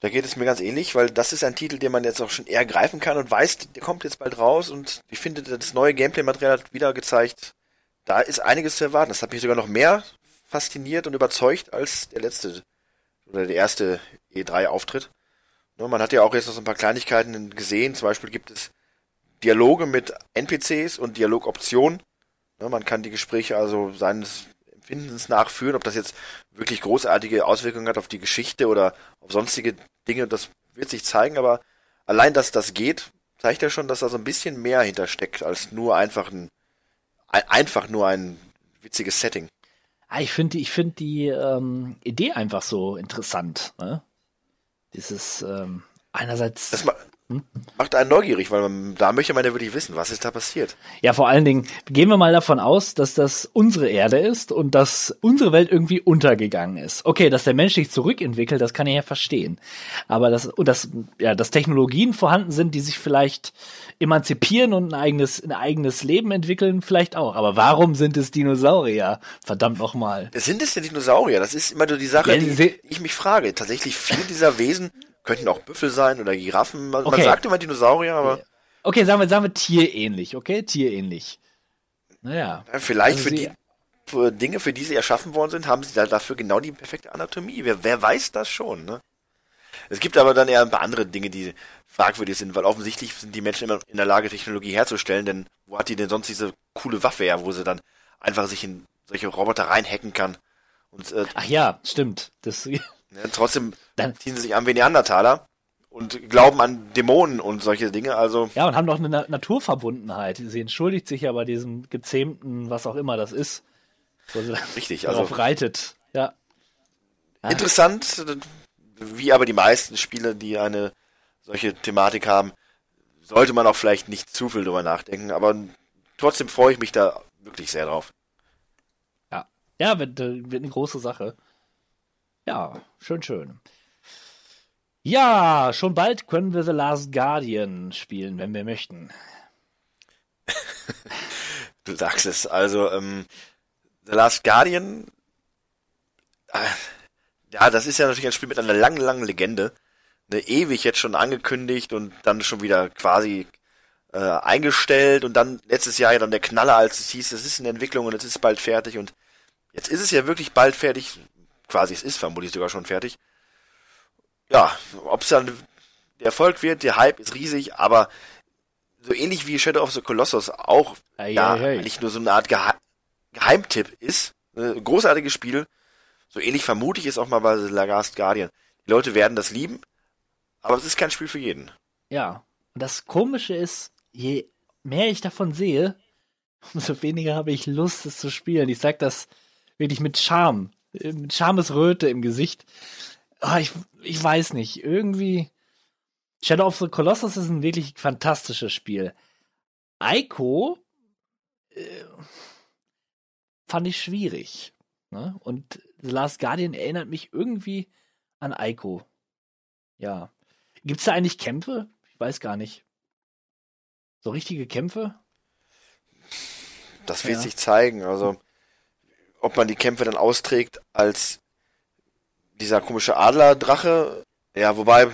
Da geht es mir ganz ähnlich, weil das ist ein Titel, den man jetzt auch schon eher greifen kann und weiß, der kommt jetzt bald raus und ich finde, das neue Gameplay-Material hat wieder gezeigt, da ist einiges zu erwarten. Das hat mich sogar noch mehr fasziniert und überzeugt als der letzte oder der erste E3-Auftritt. Ne, man hat ja auch jetzt noch so ein paar Kleinigkeiten gesehen. Zum Beispiel gibt es Dialoge mit NPCs und Dialogoptionen. Ja, man kann die Gespräche also seines Empfindens nachführen, ob das jetzt wirklich großartige Auswirkungen hat auf die Geschichte oder auf sonstige Dinge, das wird sich zeigen, aber allein, dass das geht, zeigt ja schon, dass da so ein bisschen mehr hintersteckt als nur einfach ein, einfach nur ein witziges Setting. Ah, ich finde ich finde die ähm, Idee einfach so interessant. Ne? Dieses ähm, einerseits. Das, hm? Macht einen neugierig, weil man, da möchte man ja wirklich wissen, was ist da passiert. Ja, vor allen Dingen gehen wir mal davon aus, dass das unsere Erde ist und dass unsere Welt irgendwie untergegangen ist. Okay, dass der Mensch sich zurückentwickelt, das kann ich ja verstehen. Aber dass, und dass, ja, dass Technologien vorhanden sind, die sich vielleicht emanzipieren und ein eigenes, ein eigenes Leben entwickeln, vielleicht auch. Aber warum sind es Dinosaurier? Verdammt nochmal. Sind es denn Dinosaurier? Das ist immer so die Sache, ja, die ich mich frage. Tatsächlich viele dieser Wesen Könnten auch Büffel sein oder Giraffen. Man, okay. man sagt immer Dinosaurier, aber. Okay, sagen wir, sagen wir tierähnlich, okay? Tierähnlich. Naja. Ja, vielleicht also für die für Dinge, für die sie erschaffen worden sind, haben sie da dafür genau die perfekte Anatomie. Wer, wer weiß das schon, ne? Es gibt aber dann eher ein paar andere Dinge, die fragwürdig sind, weil offensichtlich sind die Menschen immer in der Lage, Technologie herzustellen, denn wo hat die denn sonst diese coole Waffe her, wo sie dann einfach sich in solche Roboter reinhacken kann? Und äh, Ach ja, stimmt. Das, ne, trotzdem Dann- ziehen sie sich an wie Neandertaler und glauben an Dämonen und solche Dinge, also ja, und haben doch eine Na Naturverbundenheit. Sie entschuldigt sich ja bei diesem gezähmten, was auch immer das ist, wo sie richtig, also reitet. Ja. Ja. interessant, wie aber die meisten Spiele, die eine solche Thematik haben, sollte man auch vielleicht nicht zu viel drüber nachdenken, aber trotzdem freue ich mich da wirklich sehr drauf. Ja, ja wird, äh, wird eine große Sache. Ja, schön, schön. Ja, schon bald können wir The Last Guardian spielen, wenn wir möchten. Du sagst es. Also, ähm, The Last Guardian, äh, ja, das ist ja natürlich ein Spiel mit einer langen, langen Legende. Ne, ewig jetzt schon angekündigt und dann schon wieder quasi äh, eingestellt und dann letztes Jahr ja dann der Knaller, als es hieß, es ist in Entwicklung und es ist bald fertig und jetzt ist es ja wirklich bald fertig. Quasi, es ist vermutlich sogar schon fertig. Ja, ob es dann der Erfolg wird, der Hype ist riesig, aber so ähnlich wie Shadow of the Colossus auch Ei, ja, ei, ei. eigentlich nur so eine Art Gehe Geheimtipp ist. Ein großartiges Spiel. So ähnlich vermute ich es auch mal bei The Last Guardian. Die Leute werden das lieben, aber es ist kein Spiel für jeden. Ja. Und das Komische ist, je mehr ich davon sehe, umso weniger habe ich Lust, es zu spielen. Ich sag das wirklich mit Charme, mit Schamesröte im Gesicht. Ah, ich, ich weiß nicht, irgendwie. Shadow of the Colossus ist ein wirklich fantastisches Spiel. Ico äh, fand ich schwierig. Ne? Und The Last Guardian erinnert mich irgendwie an Ico. Ja. Gibt's da eigentlich Kämpfe? Ich weiß gar nicht. So richtige Kämpfe? Das wird Ja. sich zeigen. Also, ob man die Kämpfe dann austrägt als dieser komische Adlerdrache. Ja, wobei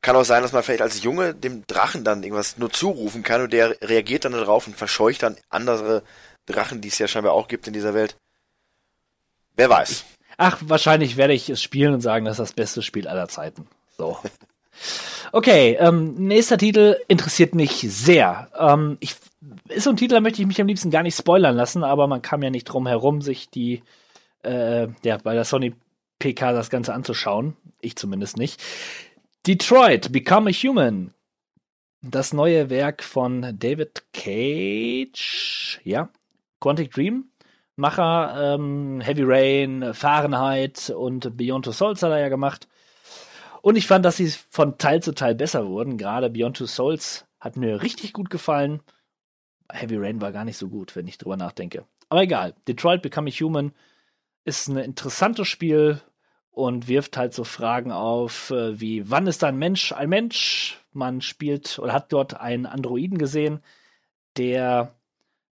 kann auch sein, dass man vielleicht als Junge dem Drachen dann irgendwas nur zurufen kann und der reagiert dann darauf und verscheucht dann andere Drachen, die es ja scheinbar auch gibt in dieser Welt. Wer weiß. Ach, wahrscheinlich werde ich es spielen und sagen, das ist das beste Spiel aller Zeiten. So. Okay, ähm, nächster Titel interessiert mich sehr. Ähm, ich, ist so ein Titel, da möchte ich mich am liebsten gar nicht spoilern lassen, aber man kam ja nicht drum herum, sich die, äh, ja, bei der Sony PK das Ganze anzuschauen. Ich zumindest nicht. Detroit, Become a Human. Das neue Werk von David Cage, ja, Quantic Dream. Macher, ähm, Heavy Rain, Fahrenheit und Beyond Two Souls hat er ja gemacht. Und ich fand, dass sie von Teil zu Teil besser wurden. Gerade Beyond Two Souls hat mir richtig gut gefallen. Heavy Rain war gar nicht so gut, wenn ich drüber nachdenke. Aber egal. Detroit Become a Human ist ein interessantes Spiel und wirft halt so Fragen auf, äh, wie wann ist ein Mensch ein Mensch? Man spielt oder hat dort einen Androiden gesehen, der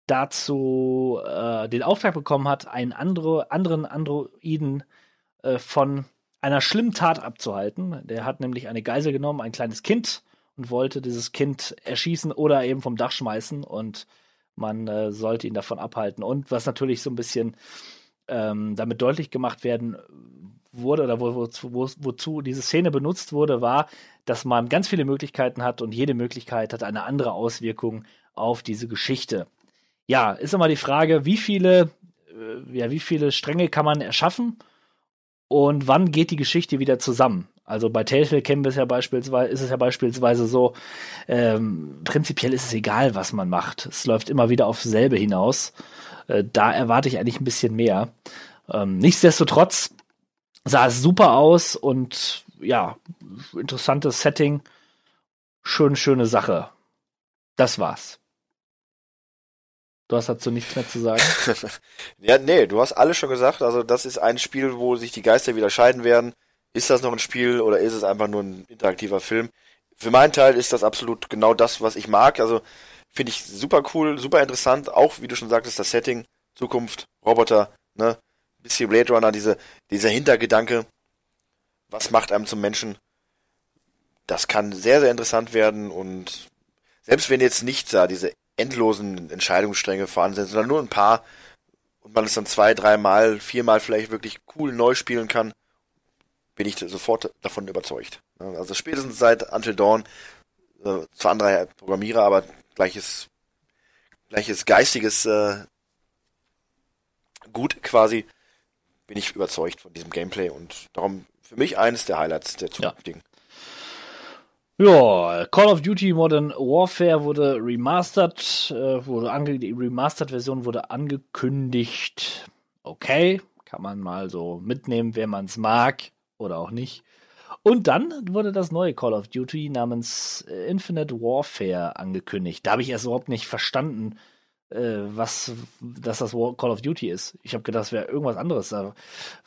dazu äh, den Auftrag bekommen hat, einen andere, anderen Androiden äh, von einer schlimmen Tat abzuhalten. Der hat nämlich eine Geisel genommen, ein kleines Kind, und wollte dieses Kind erschießen oder eben vom Dach schmeißen und man äh, sollte ihn davon abhalten. Und was natürlich so ein bisschen ähm, damit deutlich gemacht werden wurde oder wo, wozu, wo, wozu diese Szene benutzt wurde, war, dass man ganz viele Möglichkeiten hat und jede Möglichkeit hat eine andere Auswirkung auf diese Geschichte. Ja, ist immer die Frage, wie viele, äh, ja, wie viele Stränge kann man erschaffen und wann geht die Geschichte wieder zusammen? Also bei Telltale kennen wir es ja beispielsweise, ist es ja beispielsweise so, ähm, prinzipiell ist es egal, was man macht. Es läuft immer wieder aufs selbe hinaus. Äh, da erwarte ich eigentlich ein bisschen mehr. Ähm, nichtsdestotrotz sah es super aus und ja, interessantes Setting. Schön, schöne Sache. Das war's. Du hast dazu nichts mehr zu sagen. Ja, nee, du hast alles schon gesagt. Also das ist ein Spiel, wo sich die Geister wieder scheiden werden. Ist das noch ein Spiel oder ist es einfach nur ein interaktiver Film? Für meinen Teil ist das absolut genau das, was ich mag. Also finde ich super cool, super interessant. Auch, wie du schon sagtest, das Setting, Zukunft, Roboter, ne? Bisschen Blade Runner, diese, dieser Hintergedanke. Was macht einem zum Menschen? Das kann sehr, sehr interessant werden und selbst wenn jetzt nicht da diese endlosen Entscheidungsstränge vorhanden sind, sondern nur ein paar und man es dann zwei, dreimal, viermal vielleicht wirklich cool neu spielen kann, bin ich sofort davon überzeugt. Also spätestens seit Until Dawn, äh, zwar andere Programmierer, aber gleiches, gleiches geistiges äh, Gut quasi, bin ich überzeugt von diesem Gameplay und darum für mich eines der Highlights der zukünftigen. Ja, Call of Duty Modern Warfare wurde remastered, äh, wurde ange die Remastered-Version wurde angekündigt. Okay, kann man mal so mitnehmen, wer man es mag oder auch nicht. Und dann wurde das neue Call of Duty namens äh, Infinite Warfare angekündigt. Da habe ich erst überhaupt nicht verstanden, äh, was, dass das Call of Duty ist. Ich habe gedacht, das wäre irgendwas anderes. Da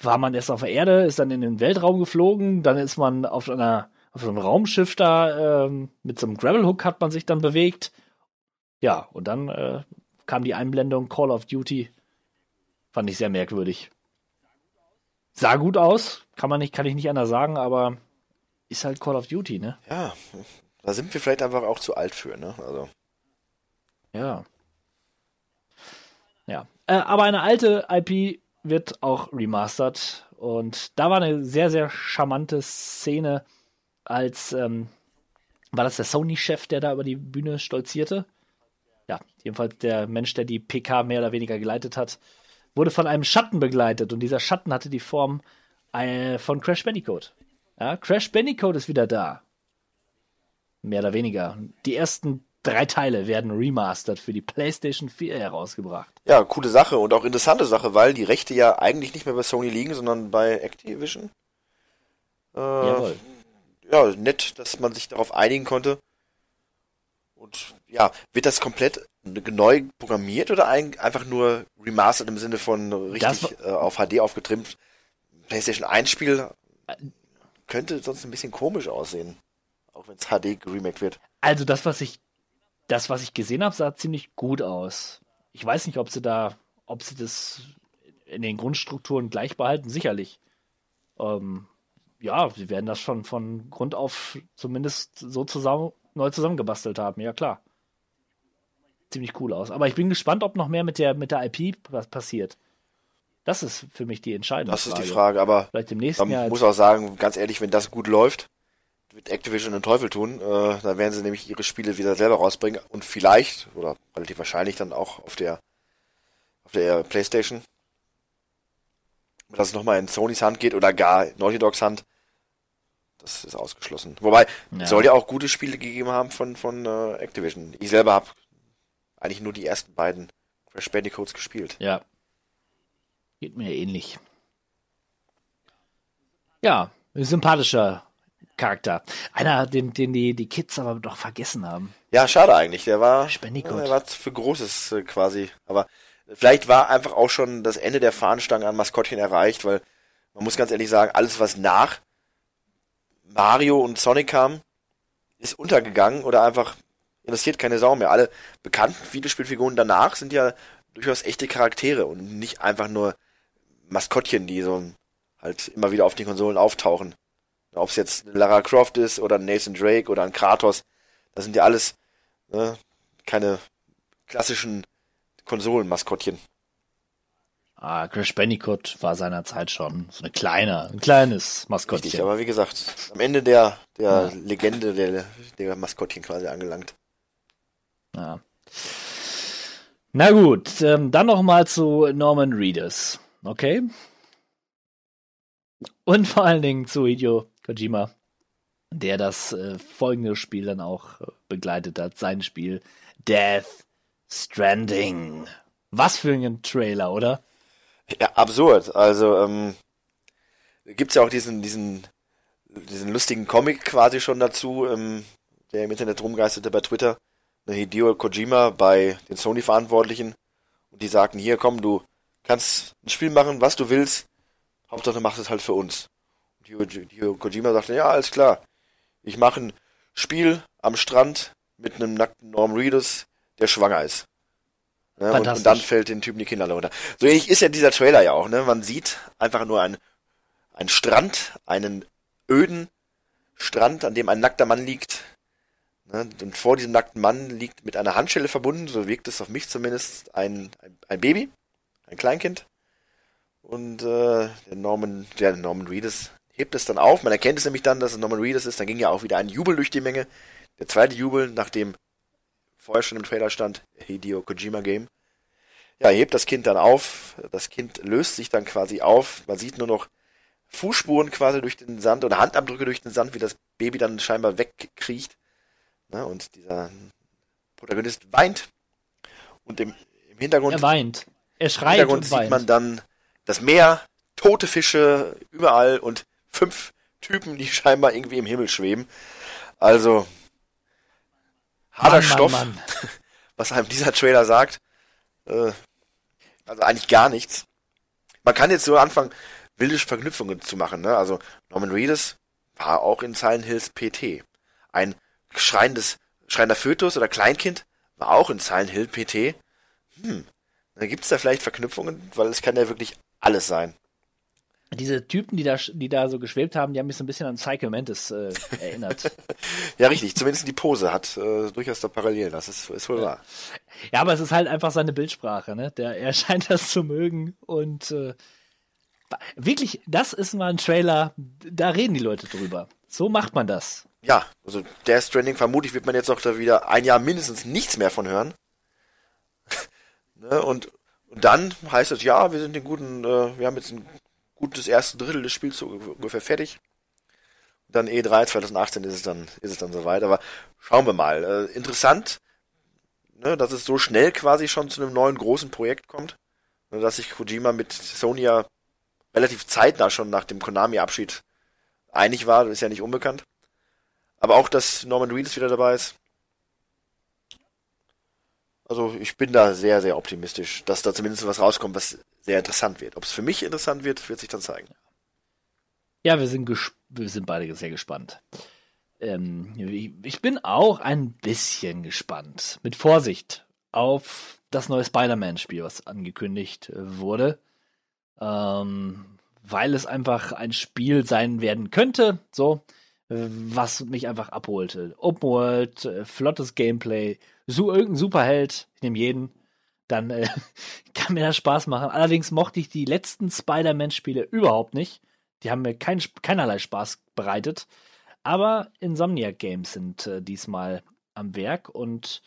war man erst auf der Erde, ist dann in den Weltraum geflogen, dann ist man auf einer auf so einem Raumschiff da ähm, mit so einem Gravelhook hat man sich dann bewegt. Ja, und dann äh, kam die Einblendung Call of Duty. Fand ich sehr merkwürdig. Sah gut aus, kann man nicht, kann ich nicht anders sagen, aber ist halt Call of Duty, ne? Ja, da sind wir vielleicht einfach auch zu alt für, ne? Also. Ja. Ja. Äh, aber eine alte IP wird auch remastered. Und da war eine sehr, sehr charmante Szene, als ähm, war das der Sony-Chef, der da über die Bühne stolzierte? Ja, jedenfalls der Mensch, der die PK mehr oder weniger geleitet hat, wurde von einem Schatten begleitet und dieser Schatten hatte die Form äh, von Crash Bandicoot. Ja, Crash Bandicoot ist wieder da. Mehr oder weniger. Die ersten drei Teile werden remastered für die PlayStation 4 herausgebracht. Ja, coole Sache und auch interessante Sache, weil die Rechte ja eigentlich nicht mehr bei Sony liegen, sondern bei Activision. Äh, Jawohl. Ja, nett, dass man sich darauf einigen konnte. Und ja, wird das komplett neu programmiert oder einfach nur remastered im Sinne von richtig äh, auf HD aufgetrimmt? PlayStation 1 Spiel könnte sonst ein bisschen komisch aussehen, auch wenn es HD geremaked wird. Also das, was ich das, was ich gesehen habe, sah ziemlich gut aus. Ich weiß nicht, ob sie da, ob sie das in den Grundstrukturen gleich behalten, sicherlich. Ähm, ja, sie werden das schon von Grund auf zumindest so zusammen, neu zusammengebastelt haben, ja klar. Ziemlich cool aus. Aber ich bin gespannt, ob noch mehr mit der, mit der IP passiert. Das ist für mich die entscheidende Das ist die Frage, aber Vielleicht im nächsten man Jahr muss auch sagen, ganz ehrlich, wenn das gut läuft, wird Activision den Teufel tun. Äh, da werden sie nämlich ihre Spiele wieder selber rausbringen und vielleicht, oder relativ wahrscheinlich dann auch auf der auf der Playstation. Dass es nochmal in Sonys Hand geht oder gar Naughty Dogs Hand. Das ist ausgeschlossen. Wobei, ja. es soll ja auch gute Spiele gegeben haben von, von äh, Activision. Ich selber habe eigentlich nur die ersten beiden Crash Bandicoots gespielt. Ja. Geht mir ähnlich. Ja, sympathischer Charakter. Einer, den, den die, die Kids aber doch vergessen haben. Ja, schade eigentlich. Der war, der war für Großes äh, quasi. Aber vielleicht war einfach auch schon das Ende der Fahnenstange an Maskottchen erreicht, weil man muss ganz ehrlich sagen, alles was nach Mario und Sonic kam, ist untergegangen oder einfach interessiert keine Sau mehr. Alle bekannten Videospielfiguren danach sind ja durchaus echte Charaktere und nicht einfach nur Maskottchen, die so halt immer wieder auf den Konsolen auftauchen. Ob es jetzt Lara Croft ist oder Nathan Drake oder ein Kratos, das sind ja alles ne, keine klassischen Konsolenmaskottchen. Ah, Crash Bandicoot war seinerzeit schon so eine kleine, ein kleines Maskottchen. Richtig, aber wie gesagt, am Ende der, der ja. Legende der, der Maskottchen quasi angelangt. Ja. Na gut, ähm, dann noch mal zu Norman Reedus, okay? Und vor allen Dingen zu Hideo Kojima, der das äh, folgende Spiel dann auch äh, begleitet hat, sein Spiel Death Stranding. Was für ein Trailer, oder? Ja, absurd. Also, ähm, gibt's ja auch diesen, diesen, diesen lustigen Comic quasi schon dazu, ähm, der im Internet rumgeisterte bei Twitter. Hideo Kojima bei den Sony-Verantwortlichen. Und die sagten, hier komm, du kannst ein Spiel machen, was du willst. Hauptsache du machst es halt für uns. Und Hideo Kojima sagte, ja, alles klar. Ich mache ein Spiel am Strand mit einem nackten Norm Reedus, der schwanger ist. Ne? Und, und, dann fällt den Typen die Kinder runter. So ähnlich ist ja dieser Trailer ja auch. Ne? Man sieht einfach nur einen, einen Strand, einen öden Strand, an dem ein nackter Mann liegt. Ne? Und vor diesem nackten Mann liegt mit einer Handschelle verbunden, so wirkt es auf mich zumindest, ein, ein, ein Baby, ein Kleinkind. Und äh, der Norman, der Norman Reedus, hebt es dann auf. Man erkennt es nämlich dann, dass es Norman Reedus ist. Dann ging ja auch wieder ein Jubel durch die Menge. Der zweite Jubel, nachdem vorher schon im Trailer stand, Hideo Kojima Game. Ja, hebt das Kind dann auf. Das Kind löst sich dann quasi auf. Man sieht nur noch Fußspuren quasi durch den Sand oder Handabdrücke durch den Sand, wie das Baby dann scheinbar wegkriecht. Na, und dieser Protagonist weint. Und im, im Hintergrund. Er weint. Er Im schreit Hintergrund und sieht weint. man dann das Meer, tote Fische überall und fünf Typen, die scheinbar irgendwie im Himmel schweben. Also harter Mann, Stoff, Mann, Mann. was einem dieser Trailer sagt. Äh, also eigentlich gar nichts. Man kann jetzt so anfangen, wilde Verknüpfungen zu machen. Ne? Also Norman Reedus war auch in Silent Hills PT. Ein schreiendes, schreiender Fötus oder Kleinkind war auch in Silent Hill PT. Hm, da gibt's da vielleicht Verknüpfungen, weil es kann ja wirklich alles sein. Diese Typen, die da, die da so geschwebt haben, die haben mich so ein bisschen an Psycho Mantis äh, erinnert. Ja, richtig. Zumindest die Pose hat äh, durchaus da Parallelen. Das ist, ist wohl wahr. ja, aber es ist halt einfach seine Bildsprache, ne? Der, er scheint das zu mögen und äh, wirklich, das ist mal ein Trailer, da reden die Leute drüber. So macht man das. Ja, also Death Stranding vermutlich wird man jetzt auch da wieder ein Jahr mindestens nichts mehr von hören. ne? und, und dann heißt es, ja, wir sind den guten, äh, wir haben jetzt ein gutes erste Drittel des Spiels ungefähr fertig. Und dann E3 2018 ist es dann, ist es dann soweit. Aber schauen wir mal. Äh, interessant, ne, dass es so schnell quasi schon zu einem neuen großen Projekt kommt. Ne, dass sich Kojima mit Sony ja relativ zeitnah schon nach dem Konami-Abschied einig war, das ist ja nicht unbekannt. Aber auch, dass Norman Reedus wieder dabei ist. Also ich bin da sehr, sehr optimistisch, dass da zumindest was rauskommt, was sehr interessant wird. Ob es für mich interessant wird, wird sich dann zeigen. Ja, wir sind, wir sind beide sehr gespannt. Ähm, ich- bin auch ein bisschen gespannt. Mit Vorsicht auf das neue Spider-Man-Spiel, was angekündigt wurde. Ähm, weil es einfach ein Spiel sein werden könnte, so, was mich einfach abholte. Open World, äh, flottes Gameplay, so irgendein Superheld, ich nehme jeden, dann äh, kann mir das Spaß machen. Allerdings mochte ich die letzten Spider-Man-Spiele überhaupt nicht. Die haben mir kein, keinerlei Spaß bereitet. Aber Insomniac Games sind äh, diesmal am Werk und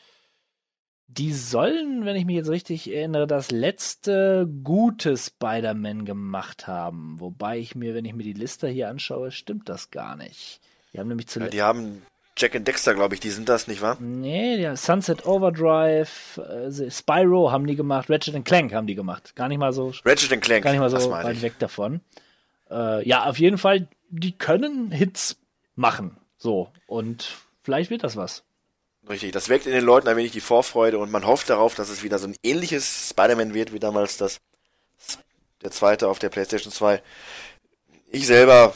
die sollen, wenn ich mich jetzt richtig erinnere, das letzte gute Spider-Man gemacht haben. Wobei ich mir, wenn ich mir die Liste hier anschaue, stimmt das gar nicht. Die haben nämlich Ja, zuletzt. die haben Jack and Dexter, glaube ich, die sind das, nicht wahr? Nee, die haben Sunset Overdrive, äh, Spyro haben die gemacht, Ratchet Clank haben die gemacht. Gar nicht mal so Ratchet and Clank, gar nicht mal so weit ich. weg davon. Äh, ja, auf jeden Fall, die können Hits machen. So. Und vielleicht wird das was. Richtig, das weckt in den Leuten ein wenig die Vorfreude und man hofft darauf, dass es wieder so ein ähnliches Spider-Man wird, wie damals das der zweite auf der PlayStation 2. Ich selber,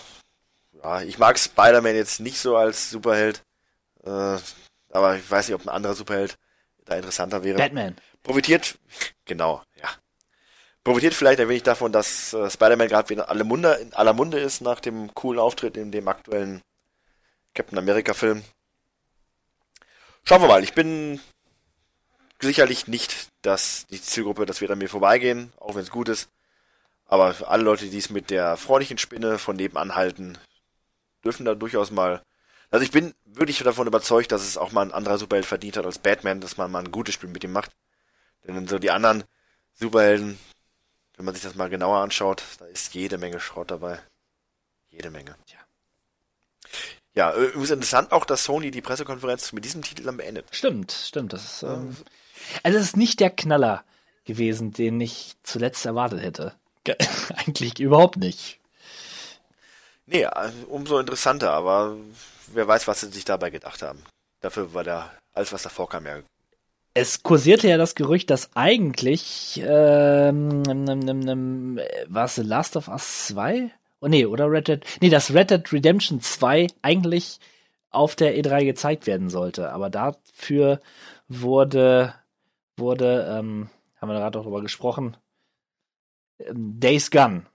ja, ich mag Spider-Man jetzt nicht so als Superheld, äh, aber ich weiß nicht, ob ein anderer Superheld da interessanter wäre. Batman. Profitiert, genau, ja. Profitiert vielleicht ein wenig davon, dass äh, Spider-Man gerade wieder in aller Munde, in aller Munde ist nach dem coolen Auftritt in dem aktuellen Captain America-Film. Schauen wir mal, ich bin sicherlich nicht dass die Zielgruppe, das wird an mir vorbeigehen, auch wenn es gut ist. Aber für alle Leute, die es mit der freundlichen Spinne von nebenan halten, dürfen da durchaus mal. Also ich bin wirklich davon überzeugt, dass es auch mal ein anderer Superheld verdient hat als Batman, dass man mal ein gutes Spiel mit ihm macht. Denn so die anderen Superhelden, wenn man sich das mal genauer anschaut, da ist jede Menge Schrott dabei. Jede Menge. Tja. Ja, äh, übrigens interessant auch, dass Sony die Pressekonferenz mit diesem Titel dann beendet. Stimmt, stimmt. Das ist, ähm, also es ist nicht der Knaller gewesen, den ich zuletzt erwartet hätte. Ge- Eigentlich überhaupt nicht. Nee, äh, umso interessanter, aber wer weiß, was sie sich dabei gedacht haben. Dafür war da alles, was davor kam, ja. Es kursierte ja das Gerücht, dass eigentlich ähm, äh, war es The Last of Us 2? Oh nee, oder Red Dead. Nee, dass Red Dead Redemption 2 eigentlich auf der E3 gezeigt werden sollte. Aber dafür wurde, wurde, ähm, haben wir gerade auch drüber gesprochen, ähm, Days Gone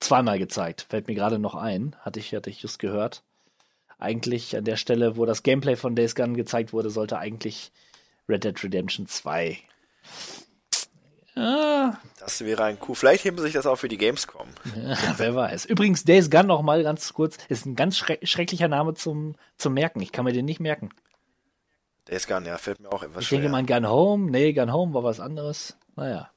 zweimal gezeigt. Fällt mir gerade noch ein. Hatte ich, hatte ich just gehört. Eigentlich an der Stelle, wo das Gameplay von Days Gone gezeigt wurde, sollte eigentlich Red Dead Redemption 2. Ah, Das wäre ein Coup. Vielleicht heben sie sich das auch für die Gamescom. ja, wer weiß. Übrigens, Days Gone noch mal ganz kurz, ist ein ganz schreck schrecklicher Name zum, zum Merken. Ich kann mir den nicht merken. Gar nicht, ja, fällt mir auch etwas Ich schwer. denke mal an Gun Home. Nee, Gun Home war was anderes. Naja.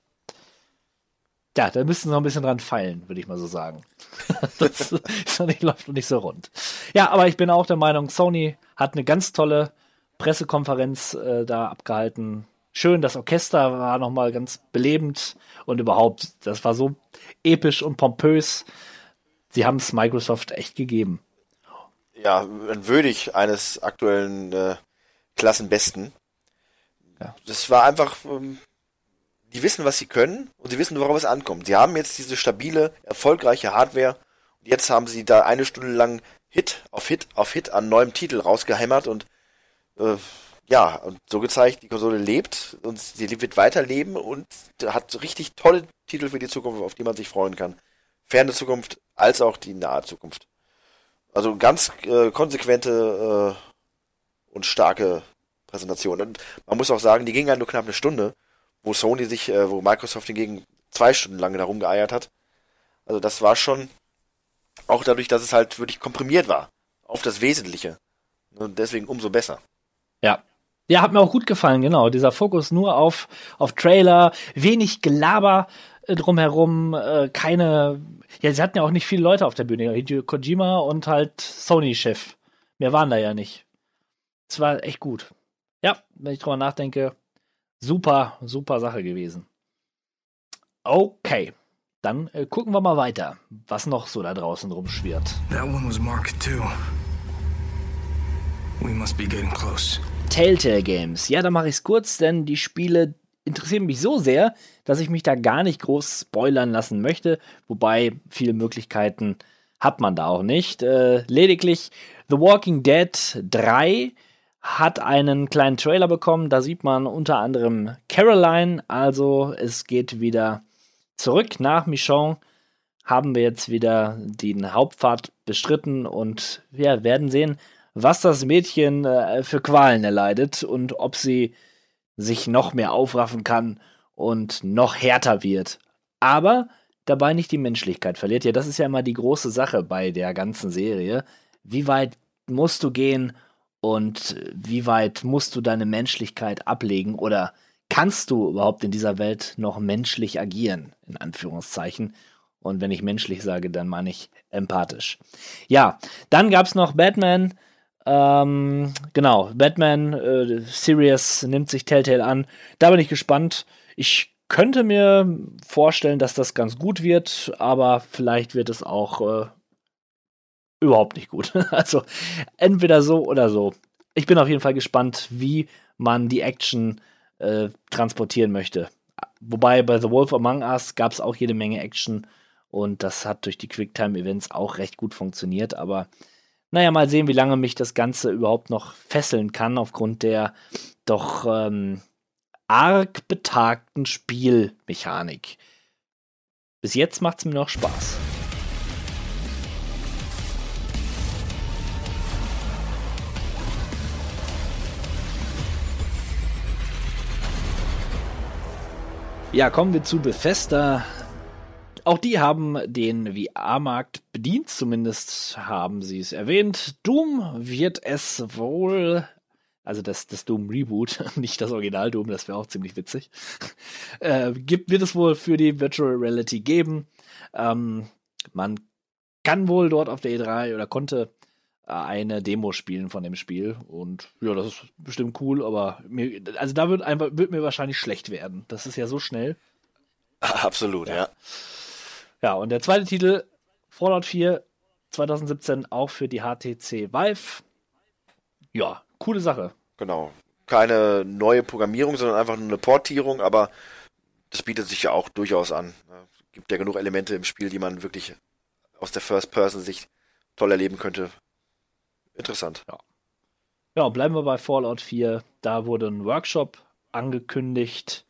Ja, da müssten sie noch ein bisschen dran feilen, würde ich mal so sagen. das ist noch nicht, läuft noch nicht so rund. Ja, aber ich bin auch der Meinung, Sony hat eine ganz tolle Pressekonferenz äh, da abgehalten. Schön, das Orchester war nochmal ganz belebend und überhaupt, das war so episch und pompös. Sie haben es Microsoft echt gegeben. ja, würdig eines aktuellen äh, Klassenbesten. Ja. Das war einfach, ähm, die wissen, was sie können und sie wissen, worauf es ankommt. Sie haben jetzt diese stabile, erfolgreiche Hardware und jetzt haben sie da eine Stunde lang Hit auf Hit auf Hit an neuem Titel rausgehämmert und äh, ja, und so gezeigt, die Konsole lebt und sie wird weiterleben und hat richtig tolle Titel für die Zukunft, auf die man sich freuen kann. Ferne Zukunft als auch die nahe Zukunft. Also ganz äh, konsequente äh, und starke Präsentation. Und man muss auch sagen, die ging halt nur knapp eine Stunde, wo Sony sich, äh, wo Microsoft hingegen zwei Stunden lang darum geeiert hat. Also das war schon auch dadurch, dass es halt wirklich komprimiert war auf das Wesentliche. Und deswegen umso besser. Ja. Ja, hat mir auch gut gefallen, genau. Dieser Fokus nur auf, auf Trailer, wenig Gelaber äh, drumherum, äh, keine. Ja, sie hatten ja auch nicht viele Leute auf der Bühne. Hideo Kojima und halt Sony-Chef. Mehr waren da ja nicht. Es war echt gut. Ja, wenn ich drüber nachdenke, super, super Sache gewesen. Okay, dann äh, gucken wir mal weiter, was noch so da draußen rumschwirrt. That one was Mark II. We must be getting close. Telltale Games. Ja, da mache ich es kurz, denn die Spiele interessieren mich so sehr, dass ich mich da gar nicht groß spoilern lassen möchte. Wobei viele Möglichkeiten hat man da auch nicht. Äh, lediglich The Walking Dead 3 hat einen kleinen Trailer bekommen. Da sieht man unter anderem Caroline. Also es geht wieder zurück nach Michonne. Haben wir jetzt wieder den Hauptpfad bestritten und wir werden sehen, was das Mädchen äh, für Qualen erleidet und ob sie sich noch mehr aufraffen kann und noch härter wird. Aber dabei nicht die Menschlichkeit verliert. Ja, das ist ja immer die große Sache bei der ganzen Serie. Wie weit musst du gehen und wie weit musst du deine Menschlichkeit ablegen oder kannst du überhaupt in dieser Welt noch menschlich agieren, in Anführungszeichen. Und wenn ich menschlich sage, dann meine ich empathisch. Ja, dann gab es noch Batman. Ähm, genau, Batman äh, Series nimmt sich Telltale an. Da bin ich gespannt. Ich könnte mir vorstellen, dass das ganz gut wird, aber vielleicht wird es auch äh, überhaupt nicht gut. Also entweder so oder so. Ich bin auf jeden Fall gespannt, wie man die Action äh, transportieren möchte. Wobei bei The Wolf Among Us gab es auch jede Menge Action und das hat durch die Quicktime-Events auch recht gut funktioniert, aber naja, mal sehen, wie lange mich das Ganze überhaupt noch fesseln kann, aufgrund der doch ähm, arg betagten Spielmechanik. Bis jetzt macht es mir noch Spaß. Ja, kommen wir zu Bethesda. Auch die haben den VR-Markt bedient, zumindest haben sie es erwähnt. Doom wird es wohl, also das, das Doom Reboot, nicht das Original Doom, das wäre auch ziemlich witzig, äh, gibt, wird es wohl für die Virtual Reality geben. Ähm, man kann wohl dort auf der E3 oder konnte eine Demo spielen von dem Spiel und ja, das ist bestimmt cool, aber mir, also da wird einfach wird mir wahrscheinlich schlecht werden. Das ist ja so schnell. Absolut, ja. Ja, und der zweite Titel, Fallout 4 2017, auch für die HTC Vive. Ja, coole Sache. Genau. Keine neue Programmierung, sondern einfach nur eine Portierung, aber das bietet sich ja auch durchaus an. Es gibt ja genug Elemente im Spiel, die man wirklich aus der First-Person-Sicht toll erleben könnte. Interessant. Ja. Ja, bleiben wir bei Fallout 4. Da wurde ein Workshop angekündigt.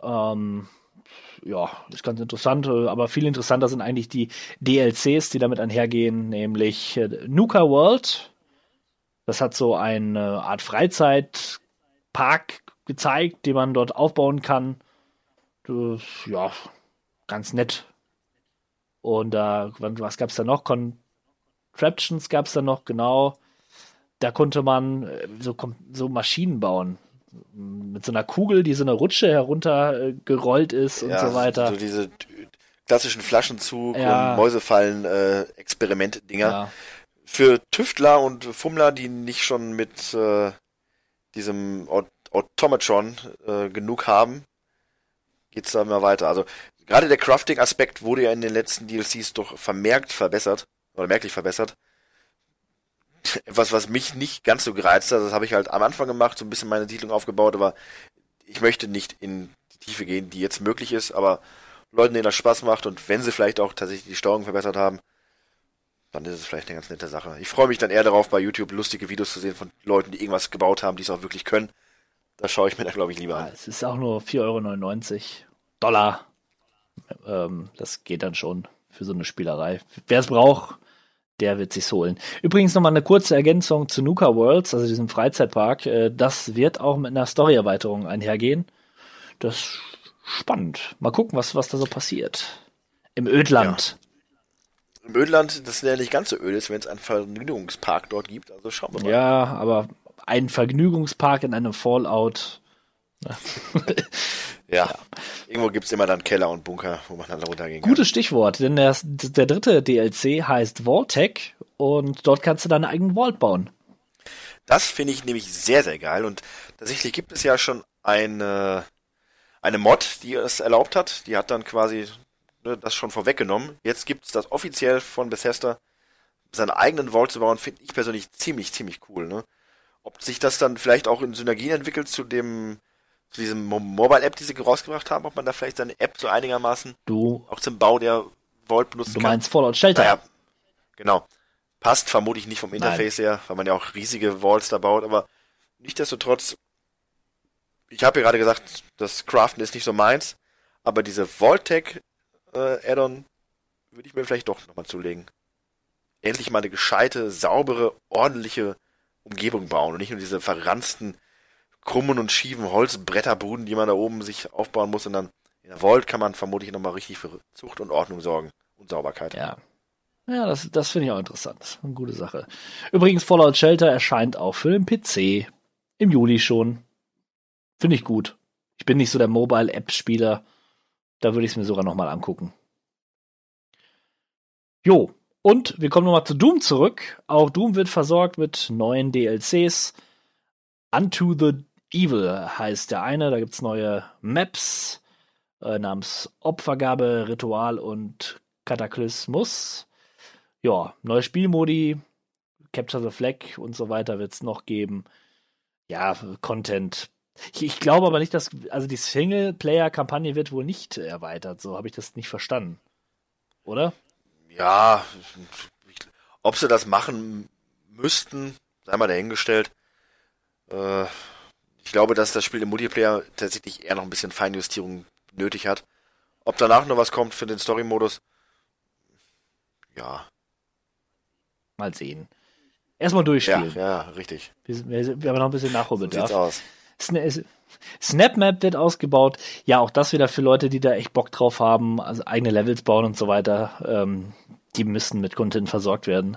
Ähm, ja, ist ganz interessant, äh, aber viel interessanter sind eigentlich die DLCs, die damit einhergehen, nämlich äh, Nuka World. Das hat so eine Art Freizeitpark gezeigt, den man dort aufbauen kann. äh, ja, ganz nett. Und da, was gab's da noch? Contraptions gab's da noch, genau. Da konnte man äh, so, so Maschinen bauen. Mit so einer Kugel, die so eine Rutsche heruntergerollt ist und Ja, so weiter. So diese klassischen Flaschenzug Ja. und Mäusefallen äh. Ja. Für Tüftler und Fummler, die nicht schon mit äh, diesem Aut Automatron äh, genug haben, geht's da immer weiter. Also gerade der Crafting-Aspekt wurde ja in den letzten DLCs doch vermerkt verbessert oder merklich verbessert. Etwas, was mich nicht ganz so gereizt hat, das habe ich halt am Anfang gemacht, so ein bisschen meine Siedlung aufgebaut, aber ich möchte nicht in die Tiefe gehen, die jetzt möglich ist, aber Leuten, denen das Spaß macht und wenn sie vielleicht auch tatsächlich die Steuerung verbessert haben, dann ist es vielleicht eine ganz nette Sache. Ich freue mich dann eher darauf, bei YouTube lustige Videos zu sehen von Leuten, die irgendwas gebaut haben, die es auch wirklich können. Da schaue ich mir dann, glaube ich, lieber Ja, an. es ist auch nur 4,99 Euro. Dollar. Ähm, das geht dann schon für so eine Spielerei. Wer es braucht, der wird sich's holen. Übrigens nochmal eine kurze Ergänzung zu Nuka Worlds, also diesem Freizeitpark. Äh, das wird auch mit einer Story-Erweiterung einhergehen. Das ist spannend. Mal gucken, was, was da so passiert. Im Ödland. Im Ödland, das ja nicht ganz so öd ist, wenn es einen Vergnügungspark dort gibt. Also schauen wir mal. Ja, aber ein Vergnügungspark in einem Fallout. Ja. Irgendwo gibt's immer dann Keller und Bunker, wo man dann runtergehen kann. Gutes Stichwort, denn der, der dritte DLC heißt Vaultec und dort kannst du deinen eigenen Vault bauen. Das finde ich nämlich sehr, sehr geil. Und tatsächlich gibt es ja schon eine, eine Mod, die es erlaubt hat. Die hat dann quasi ne, das schon vorweggenommen. Jetzt gibt es das offiziell von Bethesda. Seinen eigenen Vault zu bauen, finde ich persönlich ziemlich, ziemlich cool. Ne? Ob sich das dann vielleicht auch in Synergien entwickelt zu dem zu diesem Mo- Mobile-App, die sie rausgebracht haben, ob man da vielleicht seine App so einigermaßen Du, auch zum Bau der Vault benutzen du kann. meinst Fallout Shelter. Naja, genau. Passt vermutlich nicht vom Interface her, weil man ja auch riesige Walls da baut, aber nichtsdestotrotz, ich habe ja gerade gesagt, das Craften ist nicht so meins, aber diese Vaultec äh, Add-on würde ich mir vielleicht doch nochmal zulegen. Endlich mal eine gescheite, saubere, ordentliche Umgebung bauen und nicht nur diese verranzten, krummen und schiefen Holzbretterbuden, die man da oben sich aufbauen muss, sondern in der Vault kann man vermutlich nochmal richtig für Zucht und Ordnung sorgen und Sauberkeit. Ja. Ja, das, das finde ich auch interessant. Eine gute Sache. Übrigens, Fallout Shelter erscheint auch für den PC im Juli schon. Finde ich gut. Ich bin nicht so der Mobile-App-Spieler. Da würde ich es mir sogar nochmal angucken. Jo, und wir kommen nochmal zu Doom zurück. Auch Doom wird versorgt mit neuen DLCs. Unto the Evil heißt der eine. Da gibt es neue Maps äh, namens Opfergabe, Ritual und Kataklysmus. Ja, neue Spielmodi, Capture the Flag und so weiter wird es noch geben. Ja, Content. Ich, ich glaube aber nicht, dass, also die Singleplayer-Kampagne wird wohl nicht erweitert. So habe ich das nicht verstanden. Oder? Ja, ob sie das machen müssten, sei mal dahingestellt. Äh, ich glaube, dass das Spiel im Multiplayer tatsächlich eher noch ein bisschen Feinjustierung nötig hat. Ob danach noch was kommt für den Story-Modus, ja, Mal sehen. Erstmal ja, durchspielen. ja, richtig. Wir, wir, haben noch ein bisschen So Nachholbedarf. sieht's aus. Sna- SnapMap wird ausgebaut. Ja, auch das wieder für Leute, die da echt Bock drauf haben, also eigene Levels bauen und so weiter. Ähm, die müssen mit Content versorgt werden.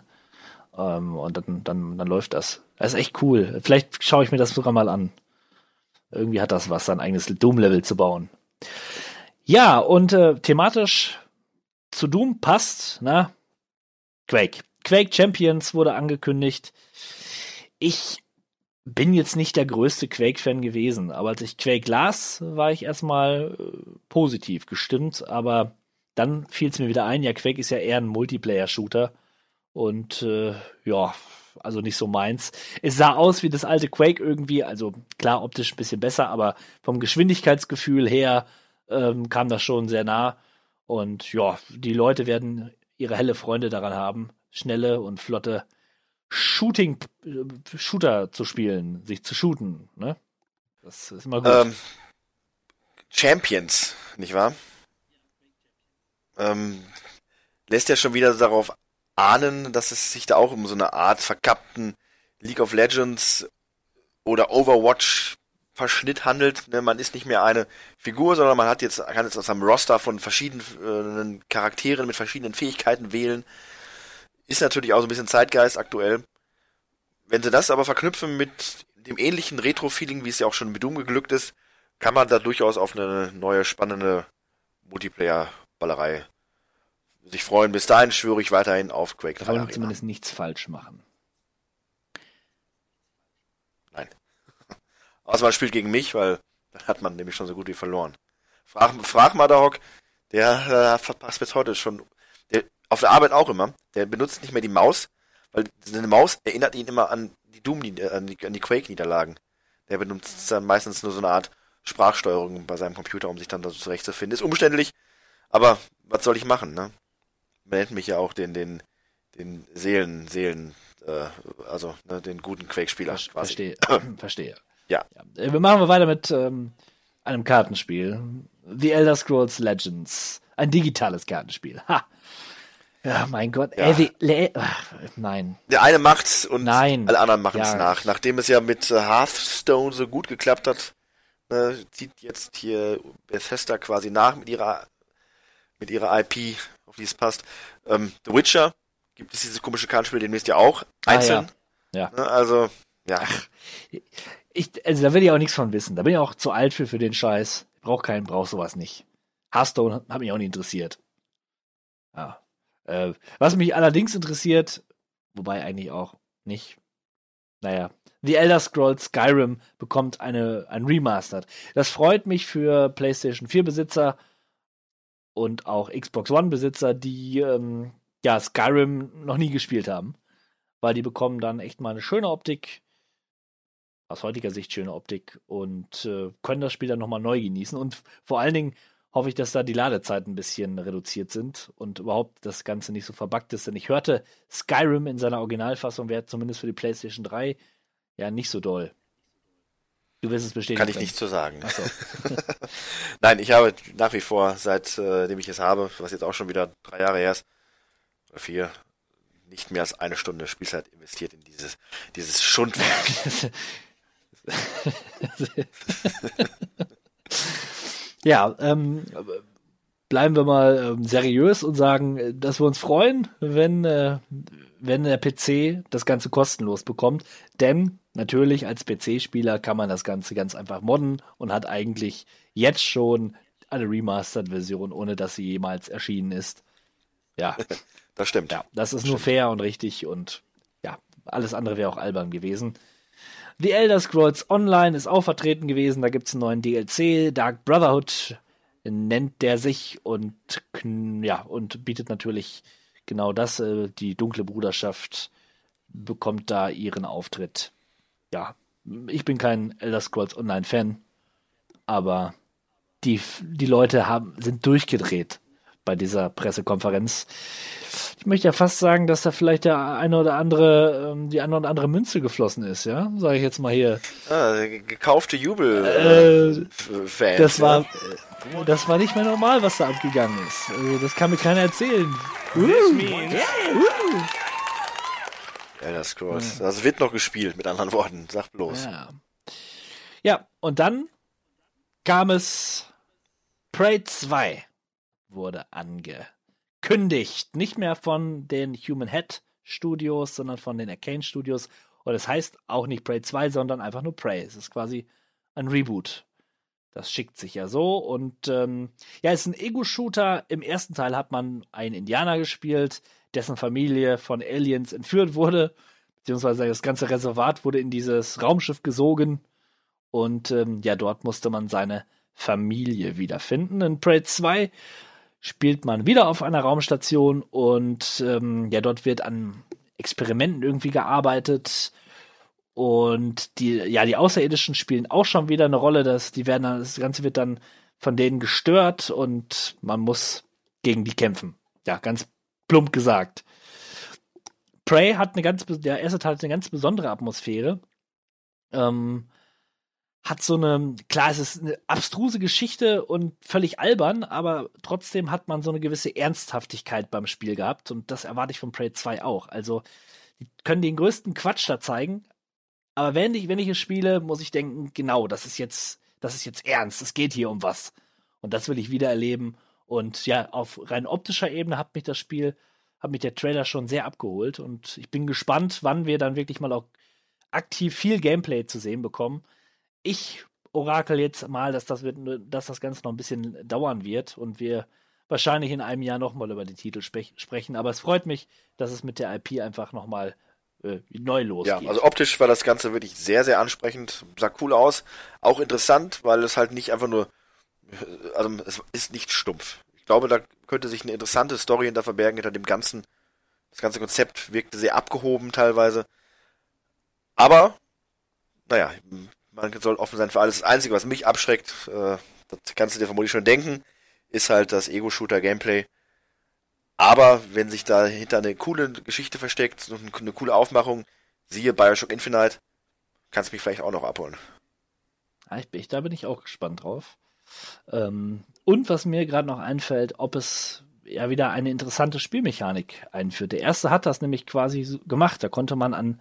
Ähm, und dann, dann, dann läuft das. Das ist echt cool. Vielleicht schaue ich mir das sogar mal an. Irgendwie hat das was, sein eigenes Doom-Level zu bauen. Ja, und äh, thematisch zu Doom passt, na, Quake. Quake Champions wurde angekündigt. Ich bin jetzt nicht der größte Quake-Fan gewesen, aber als ich Quake las, war ich erstmal äh, positiv gestimmt, aber dann fiel es mir wieder ein, ja, Quake ist ja eher ein Multiplayer-Shooter und äh, ja, also nicht so meins. Es sah aus wie das alte Quake irgendwie, also klar optisch ein bisschen besser, aber vom Geschwindigkeitsgefühl her ähm, kam das schon sehr nah und ja, die Leute werden ihre helle Freunde daran haben, schnelle und flotte Shooting, äh, Shooter zu spielen, sich zu shooten, ne? Das ist immer gut. Ähm, Champions, nicht wahr? Ähm, lässt ja schon wieder darauf ahnen, dass es sich da auch um so eine Art verkappten League of Legends oder Overwatch Verschnitt handelt. Ne? Man ist nicht mehr eine Figur, sondern man hat jetzt, kann jetzt aus einem Roster von verschiedenen äh, Charakteren mit verschiedenen Fähigkeiten wählen. Ist natürlich auch so ein bisschen Zeitgeist aktuell. Wenn sie das aber verknüpfen mit dem ähnlichen Retro-Feeling, wie es ja auch schon mit Doom geglückt ist, kann man da durchaus auf eine neue, spannende Multiplayer-Ballerei sich freuen. Bis dahin schwöre ich weiterhin auf Quake 3 Kann man Arena. zumindest nichts falsch machen. Nein. Außer man spielt gegen mich, weil dann hat man nämlich schon so gut wie verloren. Frag, frag Madahawk, der äh, verpasst bis heute schon, der, auf der Arbeit auch immer, der benutzt nicht mehr die Maus, weil eine Maus erinnert ihn immer an die Doom, äh, an die, an die Quake-Niederlagen. Der benutzt dann meistens nur so eine Art Sprachsteuerung bei seinem Computer, um sich dann da so zurechtzufinden. Ist umständlich, aber was soll ich machen, ne? Man nennt mich ja auch den, den, den Seelen, Seelen, äh, also ne, den guten Quake-Spieler. Verstehe. Verstehe. Ja. Äh, Wir machen wir weiter mit ähm, einem Kartenspiel. The Elder Scrolls Legends. Ein digitales Kartenspiel. Ha. Ja, mein Gott. Ja. Ey, wie, le ach, nein. Der eine macht's und Nein. alle anderen machen's Ja. nach. Nachdem es ja mit äh, Hearthstone so gut geklappt hat, ne, zieht jetzt hier Bethesda quasi nach mit ihrer mit ihrer IP, auf die es passt. Ähm, The Witcher gibt es dieses komische Kartenspiel demnächst ja auch einzeln. Ah, ja. Ne, also ja, Ich, also da will ich auch nichts von wissen. Da bin ich auch zu alt für, für den Scheiß. Ich brauch keinen, brauch sowas nicht. Hearthstone hat, hat mich auch nicht interessiert. Ja. Äh, was mich allerdings interessiert, wobei eigentlich auch nicht, naja, The Elder Scrolls Skyrim bekommt eine, ein Remastered. Das freut mich für PlayStation 4 Besitzer und auch Xbox One Besitzer, die ähm, ja Skyrim noch nie gespielt haben. Weil die bekommen dann echt mal eine schöne Optik, aus heutiger Sicht schöne Optik und äh, können das Spiel dann nochmal neu genießen. Und vor allen Dingen hoffe ich, dass da die Ladezeiten ein bisschen reduziert sind und überhaupt das Ganze nicht so verbuggt ist. Denn ich hörte, Skyrim in seiner Originalfassung wäre zumindest für die PlayStation 3 ja nicht so doll. Du wirst es bestätigen. kann ich können. nicht so sagen. Ach so. Nein, ich habe nach wie vor, seitdem ich es habe, was jetzt auch schon wieder drei Jahre her ist, oder vier, nicht mehr als eine Stunde Spielzeit investiert in dieses, dieses Schundwerk. Ja, ähm, bleiben wir mal ähm, seriös und sagen, äh, dass wir uns freuen, wenn, äh, wenn der PC das Ganze kostenlos bekommt. Denn natürlich als PC-Spieler kann man das Ganze ganz einfach modden und hat eigentlich jetzt schon eine Remastered-Version, ohne dass sie jemals erschienen ist. Ja, Das stimmt. ja, das ist nur fair und richtig und ja, alles andere wäre auch albern gewesen. The Elder Scrolls Online ist auch vertreten gewesen. Da gibt es einen neuen DLC. Dark Brotherhood nennt der sich und ja, und bietet natürlich genau das. Äh, die dunkle Bruderschaft bekommt da ihren Auftritt. Ja, ich bin kein Elder Scrolls Online-Fan, aber die, die Leute haben, sind durchgedreht bei dieser Pressekonferenz. Ich möchte ja fast sagen, dass da vielleicht der eine oder andere, ähm, die eine oder andere Münze geflossen ist, ja? Sage ich jetzt mal hier. Ah, gekaufte Jubel Äh, äh, Fans. Das war, ja. das war nicht mehr normal, was da abgegangen ist. Also, das kann mir keiner erzählen. Uh, Elder Scrolls. Das wird noch gespielt, mit anderen Worten. Sag bloß. Ja. ja, und dann kam es Prey 2 wurde angekündigt. Nicht mehr von den Human Head Studios, sondern von den Arcane Studios. Und es heißt auch nicht Prey 2, sondern einfach nur Prey. Es ist quasi ein Reboot. Das schickt sich ja so. Und ähm, ja, es ist ein Ego-Shooter. Im ersten Teil hat man einen Indianer gespielt, dessen Familie von Aliens entführt wurde. Beziehungsweise das ganze Reservat wurde in dieses Raumschiff gesogen. Und ähm, ja, dort musste man seine Familie wiederfinden. In Prey 2 spielt man wieder auf einer Raumstation und ähm, ja, dort wird an Experimenten irgendwie gearbeitet. Und die, ja, die Außerirdischen spielen auch schon wieder eine Rolle. Das, die werden, dann- das Ganze wird dann von denen gestört und man muss gegen die kämpfen. Ja, ganz plump gesagt. Prey hat eine ganz, der erste Teil hat eine ganz besondere Atmosphäre. Ähm, hat so eine, klar, es ist eine abstruse Geschichte und völlig albern, aber trotzdem hat man so eine gewisse Ernsthaftigkeit beim Spiel gehabt und das erwarte ich von Prey 2 auch. Also, die können den größten Quatsch da zeigen, Aber wenn ich, wenn ich es spiele, muss ich denken, genau, das ist jetzt, das ist jetzt ernst, es geht hier um was. Und das will ich wieder erleben. Und ja, auf rein optischer Ebene hat mich das Spiel, hat mich der Trailer schon sehr abgeholt. Und ich bin gespannt, wann wir dann wirklich mal auch aktiv viel Gameplay zu sehen bekommen. Ich orakel jetzt mal, dass das, wird, dass das Ganze noch ein bisschen dauern wird und wir wahrscheinlich in einem Jahr nochmal über die Titel spre sprechen. Aber es freut mich, dass es mit der IP einfach nochmal äh, neu losgeht. Ja, also optisch war das Ganze wirklich sehr, sehr ansprechend. Sah cool aus. Auch interessant, weil es halt nicht einfach nur, also es ist nicht stumpf. Ich glaube, da könnte sich eine interessante Story hinter verbergen, hinter dem ganzen, das ganze Konzept wirkte sehr abgehoben teilweise. Aber, naja, man soll offen sein für alles. Das Einzige, was mich abschreckt, äh, das kannst du dir vermutlich schon denken, ist halt das Ego-Shooter-Gameplay. Aber wenn sich da hinter eine coole Geschichte versteckt, eine coole Aufmachung, siehe Bioshock Infinite, kannst mich vielleicht auch noch abholen. Ja, ich bin, da bin ich auch gespannt drauf. Ähm, und was mir gerade noch einfällt, ob es ja wieder eine interessante Spielmechanik einführt. Der erste hat das nämlich quasi gemacht. Da konnte man an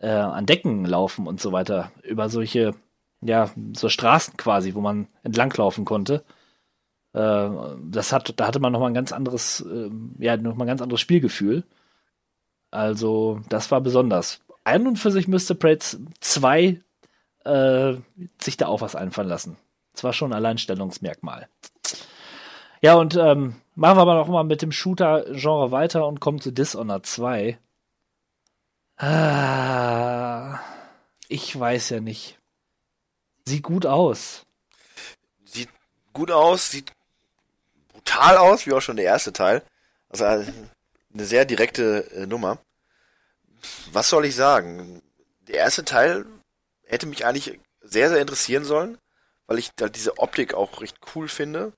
äh, an Decken laufen und so weiter. Über solche, ja, so Straßen quasi, wo man entlanglaufen konnte. Äh, das hat, da hatte man nochmal ein ganz anderes, äh, ja, nochmal ein ganz anderes Spielgefühl. Also, das war besonders. Ein und für sich müsste Preds 2 äh, sich da auch was einfallen lassen. Das war schon ein Alleinstellungsmerkmal. Ja, und ähm, machen wir aber noch mal mit dem Shooter-Genre weiter und kommen zu Dishonored 2. Ah, ich weiß ja nicht. Sieht gut aus. Sieht gut aus, sieht brutal aus, wie auch schon der erste Teil. Also eine sehr direkte äh, Nummer. Was soll ich sagen? Der erste Teil hätte mich eigentlich sehr, sehr interessieren sollen, weil ich da diese Optik auch recht cool finde.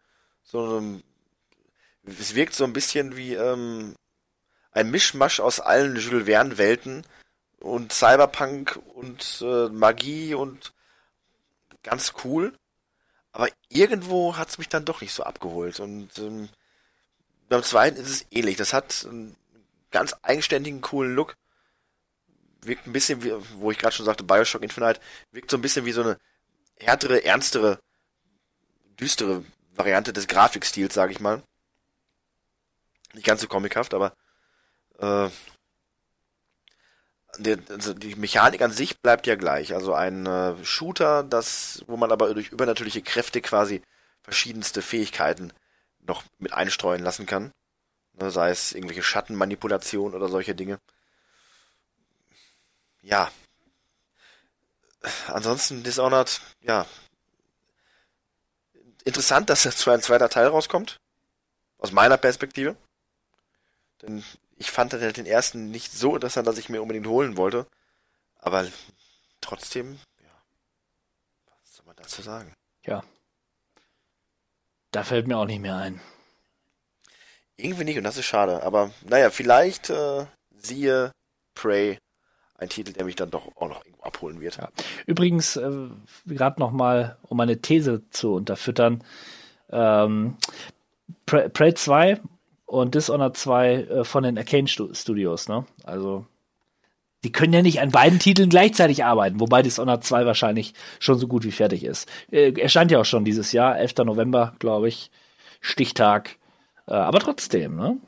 So, es wirkt so ein bisschen wie ähm, ein Mischmasch aus allen Jules Verne Welten und Cyberpunk und äh, Magie und ganz cool. Aber irgendwo hat es mich dann doch nicht so abgeholt. Und ähm, beim zweiten ist es ähnlich. Das hat einen ganz eigenständigen, coolen Look. Wirkt ein bisschen wie, wo ich gerade schon sagte, Bioshock Infinite, wirkt so ein bisschen wie so eine härtere, ernstere, düstere Variante des Grafikstils, sage ich mal. Nicht ganz so comichaft, aber äh, die, also die Mechanik an sich bleibt ja gleich. Also ein äh, Shooter, das, wo man aber durch übernatürliche Kräfte quasi verschiedenste Fähigkeiten noch mit einstreuen lassen kann. Ne, sei es irgendwelche Schattenmanipulation oder solche Dinge. Ja. Ansonsten Dishonored, ja. Interessant, dass jetzt ein zweiter Teil rauskommt. Aus meiner Perspektive. Denn ich fand den ersten nicht so interessant, dass ich mir unbedingt holen wollte. Aber trotzdem, ja, was soll man dazu sagen? Ja. Da fällt mir auch nicht mehr ein. Irgendwie nicht und das ist schade. Aber naja, vielleicht äh, siehe Prey, ein Titel, der mich dann doch auch noch irgendwo abholen wird. Ja. Übrigens, äh, gerade nochmal, um meine These zu unterfüttern, ähm, Prey, Prey 2 und Dishonored 2 äh, von den Arcane Studios, ne? Also die können ja nicht an beiden Titeln gleichzeitig arbeiten, wobei Dishonored 2 wahrscheinlich schon so gut wie fertig ist. Äh, erscheint ja auch schon dieses Jahr, 11. November, glaube ich. Stichtag. Äh, aber trotzdem, ne?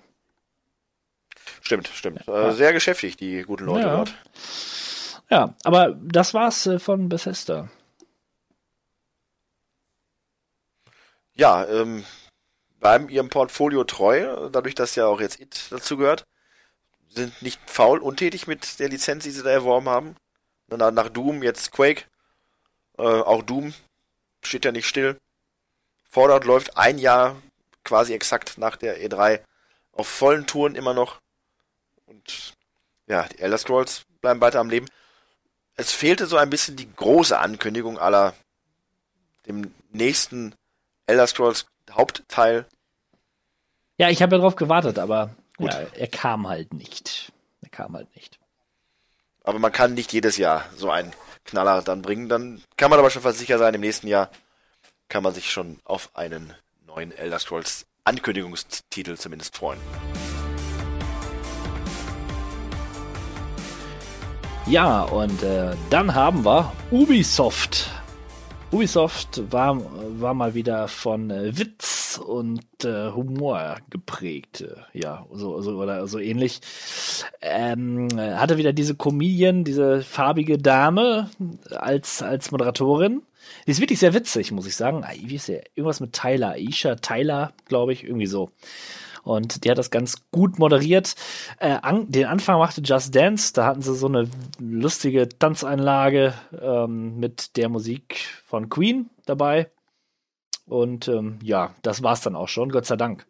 Stimmt, stimmt. Ja. Äh, sehr geschäftig, die guten Leute ja. dort. Ja, aber das war's äh, von Bethesda. Ja, ähm, bleiben ihrem Portfolio treu, dadurch, dass ja auch jetzt It dazu gehört. Sind nicht faul, untätig mit der Lizenz, die sie da erworben haben. Nach, nach Doom jetzt Quake. Äh, auch Doom steht ja nicht still. Fallout läuft ein Jahr quasi exakt nach der E3 auf vollen Touren immer noch. Und ja, die Elder Scrolls bleiben weiter am Leben. Es fehlte so ein bisschen die große Ankündigung aller dem nächsten Elder Scrolls Hauptteil. Ja, ich habe ja drauf gewartet, aber ja, er kam halt nicht. Er kam halt nicht. Aber man kann nicht jedes Jahr so einen Knaller dann bringen. Dann kann man aber schon fast sicher sein, im nächsten Jahr kann man sich schon auf einen neuen Elder Scrolls Ankündigungstitel zumindest freuen. Ja, und äh, dann haben wir Ubisoft. Ubisoft war, war mal wieder von äh, Witz und äh, Humor geprägt. Ja, so, so oder so ähnlich. Ähm, hatte wieder diese Comedian, diese farbige Dame als, als Moderatorin. Die ist wirklich sehr witzig, muss ich sagen. Ah, Wie ist der? Irgendwas mit Tyler. Aisha Tyler, glaube ich, irgendwie so. Und die hat das ganz gut moderiert. Äh, an, den Anfang machte Just Dance. Da hatten sie so eine lustige Tanzeinlage ähm, mit der Musik von Queen dabei. Und ähm, ja, das war's dann auch schon. Gott sei Dank,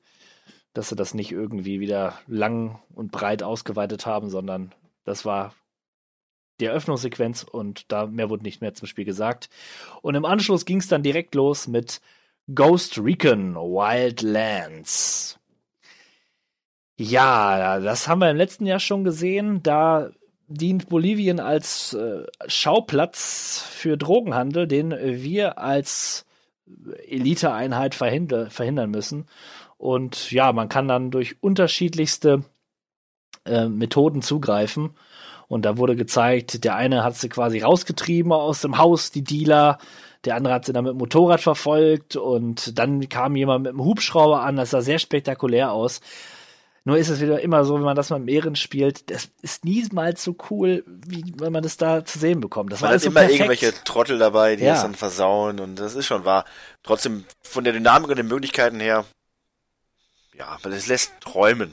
dass sie das nicht irgendwie wieder lang und breit ausgeweitet haben, sondern das war die Eröffnungssequenz und da mehr wurde nicht mehr zum Spiel gesagt. Und im Anschluss ging es dann direkt los mit Ghost Recon Wildlands. Ja, das haben wir im letzten Jahr schon gesehen. Da dient Bolivien als äh, Schauplatz für Drogenhandel, den wir als Eliteeinheit verhinder verhindern müssen. Und ja, man kann dann durch unterschiedlichste äh, Methoden zugreifen. Und da wurde gezeigt, der eine hat sie quasi rausgetrieben aus dem Haus, die Dealer. Der andere hat sie dann mit dem Motorrad verfolgt und dann kam jemand mit dem Hubschrauber an. Das sah sehr spektakulär aus. Nur ist es wieder immer so, wenn man das mal im Ehren spielt, das ist niemals so cool, wie wenn man das da zu sehen bekommt. Das Man war hat so immer perfekt. irgendwelche Trottel dabei, die Ja. das dann versauen und das ist schon wahr. Trotzdem von der Dynamik und den Möglichkeiten her, ja, aber das lässt träumen.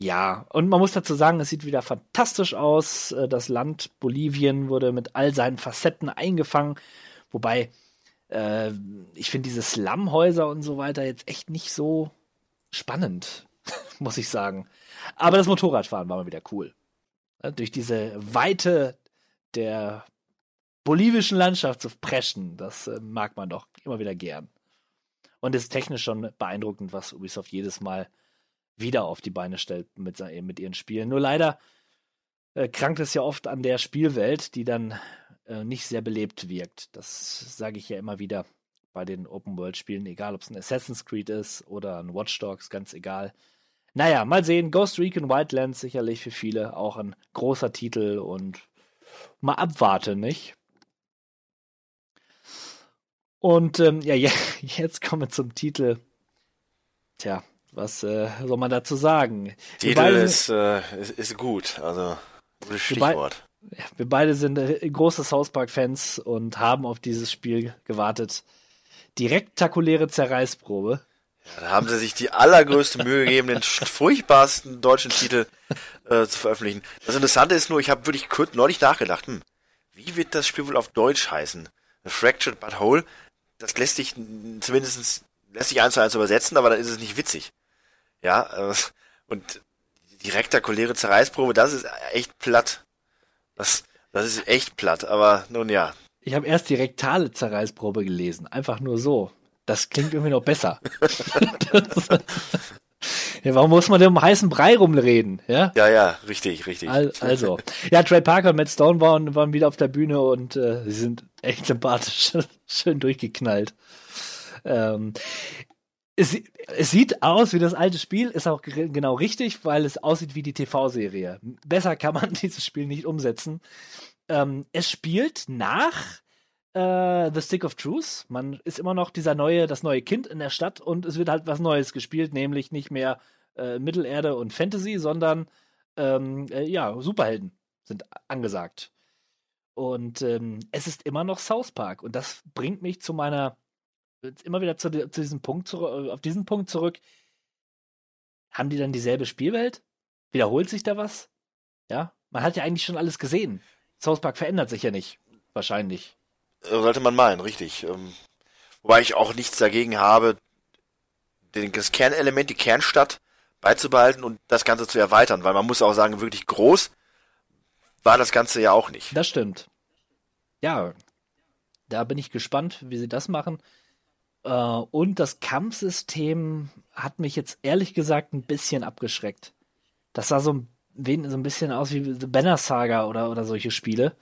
Ja, und man muss dazu sagen, es sieht wieder fantastisch aus. Äh, Das Land Bolivien wurde mit all seinen Facetten eingefangen. Wobei, äh, ich finde diese Slumhäuser und so weiter jetzt echt nicht so spannend, muss ich sagen. Aber das Motorradfahren war mal wieder cool. Äh, Durch diese Weite der bolivischen Landschaft zu preschen, das äh, mag man doch immer wieder gern. Und ist technisch schon beeindruckend, was Ubisoft jedes Mal wieder auf die Beine stellt mit, mit ihren Spielen. Nur leider äh, krankt es ja oft an der Spielwelt, die dann äh, nicht sehr belebt wirkt. Das sage ich ja immer wieder bei den Open-World-Spielen, egal ob es ein Assassin's Creed ist oder ein Watch Dogs, ganz egal. Naja, mal sehen. Ghost Recon Wildlands sicherlich für viele auch ein großer Titel und mal abwarten, nicht? Und ähm, ja, je- jetzt kommen wir zum Titel. Tja, was äh, soll man dazu sagen? Wir Titel beide, ist, äh, ist, ist gut, also gutes Wir beid- Stichwort. wir beide sind äh, große South Park-Fans und haben auf dieses Spiel gewartet. Direktakuläre Zerreißprobe. Da haben sie sich die allergrößte Mühe gegeben, den furchtbarsten deutschen Titel äh, zu veröffentlichen. Das Interessante ist nur, ich habe wirklich kurz neulich nachgedacht, hm, wie wird das Spiel wohl auf Deutsch heißen? A Fractured But Whole, das lässt sich zumindest lässt sich eins zu eins übersetzen, aber dann ist es nicht witzig. Ja, äh, und die rektakuläre Zerreißprobe, das ist echt platt. Das, das ist echt platt, aber nun ja. Ich habe erst die rektale Zerreißprobe gelesen. Einfach nur so. Das klingt irgendwie noch besser. Das- ja, warum muss man denn um heißen Brei rumreden? Ja? Ja, ja, richtig, richtig. Al- Also, ja, Trey Parker und Matt Stone waren, waren wieder auf der Bühne und äh, sie sind echt sympathisch, schön durchgeknallt. Ähm, es, es sieht aus wie das alte Spiel, ist auch ge- genau richtig, weil es aussieht wie die TV-Serie. Besser kann man dieses Spiel nicht umsetzen. Ähm, es spielt nach äh, The Stick of Truth. Man ist immer noch dieser neue, das neue Kind in der Stadt und es wird halt was Neues gespielt, nämlich nicht mehr äh, Mittelerde und Fantasy, sondern ähm, äh, ja, Superhelden sind angesagt. Und ähm, es ist immer noch South Park. Und das bringt mich zu meiner, immer wieder zu, zu diesem Punkt zurück, auf diesen Punkt zurück. Haben die dann dieselbe Spielwelt? Wiederholt sich da was? Ja, man hat ja eigentlich schon alles gesehen. South Park verändert sich ja nicht. Wahrscheinlich. Sollte man meinen, richtig. Ähm, wobei ich auch nichts dagegen habe, das Kernelement, die Kernstadt beizubehalten und das Ganze zu erweitern, weil man muss auch sagen, wirklich groß war das Ganze ja auch nicht. Das stimmt. Ja, da bin ich gespannt, wie sie das machen. Äh, und das Kampfsystem hat mich jetzt ehrlich gesagt ein bisschen abgeschreckt. Das sah so ein, wen- so ein bisschen aus wie The Banner Saga oder, oder solche Spiele.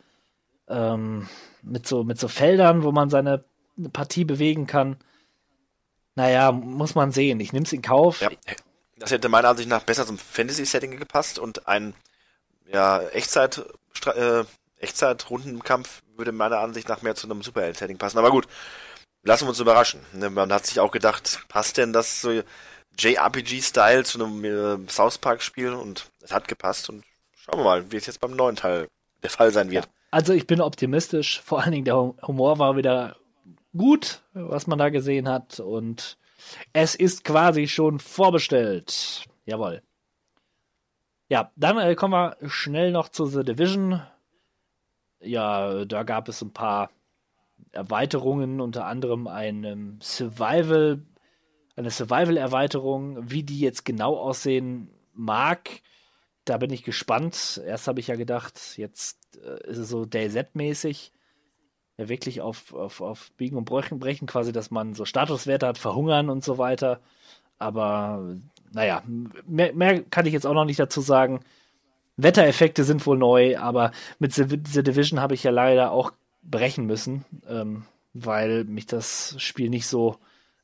Ähm, mit, so, mit so Feldern, wo man seine Partie bewegen kann. Naja, muss man sehen. Ich nehme es in Kauf. Ja, das hätte meiner Ansicht nach besser zum Fantasy-Setting gepasst und ein ja, Echtzeit äh, Echtzeit-Rundenkampf würde meiner Ansicht nach mehr zu einem Superheld-Setting passen. Aber gut, lassen wir uns überraschen. Ne, Man hat sich auch gedacht, passt denn das so JRPG-Style zu einem äh, South Park-Spiel? Und es hat gepasst. Und schauen wir mal, wie es jetzt beim neuen Teil der Fall sein wird. Also ich bin optimistisch. Vor allen Dingen der Humor war wieder gut, was man da gesehen hat. Und es ist quasi schon vorbestellt. Jawohl. Ja, dann äh, kommen wir schnell noch zu The Division. Ja, da gab es ein paar Erweiterungen, unter anderem ein ähm, Survival, eine Survival-Erweiterung. Wie die jetzt genau aussehen mag, da bin ich gespannt. Erst habe ich ja gedacht, jetzt äh, ist es so DayZ-mäßig. Ja, wirklich auf, auf, auf Biegen und Brechen, Brechen quasi, dass man so Statuswerte hat, verhungern und so weiter. Aber naja, mehr, mehr kann ich jetzt auch noch nicht dazu sagen. Wettereffekte sind wohl neu, aber mit The, Division habe ich ja leider auch brechen müssen, ähm, weil mich das Spiel nicht so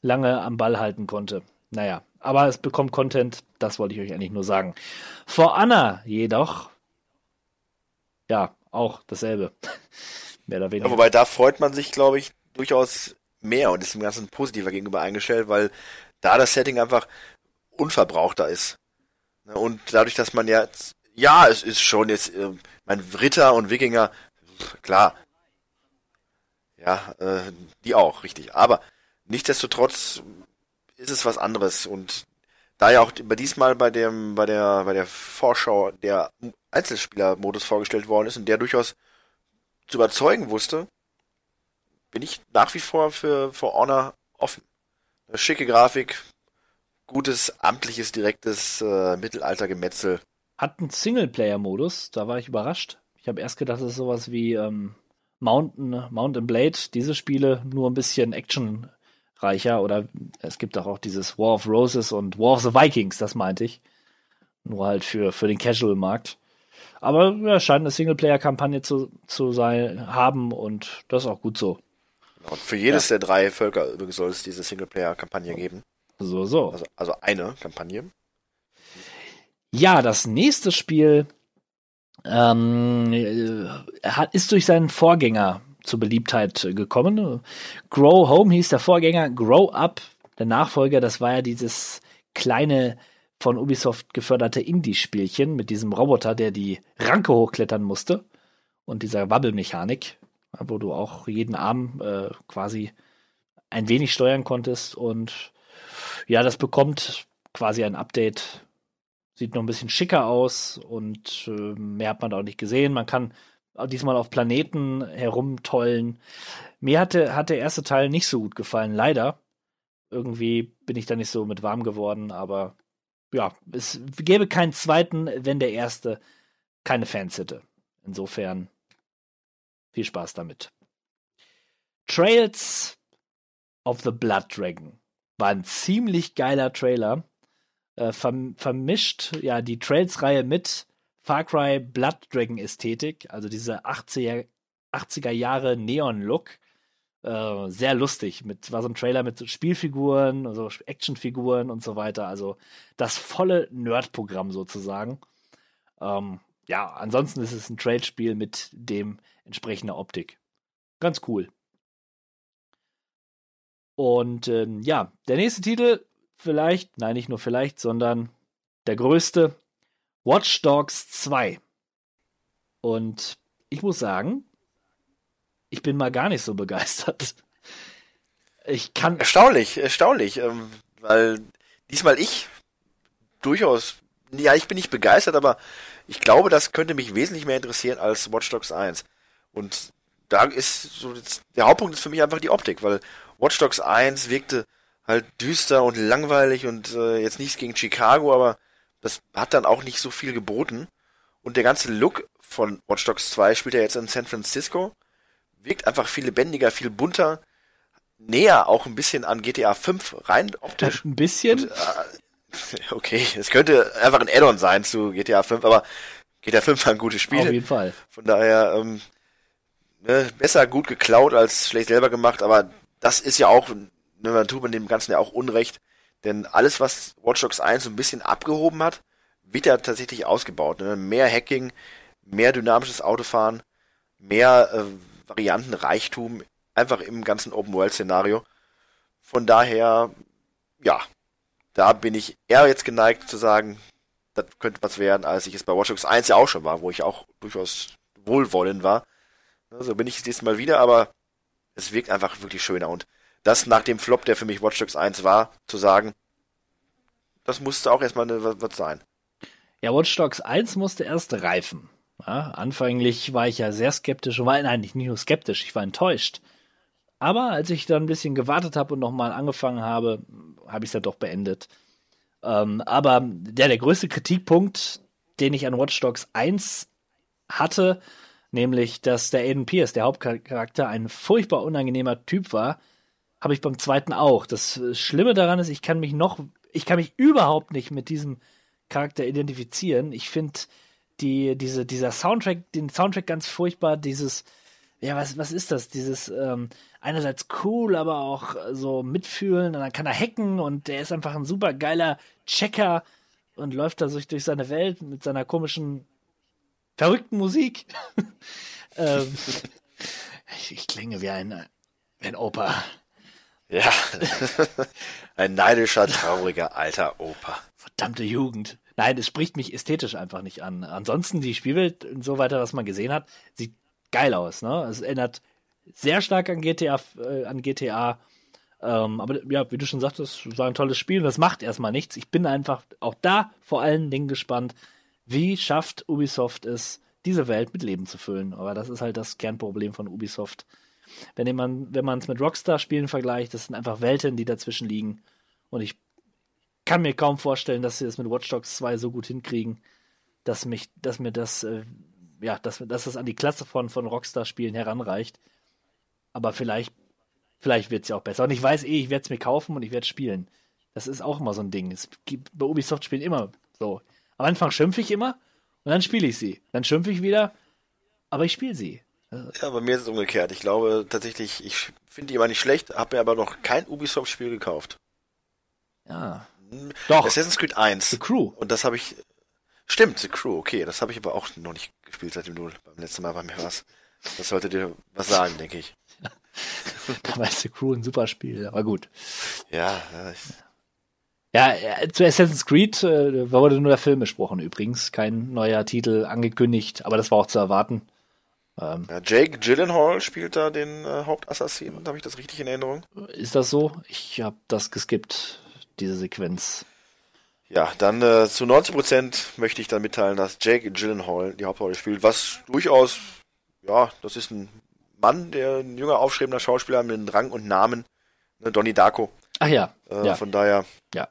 lange am Ball halten konnte. Naja, aber es bekommt Content, das wollte ich euch eigentlich nur sagen. For Anna jedoch, ja, auch dasselbe. Mehr oder weniger. Ja, wobei da freut man sich, glaube ich, durchaus mehr und ist dem Ganzen positiver gegenüber eingestellt, weil da das Setting einfach unverbrauchter ist. Ne, und dadurch, dass man ja, ja, es ist schon jetzt, äh, mein Ritter und Wikinger, klar. Ja, äh, die auch, richtig. Aber nichtsdestotrotz ist es was anderes und da ja auch bei diesmal bei dem, bei der, bei der Vorschau der Einzelspielermodus vorgestellt worden ist und der durchaus zu überzeugen wusste, bin ich nach wie vor für For Honor offen. Eine schicke Grafik, gutes, amtliches, direktes äh, Mittelaltergemetzel. Hat einen Singleplayer-Modus, da war ich überrascht. Ich habe erst gedacht, es ist sowas wie ähm, Mountain, Mountain Blade, diese Spiele, nur ein bisschen actionreicher. Oder es gibt auch, auch dieses War of Roses und War of the Vikings, das meinte ich. Nur halt für, für den Casual-Markt. Aber ja, scheint eine Singleplayer-Kampagne zu, zu sein, haben und das ist auch gut so. Und für jedes ja. der drei Völker übrigens soll es diese Singleplayer-Kampagne geben. So, so. Also, also eine Kampagne. Ja, das nächste Spiel ähm, äh, hat, ist durch seinen Vorgänger zur Beliebtheit gekommen. Grow Home hieß der Vorgänger, Grow Up, der Nachfolger, das war ja dieses kleine von Ubisoft geförderte Indie-Spielchen mit diesem Roboter, der die Ranke hochklettern musste und dieser Wabbelmechanik, wo du auch jeden Arm äh, quasi ein wenig steuern konntest und ja, das bekommt quasi ein Update. Sieht noch ein bisschen schicker aus und äh, mehr hat man da auch nicht gesehen. Man kann diesmal auf Planeten herumtollen. Mir hatte, hat der erste Teil nicht so gut gefallen, leider. Irgendwie bin ich da nicht so mit warm geworden, aber ja, es gäbe keinen zweiten, wenn der erste keine Fans hätte. Insofern viel Spaß damit. Trails of the Blood Dragon. War ein ziemlich geiler Trailer. Äh, verm vermischt ja die Trails-Reihe mit Far Cry Blood Dragon Ästhetik, also diese 80er, 80er Jahre Neon-Look. Äh, sehr lustig. Mit, war so ein Trailer mit Spielfiguren, also Actionfiguren und so weiter. Also das volle Nerd-Programm sozusagen. Ähm, ja, ansonsten ist es ein Trail-Spiel mit dem entsprechender Optik. Ganz cool. Und ähm, ja, der nächste Titel, vielleicht, nein, nicht nur vielleicht, sondern der größte, Watch Dogs 2. Und ich muss sagen, ich bin mal gar nicht so begeistert. Ich kann. Erstaunlich, erstaunlich, ähm, weil diesmal ich durchaus, ja, ich bin nicht begeistert, aber ich glaube, das könnte mich wesentlich mehr interessieren als Watch Dogs 1. Und da ist so, der Hauptpunkt ist für mich einfach die Optik, weil Watch Dogs 1 wirkte halt düster und langweilig und äh, jetzt nichts gegen Chicago, aber das hat dann auch nicht so viel geboten. Und der ganze Look von Watch Dogs 2 spielt ja jetzt in San Francisco, wirkt einfach viel lebendiger, viel bunter, näher auch ein bisschen an GTA 5 rein optisch. Ein bisschen? Und, äh, okay, es könnte einfach ein Add-on sein zu GTA 5, aber GTA 5 war ein gutes Spiel. Auf jeden Fall. Von daher, ähm, ne, besser gut geklaut als schlecht selber gemacht, aber das ist ja auch, ne, man tut man dem Ganzen ja auch Unrecht, denn alles, was Watch Dogs 1 so ein bisschen abgehoben hat, wird ja tatsächlich ausgebaut. Ne? Mehr Hacking, mehr dynamisches Autofahren, mehr äh, Variantenreichtum einfach im ganzen Open-World-Szenario. Von daher, ja, da bin ich eher jetzt geneigt zu sagen, das könnte was werden, als ich es bei Watch Dogs 1 ja auch schon war, wo ich auch durchaus wohlwollend war. So bin ich das nächste Mal wieder, aber es wirkt einfach wirklich schöner. Und das nach dem Flop, der für mich Watch Dogs 1 war, zu sagen, das musste auch erstmal eine, was sein. Ja, Watch Dogs 1 musste erst reifen. Ja, anfänglich war ich ja sehr skeptisch war nein, nicht nur skeptisch, ich war enttäuscht. Aber als ich dann ein bisschen gewartet habe und nochmal angefangen habe, habe ich es ja doch beendet. Ähm, aber der, der größte Kritikpunkt, den ich an Watch Dogs 1 hatte, nämlich, dass der Aiden Pierce, der Hauptcharakter, ein furchtbar unangenehmer Typ war, habe ich beim zweiten auch. Das Schlimme daran ist, ich kann mich noch, ich kann mich überhaupt nicht mit diesem Charakter identifizieren. Ich finde die, diese, dieser Soundtrack, den Soundtrack ganz furchtbar, dieses, ja, was, was ist das? Dieses, ähm, einerseits cool, aber auch so mitfühlen und dann kann er hacken und der ist einfach ein super geiler Checker und läuft da durch, durch seine Welt mit seiner komischen, verrückten Musik. ähm, ich, ich, klinge wie ein, ein Opa. Ja, ein neidischer, trauriger alter Opa. Verdammte Jugend. Nein, es spricht mich ästhetisch einfach nicht an. Ansonsten die Spielwelt und so weiter, was man gesehen hat, sieht geil aus. Ne? Es erinnert sehr stark an GTA, äh, an GTA. Ähm, aber ja, wie du schon sagtest, es war ein tolles Spiel und das macht erstmal nichts. Ich bin einfach auch da vor allen Dingen gespannt, wie schafft Ubisoft es, diese Welt mit Leben zu füllen. Aber das ist halt das Kernproblem von Ubisoft. Wenn man wenn es mit Rockstar-Spielen vergleicht, das sind einfach Welten, die dazwischen liegen. Und ich kann mir kaum vorstellen, dass sie das mit Watch Dogs 2 so gut hinkriegen, dass mich, dass mir das, äh, ja, dass, dass das an die Klasse von, von Rockstar-Spielen heranreicht. Aber vielleicht, vielleicht wird es ja auch besser. Und ich weiß eh, ich werde es mir kaufen und ich werde spielen. Das ist auch immer so ein Ding. Es gibt bei Ubisoft-Spielen immer so. Am Anfang schimpfe ich immer und dann spiele ich sie. Dann schimpfe ich wieder, aber ich spiele sie. Ja, bei mir ist es umgekehrt. Ich glaube tatsächlich, ich finde die immer nicht schlecht, habe mir aber noch kein Ubisoft-Spiel gekauft. Ja. Hm, Doch. Assassin's Creed 1. The Crew. Und das habe ich. Stimmt, The Crew, okay. Das habe ich aber auch noch nicht gespielt, seitdem du beim letzten Mal bei mir warst. Das sollte dir was sagen, denke ich. da war The Crew ein super Spiel, aber gut. Ja, ja. Ja, äh, zu Assassin's Creed äh, wurde nur der Film besprochen übrigens. Kein neuer Titel angekündigt, aber das war auch zu erwarten. Ähm, ja, Jake Gyllenhaal spielt da den äh, Hauptassassinen, habe ich das richtig in Erinnerung? Ist das so? Ich habe das geskippt, diese Sequenz. Ja, dann äh, zu 90% möchte ich dann mitteilen, dass Jake Gyllenhaal die Hauptrolle spielt, was durchaus, ja, das ist ein Mann, der ein junger, aufstrebender Schauspieler mit Rang und Namen, ne, Donnie Darko. Ach ja. Äh, ja. Von daher. Ja.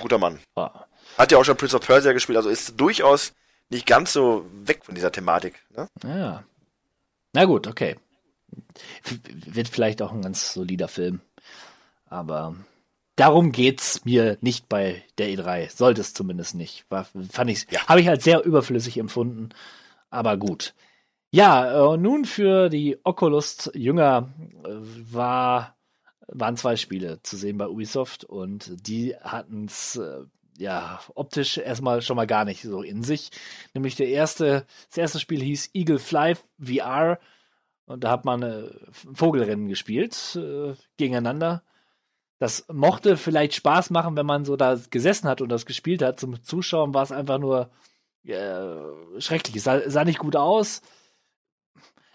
Guter Mann. Ah. Hat ja auch schon Prince of Persia gespielt, also ist durchaus nicht ganz so weg von dieser Thematik. Ne? Ja. Na gut, okay. Wird vielleicht auch ein ganz solider Film. Aber darum geht's mir nicht bei der E3. Sollte es zumindest nicht. War, fand ich, ja. habe ich halt sehr überflüssig empfunden. Aber gut. Ja, äh, nun für die Oculus Jünger äh, war, waren zwei Spiele zu sehen bei Ubisoft und die hatten es äh, ja optisch erstmal schon mal gar nicht so in sich. Nämlich der erste, das erste Spiel hieß Eagle Fly VR und da hat man äh, Vogelrennen gespielt äh, gegeneinander. Das mochte vielleicht Spaß machen, wenn man so da gesessen hat und das gespielt hat. Zum Zuschauen war es einfach nur äh, schrecklich. Es sah, sah nicht gut aus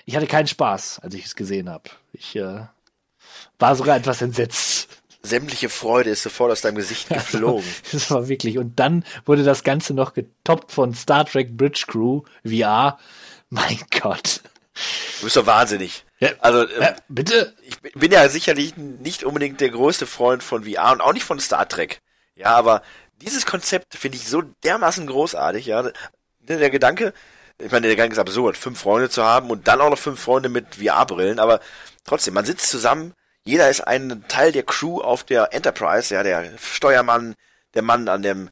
ich hatte keinen Spaß, als ich es gesehen habe. Ich äh, war sogar etwas entsetzt. Sämtliche Freude ist sofort aus deinem Gesicht geflogen. das war wirklich. Und dann wurde das Ganze noch getoppt von Star Trek Bridge Crew VR. Mein Gott. Du bist doch wahnsinnig. Ja, also, ähm, ja, bitte? Ich bin ja sicherlich nicht unbedingt der größte Freund von VR und auch nicht von Star Trek. Ja, aber dieses Konzept finde ich so dermaßen großartig, ja. Der Gedanke, ich meine, der Gang ist absurd, fünf Freunde zu haben und dann auch noch fünf Freunde mit VR-Brillen, aber trotzdem, man sitzt zusammen, jeder ist ein Teil der Crew auf der Enterprise, ja, der Steuermann, der Mann an dem,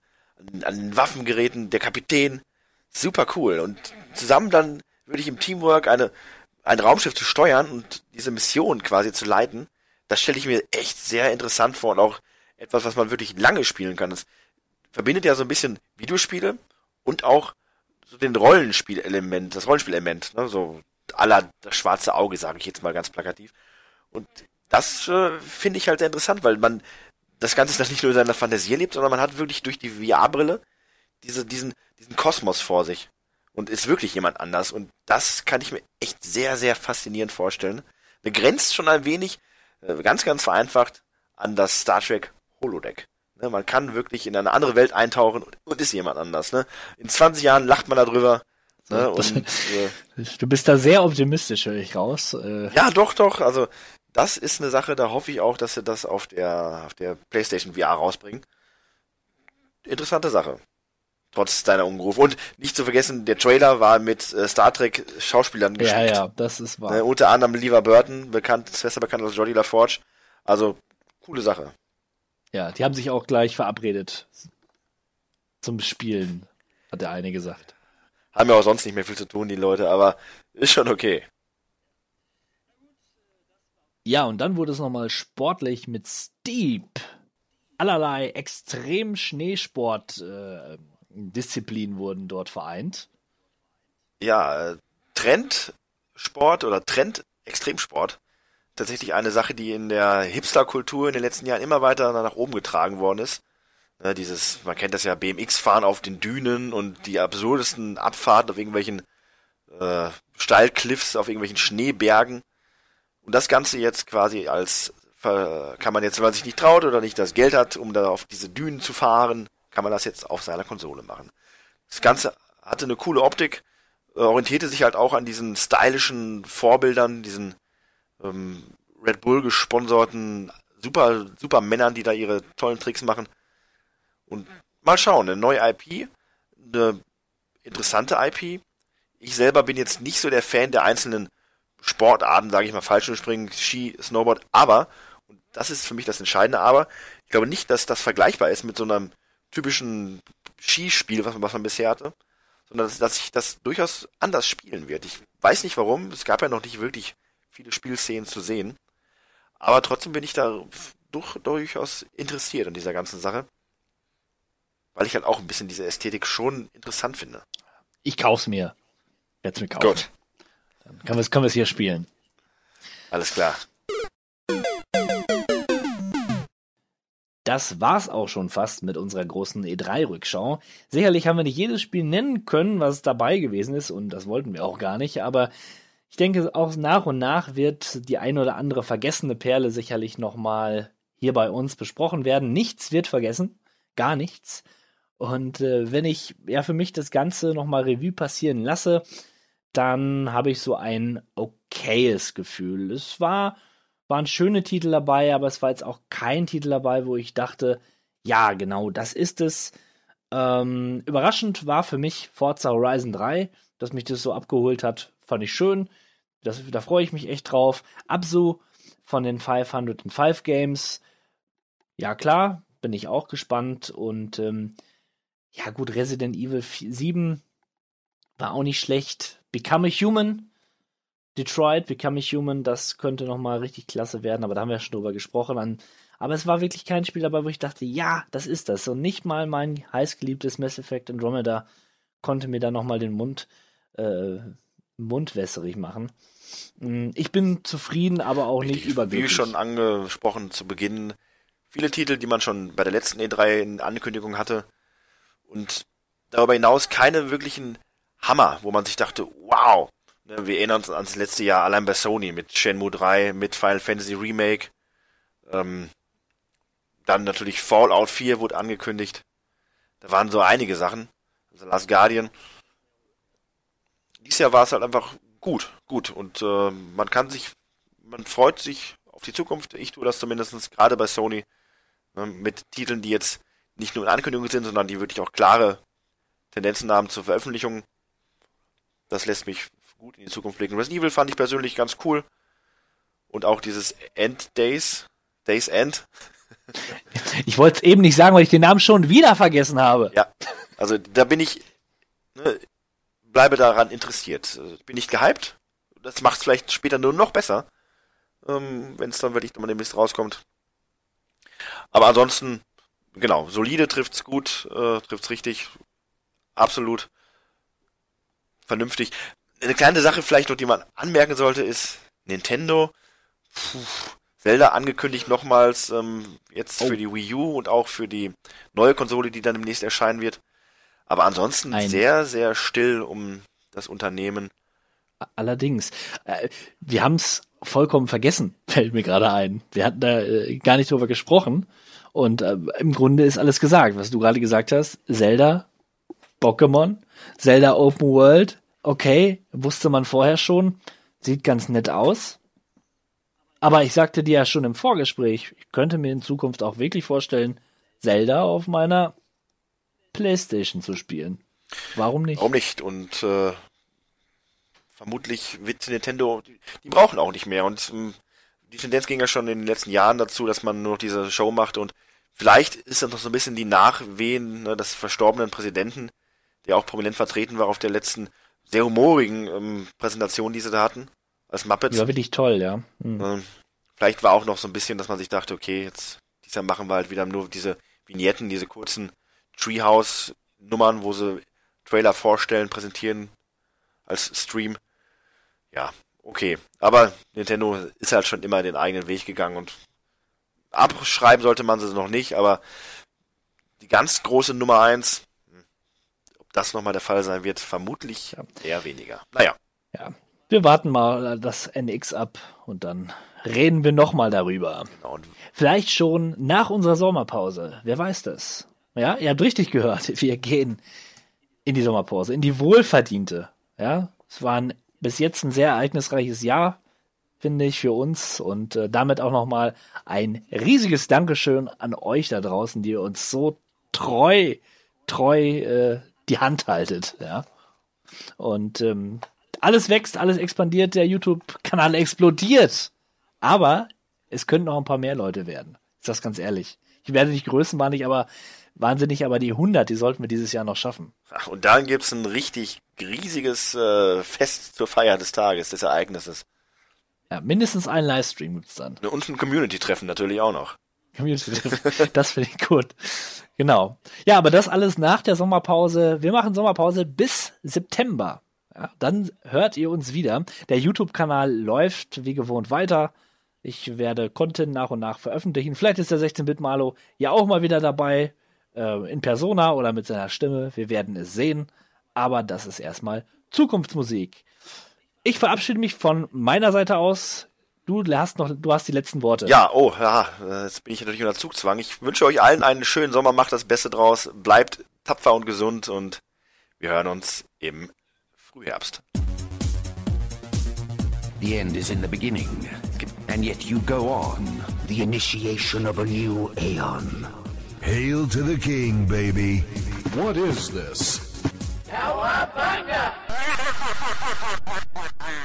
an den Waffengeräten, der Kapitän, super cool und zusammen dann würde ich im Teamwork eine, ein Raumschiff zu steuern und diese Mission quasi zu leiten, das stelle ich mir echt sehr interessant vor und auch etwas, was man wirklich lange spielen kann. Das verbindet ja so ein bisschen Videospiele und auch so den Rollenspielelement, das Rollenspielelement, ne, so aller das schwarze Auge, sage ich jetzt mal ganz plakativ. Und das äh, finde ich halt sehr interessant, weil man das Ganze ist nicht nur in seiner Fantasie erlebt, sondern man hat wirklich durch die VR-Brille diese, diesen, diesen Kosmos vor sich und ist wirklich jemand anders. Und das kann ich mir echt sehr, sehr faszinierend vorstellen. Begrenzt schon ein wenig, äh, ganz, ganz vereinfacht, an das Star Trek Holodeck. Ne, man kann wirklich in eine andere Welt eintauchen und, und ist jemand anders. Ne? In 20 Jahren lacht man darüber. Ne? Und, äh, du bist da sehr optimistisch, höre ich raus. Äh, ja, doch, doch. Also das ist eine Sache, da hoffe ich auch, dass sie das auf der, auf der PlayStation VR rausbringen. Interessante Sache trotz deiner Umruf. Und nicht zu vergessen, der Trailer war mit äh, Star Trek Schauspielern geschmückt. Ja, ja, das ist wahr. Äh, unter anderem Lever Burton, bekannt, besser bekannt als Jodie LaForge. Also, coole Sache. Ja, die haben sich auch gleich verabredet zum Spielen, hat der eine gesagt. Haben ja auch sonst nicht mehr viel zu tun, die Leute, aber ist schon okay. Ja, und dann wurde es nochmal sportlich mit Steep. Allerlei extrem Schneesport äh, wurden dort vereint. Ja, Trendsport oder Trend Extremsport. Tatsächlich eine Sache, die in der Hipster-Kultur in den letzten Jahren immer weiter nach oben getragen worden ist. Ne, dieses, man kennt das ja, BMX-Fahren auf den Dünen und die absurdesten Abfahrten auf irgendwelchen äh, Steilcliffs, auf irgendwelchen Schneebergen. Und das Ganze jetzt quasi als kann man jetzt, wenn man sich nicht traut oder nicht das Geld hat, um da auf diese Dünen zu fahren, kann man das jetzt auf seiner Konsole machen. Das Ganze hatte eine coole Optik, äh, orientierte sich halt auch an diesen stylischen Vorbildern, diesen ähm, Red Bull gesponserten super, super Männern, die da ihre tollen Tricks machen. Und mal schauen, eine neue IP, eine interessante IP. Ich selber bin jetzt nicht so der Fan der einzelnen Sportarten, sage ich mal, Fallschirmspringen, Ski, Snowboard, aber, und das ist für mich das Entscheidende, aber ich glaube nicht, dass das vergleichbar ist mit so einem typischen Skispiel, was, was man bisher hatte, sondern dass, dass sich das durchaus anders spielen wird. Ich weiß nicht warum, es gab ja noch nicht wirklich viele Spielszenen zu sehen, aber trotzdem bin ich da durch, durchaus interessiert an dieser ganzen Sache, weil ich halt auch ein bisschen diese Ästhetik schon interessant finde. Ich kauf's mir. Jetzt mir kaufen. Gut. Dann können wir es hier spielen. Alles klar. Das war's auch schon fast mit unserer großen E3-Rückschau. Sicherlich haben wir nicht jedes Spiel nennen können, was dabei gewesen ist, und das wollten wir auch gar nicht, aber ich denke, auch nach und nach wird die ein oder andere vergessene Perle sicherlich nochmal hier bei uns besprochen werden. Nichts wird vergessen, gar nichts. Und äh, wenn ich ja für mich das Ganze nochmal Revue passieren lasse, dann habe ich so ein okayes Gefühl. Es war waren schöne Titel dabei, aber es war jetzt auch kein Titel dabei, wo ich dachte, ja, genau, das ist es. Ähm, überraschend war für mich Forza Horizon 3, dass mich das so abgeholt hat, fand ich schön. Das, da freue ich mich echt drauf. Absu von den 505 Games, ja klar, bin ich auch gespannt. Und ähm, ja gut, Resident Evil 7 war auch nicht schlecht. Become a Human Detroit, Become a Human, das könnte nochmal richtig klasse werden, aber da haben wir ja schon drüber gesprochen. aber es war wirklich kein Spiel dabei, wo ich dachte, ja, das ist das. Und nicht mal mein heißgeliebtes Mass Effect Andromeda konnte mir da nochmal den Mund, äh, Mund wässerig machen. Mm, ich bin zufrieden, aber auch nicht überglücklich. Wie schon angesprochen zu Beginn, viele Titel, die man schon bei der letzten E3 in Ankündigung hatte. Und darüber hinaus keine wirklichen Hammer, wo man sich dachte, wow, Ne, wir erinnern uns ans letzte Jahr allein bei Sony mit Shenmue 3, mit Final Fantasy Remake. Ähm, dann natürlich Fallout 4 wurde angekündigt. Da waren so einige Sachen. Also Last Guardian. Dieses Jahr war es halt einfach gut, gut. Und äh, man kann sich, man freut sich auf die Zukunft. Ich tue das zumindest gerade bei Sony. Ne, mit Titeln, die jetzt nicht nur in Ankündigungen sind, sondern die wirklich auch klare Tendenzen haben zur Veröffentlichung. Das lässt mich gut in die Zukunft blicken. Resident Evil fand ich persönlich ganz cool. Und auch dieses End Days, Days End. ich wollte es eben nicht sagen, weil ich den Namen schon wieder vergessen habe. Ja, also da bin ich, ne, bleibe daran interessiert. Bin ich gehypt. Das macht es vielleicht später nur noch besser, ähm, wenn es dann wirklich nochmal demnächst rauskommt. Aber ansonsten, genau, solide trifft's gut, äh, trifft's richtig, absolut. Vernünftig. Eine kleine Sache vielleicht noch, die man anmerken sollte, ist Nintendo. Puh, Zelda angekündigt nochmals ähm, jetzt Oh. für die Wii U und auch für die neue Konsole, die dann demnächst erscheinen wird. Aber ansonsten Ein- sehr, sehr still um das Unternehmen. Allerdings, äh, wir haben es vollkommen vergessen, fällt mir gerade ein. Wir hatten da äh, gar nicht drüber gesprochen. Und äh, im Grunde ist alles gesagt, was du gerade gesagt hast. Zelda, Pokémon, Zelda Open World, okay, wusste man vorher schon, sieht ganz nett aus. Aber ich sagte dir ja schon im Vorgespräch, ich könnte mir in Zukunft auch wirklich vorstellen, Zelda auf meiner Playstation zu spielen. Warum nicht? Warum nicht? Und äh, vermutlich wird Nintendo, die, die brauchen auch nicht mehr. Und ähm, die Tendenz ging ja schon in den letzten Jahren dazu, dass man nur noch diese Show macht. Und vielleicht ist das noch so ein bisschen die Nachwehen ne, des verstorbenen Präsidenten, der auch prominent vertreten war auf der letzten sehr humorigen ähm, Präsentation, die sie da hatten, als Muppets. War wirklich toll, ja. Hm. Ähm, vielleicht war auch noch so ein bisschen, dass man sich dachte, okay, jetzt dieses Jahr machen wir halt wieder nur diese Vignetten, diese kurzen Treehouse-Nummern, wo sie Trailer vorstellen, präsentieren als Stream. Ja, okay. Aber Nintendo ist halt schon immer den eigenen Weg gegangen und abschreiben sollte man sie noch nicht, aber die ganz große Nummer eins, das nochmal der Fall sein wird, vermutlich eher weniger. Naja. Ja, wir warten mal das NX ab und dann reden wir nochmal darüber. Genau. Vielleicht schon nach unserer Sommerpause. Wer weiß das? Ja, ihr habt richtig gehört. Wir gehen in die Sommerpause, in die wohlverdiente. Ja, es war ein, bis jetzt ein sehr ereignisreiches Jahr, finde ich, für uns und äh, damit auch nochmal ein riesiges Dankeschön an euch da draußen, die uns so treu, treu äh, die Hand haltet. Ja, und ähm, alles wächst, alles expandiert, der YouTube-Kanal explodiert. Aber es könnten noch ein paar mehr Leute werden. Ist das ganz ehrlich. Ich werde nicht größenwahnsinnig, aber wahnsinnig, aber die 100, die sollten wir dieses Jahr noch schaffen. Ach, und dann gibt's ein richtig riesiges äh, Fest zur Feier des Tages, des Ereignisses. Ja, mindestens einen Livestream gibt's dann. Und ein Community-Treffen natürlich auch noch. Community Das finde ich gut. Genau. Ja, aber das alles nach der Sommerpause. Wir machen Sommerpause bis September. Ja, dann hört ihr uns wieder. Der YouTube-Kanal läuft wie gewohnt weiter. Ich werde Content nach und nach veröffentlichen. Vielleicht ist der 16-Bit-Malo ja auch mal wieder dabei. Äh, in Persona oder mit seiner Stimme. Wir werden es sehen. Aber das ist erstmal Zukunftsmusik. Ich verabschiede mich von meiner Seite aus. Du hast noch, du hast die letzten Worte. Ja, oh, ja, jetzt bin ich natürlich unter Zugzwang. Ich wünsche euch allen einen schönen Sommer, macht das Beste draus, bleibt tapfer und gesund und wir hören uns im Frühherbst. The end is in the beginning, and yet you go on. The initiation of a new aeon. Hail to the king, baby. What is this? Cowabunga!